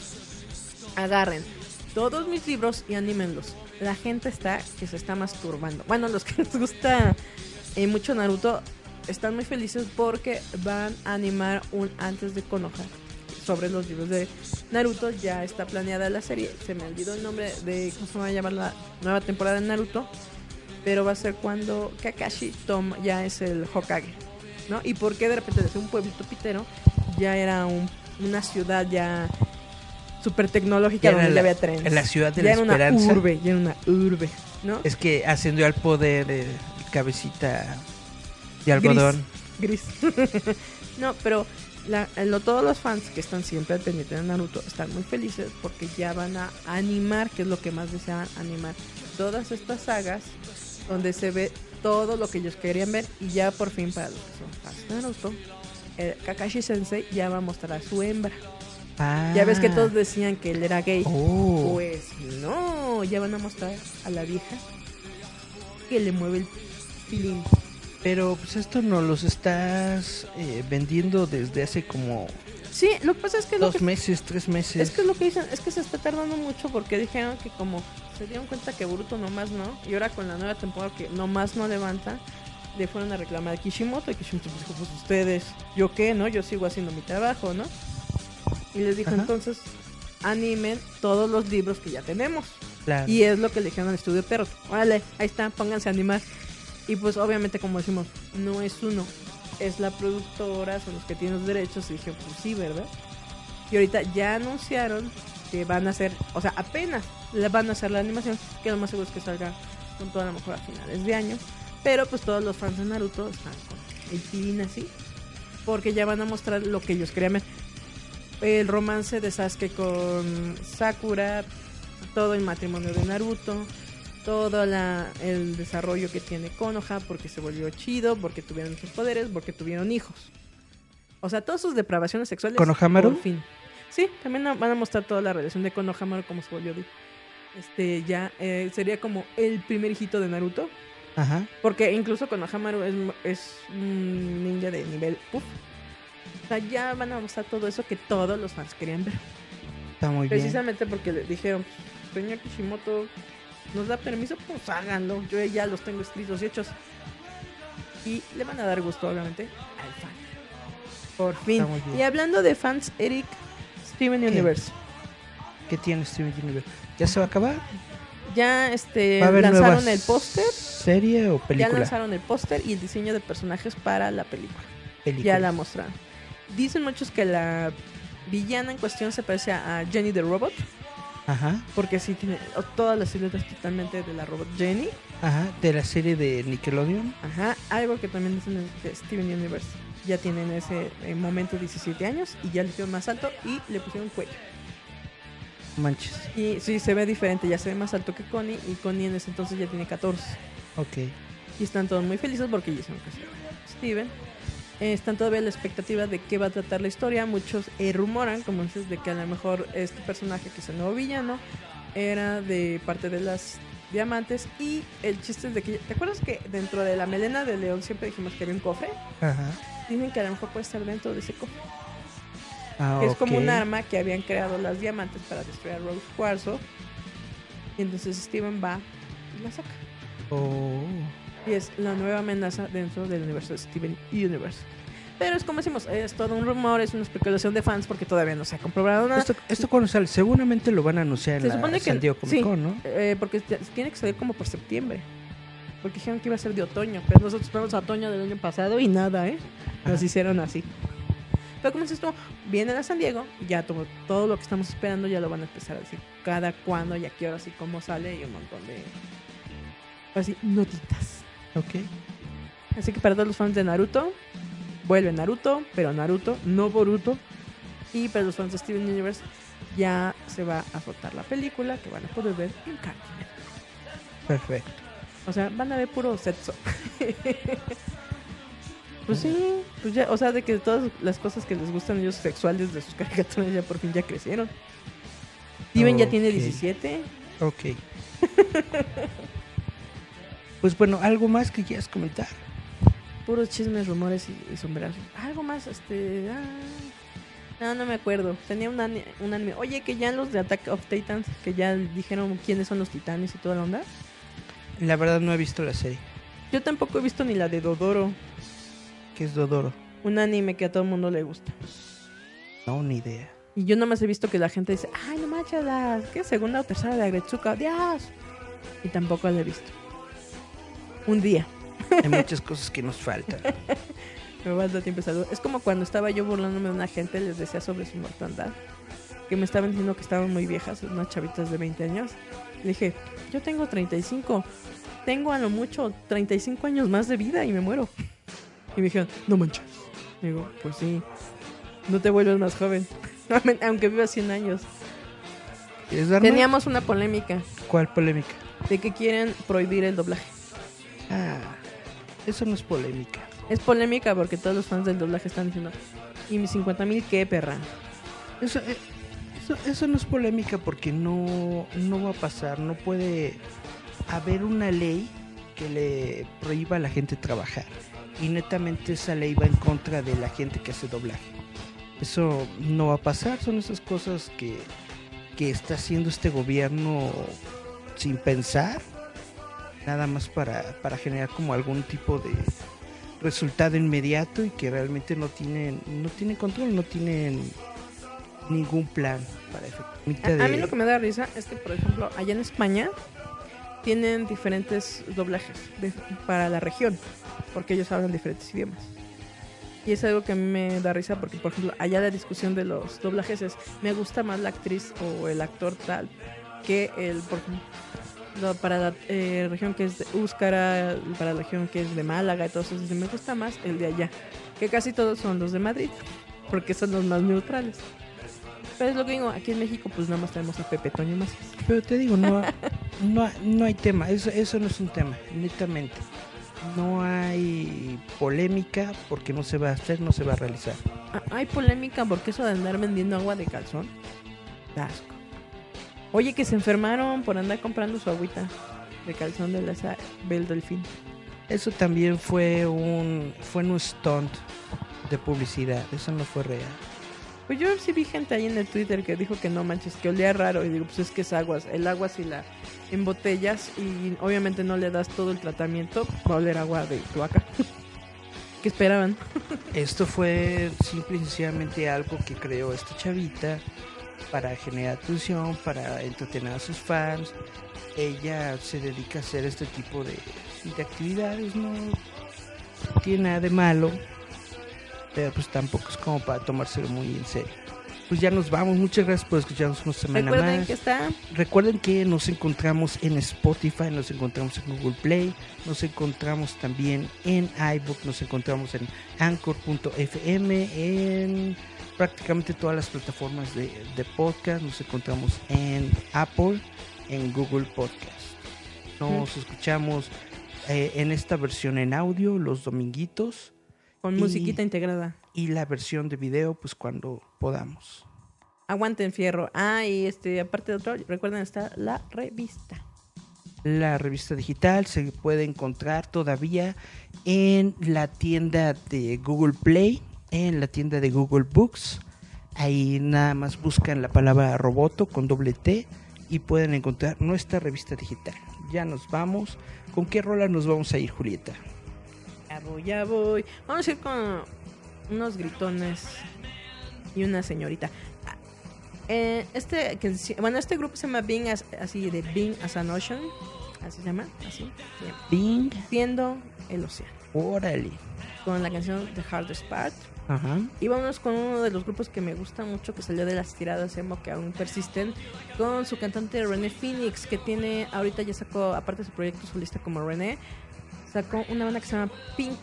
Agarren todos mis libros y anímenlos. La gente está que se está masturbando. Bueno, los que les gusta eh, mucho Naruto están muy felices porque van a animar un antes de Konoha sobre los libros de Naruto. Ya está planeada la serie. Se me olvidó el nombre de cómo se va a llamar la nueva temporada de Naruto. Pero va a ser cuando Kakashi toma, ya es el Hokage. ¿no? Y por qué de repente de ser un pueblito pitero ya era un- una ciudad ya súper tecnológica donde la- había trenes. en la ciudad de ya la era esperanza. una urbe, ya era una urbe, ¿no? Es que ascendió al poder de cabecita de algodón. Gris. no, pero la- lo- todos los fans que están siempre al pendiente de Naruto están muy felices porque ya van a animar, que es lo que más deseaban, animar todas estas sagas donde se ve todo lo que ellos querían ver y ya por fin para los que son fans de Naruto, el Kakashi Sensei ya va a mostrar a su hembra. Ah. Ya ves que todos decían que él era gay. Oh. Pues no, ya van a mostrar a la vieja que le mueve el pilín. Pero pues esto no los estás eh, vendiendo desde hace como Sí, lo que pasa es que dos que, meses, tres meses. es que lo que dicen es que se está tardando mucho porque dijeron que como se dieron cuenta que Boruto nomás no y ahora con la nueva temporada que nomás no levanta le fueron a reclamar a Kishimoto y Kishimoto dijo pues ustedes yo qué no yo sigo haciendo mi trabajo no y les dijo Ajá. entonces animen todos los libros que ya tenemos Claro. y es lo que le dijeron al estudio Perro órale ahí está pónganse a animar y pues obviamente como decimos no es uno es la productora son los que tienen los derechos y dije pues sí verdad y ahorita ya anunciaron que van a hacer, o sea, apenas van a hacer la animación, que lo más seguro es que salga con toda la mejor a finales de año. Pero pues todos los fans de Naruto están con el así, porque ya van a mostrar lo que ellos querían ver. El romance de Sasuke con Sakura, todo el matrimonio de Naruto, todo la, el desarrollo que tiene Konoha, porque se volvió chido, porque tuvieron sus poderes, porque tuvieron hijos. O sea, todas sus depravaciones sexuales. ¿Konohamaru? Por fin. Sí, también van a mostrar toda la relación de Konohamaru, cómo se volvió. Este, ya eh, sería como el primer hijito de Naruto. Ajá. Porque incluso Konohamaru es, es un ninja de nivel uf. O sea, ya van a mostrar todo eso que todos los fans querían ver. Está muy bien. Precisamente porque le dijeron, señor Kishimoto, ¿nos da permiso? Pues háganlo. Yo ya los tengo escritos y hechos. Y le van a dar gusto, obviamente, al fan. Por fin. Y hablando de fans, Eric, Steven ¿Qué? Universe. ¿Qué tiene Steven Universe? ¿Ya se va a acabar? Ya este, ¿Va a haber lanzaron el póster. ¿Serie o Ya película? lanzaron el póster y el diseño de personajes para la película. Película. Ya la mostraron. Dicen muchos que la villana en cuestión se parece a Jenny the Robot. Ajá. Porque sí tiene todas las siluetas totalmente de la robot Jenny. Ajá. De la serie de Nickelodeon. Ajá. Algo que también dicen es que Steven Universe ya tiene en ese eh, momento 17 años y ya le hicieron más alto y le pusieron cuello. Manches. Y sí, se ve diferente, ya se ve más alto que Connie y Connie en ese entonces ya tiene 14. Ok. Y están todos muy felices porque ya que sea Steven. Están todavía a la expectativa de qué va a tratar la historia. Muchos eh, rumoran, como dices, de que a lo mejor este personaje que es el nuevo villano era de parte de las diamantes. Y el chiste es de que, ¿te acuerdas que dentro de la melena de león siempre dijimos que había un cofre? Ajá. Dicen que a lo mejor puede estar dentro de ese cofre. Ah, que es como un arma que habían creado las diamantes para destruir a Rose Cuarzo. Y entonces Steven va y la saca. Oh. Y es la nueva amenaza dentro del universo de Steven Universe. Pero es como decimos, es todo un rumor, es una especulación de fans porque todavía no se ha comprobado nada. Esto, esto cuando sale, seguramente lo van a anunciar en Se la supone que San Diego Comic sí, Con, ¿no? eh, porque tiene que salir como por septiembre. Porque dijeron que iba a ser de otoño, pero nosotros esperamos a otoño del año pasado y nada, ¿eh? Nos hicieron así. Pero como dices tú, vienen a San Diego, ya todo, todo lo que estamos esperando ya lo van a empezar a decir cada cuándo y a qué horas y cómo sale y un montón de así notitas. Ok. Así que para todos los fans de Naruto, vuelve Naruto, pero Naruto, no Boruto. Y para los fans de Steven Universe, ya se va a soltar la película que van a poder ver en Cartoon. Perfecto. O sea, van a ver puro sexo. pues sí, pues ya, o sea, de que todas las cosas que les gustan a ellos sexuales de sus caricaturas ya por fin ya crecieron. Steven ya tiene Ok. 17. Ok. Pues bueno, ¿algo más que quieras comentar? Puros chismes, rumores y, y sombrerazos. Algo más, este. ah, no, no me acuerdo. Tenía un, ani- un anime. Oye, que ya los de Attack of Titans, que ya dijeron quiénes son los titanes y toda la onda. La verdad no he visto la serie. Yo tampoco he visto ni la de Dodoro, ¿Qué es Dodoro? un anime que a todo el mundo le gusta. No, ni idea. Y yo nomás he visto que la gente dice, ay, no manches, la ¿qué? segunda o tercera de Agretsuka, Dios. Y tampoco la he visto. Un día. Hay muchas cosas que nos faltan. Me falta tiempo de salud. Es como cuando estaba yo burlándome de una gente, les decía sobre su mortandad. Que me estaban diciendo que estaban muy viejas, unas chavitas de 20 años. Le dije, yo tengo 35. Tengo a lo mucho 35 años más de vida y me muero. Y me dijeron, no manches. Digo, pues sí. No te vuelves más joven. Aunque vivas 100 años. Teníamos una polémica ¿Cuál polémica? de que quieren prohibir el doblaje. Ah, eso no es polémica. Es polémica porque todos los fans del doblaje están diciendo, ¿y mis 50 mil qué, perra? Eso, eh, eso, eso no es polémica porque no, no va a pasar. No puede haber una ley que le prohíba a la gente trabajar. Y netamente esa ley va en contra de la gente que hace doblaje. Eso no va a pasar. Son esas cosas que, que está haciendo este gobierno sin pensar. Nada más para, para generar como algún tipo de resultado inmediato y que realmente no tienen, no tienen control, no tienen ningún plan para efectivamente A, a mí lo que me da risa es que, por ejemplo, allá en España tienen diferentes doblajes de- para la región, porque ellos hablan diferentes idiomas. Y es algo que a mí me da risa porque, por ejemplo, allá la discusión de los doblajes es, me gusta más la actriz o el actor tal que el, por ejemplo, para la eh, región que es de Úscara, para la región que es de Málaga y todo eso, me gusta más el de allá, que casi todos son los de Madrid, porque son los más neutrales. Pero es lo que digo, aquí en México pues nada más tenemos a Pepe Toño más. Pero te digo, no, no, no hay tema, eso, eso no es un tema, netamente. No hay polémica porque no se va a hacer, no se va a realizar. Ah, Hay polémica porque eso de andar vendiendo agua de calzón. asco. Oye, que se enfermaron por andar comprando su agüita de calzón de la Bel Delfín. Eso también fue un, fue un stunt de publicidad, eso no fue real. Pues yo sí vi gente ahí en el Twitter que dijo que no manches, que olía raro. Y digo, pues es que es aguas. El agua si la embotellas y obviamente no le das todo el tratamiento, va a oler agua de cloaca. ¿Qué esperaban? Esto fue simple y sencillamente algo que creó esta chavita para generar atención, para entretener a sus fans. Ella se dedica a hacer este tipo de, de actividades, no tiene nada de malo, pero pues tampoco es como para tomárselo muy en serio. Pues ya nos vamos, muchas gracias por escucharnos una semana Recuerden más. que está Recuerden que nos encontramos en Spotify, nos encontramos en Google Play, nos encontramos también en iBook, nos encontramos en Anchor.fm, en prácticamente todas las plataformas de, de podcast, nos encontramos en Apple, en Google Podcast. Nos escuchamos eh, en esta versión en audio los dominguitos. con y- musiquita integrada. Y la versión de video, pues cuando podamos. Aguanten fierro. Ah, y este, aparte de otro, recuerden está la revista. La revista digital se puede encontrar todavía en la tienda de Google Play, en la tienda de Google Books. Ahí nada más buscan la palabra roboto con doble T y pueden encontrar nuestra revista digital. Ya nos vamos. ¿Con qué rola nos vamos a ir, Julieta? Ya voy, ya voy. Vamos a ir con unos gritones y una señorita. Ah, eh, este, bueno, este grupo se llama Being as, así de Being as an Ocean. Así se llama, así. se llama. Bing. Siendo el océano. Órale. Con la canción The Hardest Part. Ajá. Y vámonos con uno de los grupos que me gusta mucho, que salió de las tiradas emo que aún persisten, con su cantante René Phoenix, que tiene, ahorita ya sacó, aparte de su proyecto solista como René, sacó una banda que se llama Pink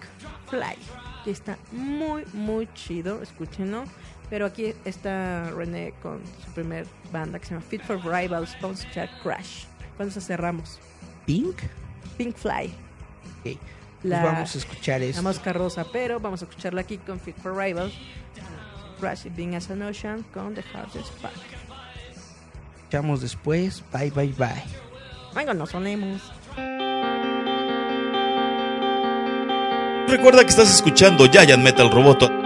Fly, que está muy, muy chido, escúchenlo. Pero aquí está René con su primer banda que se llama Fit for Rivals, vamos a escuchar Crash. Cuando cerramos. Pink. Pink Fly. Pues vamos a escuchar La esto. mosca rosa, pero vamos a escucharla aquí con Fit for Rivals. Crash Being as an Ocean con The Hardest Part. Escuchamos después. Bye, bye, bye. Venga, nos sonemos. Recuerda que estás escuchando Giant Metal Roboto.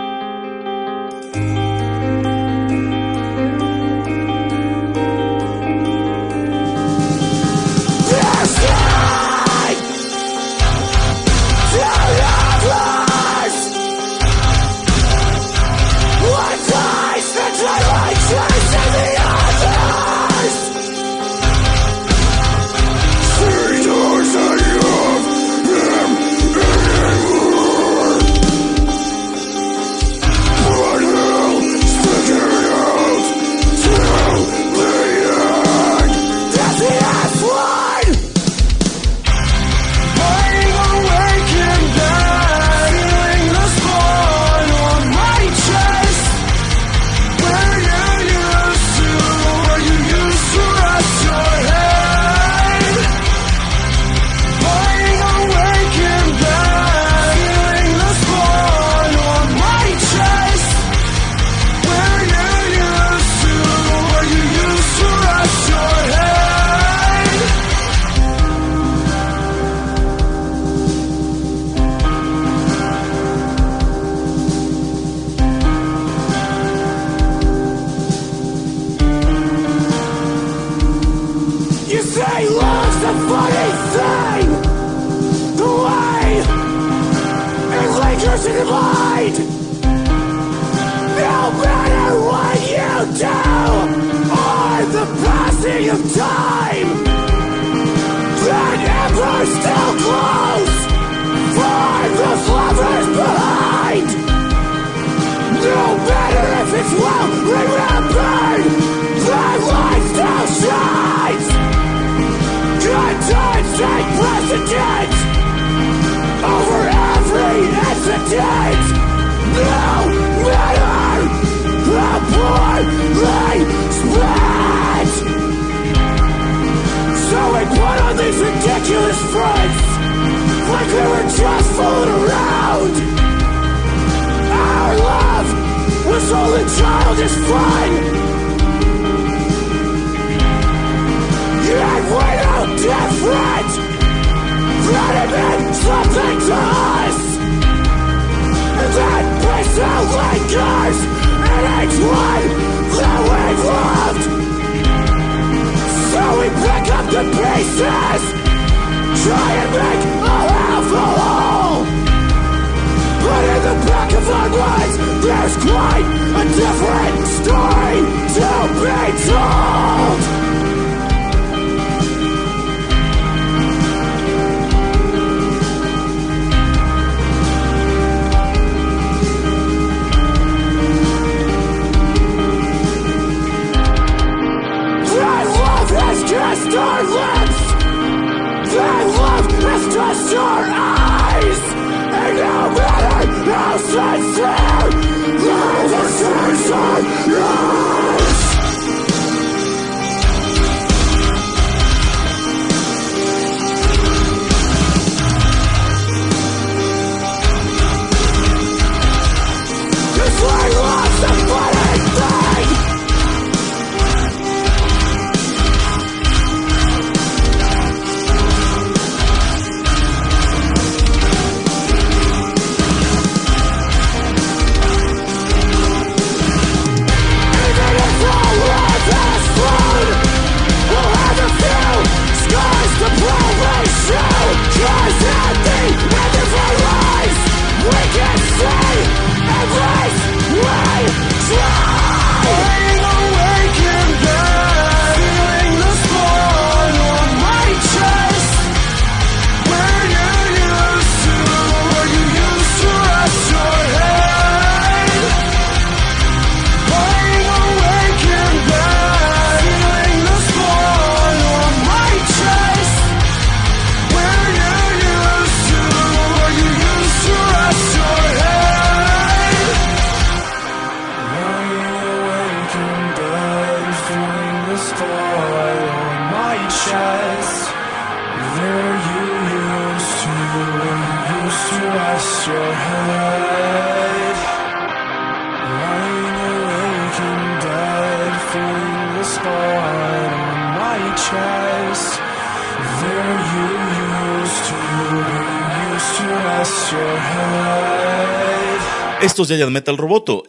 Es Giant Metal Roboto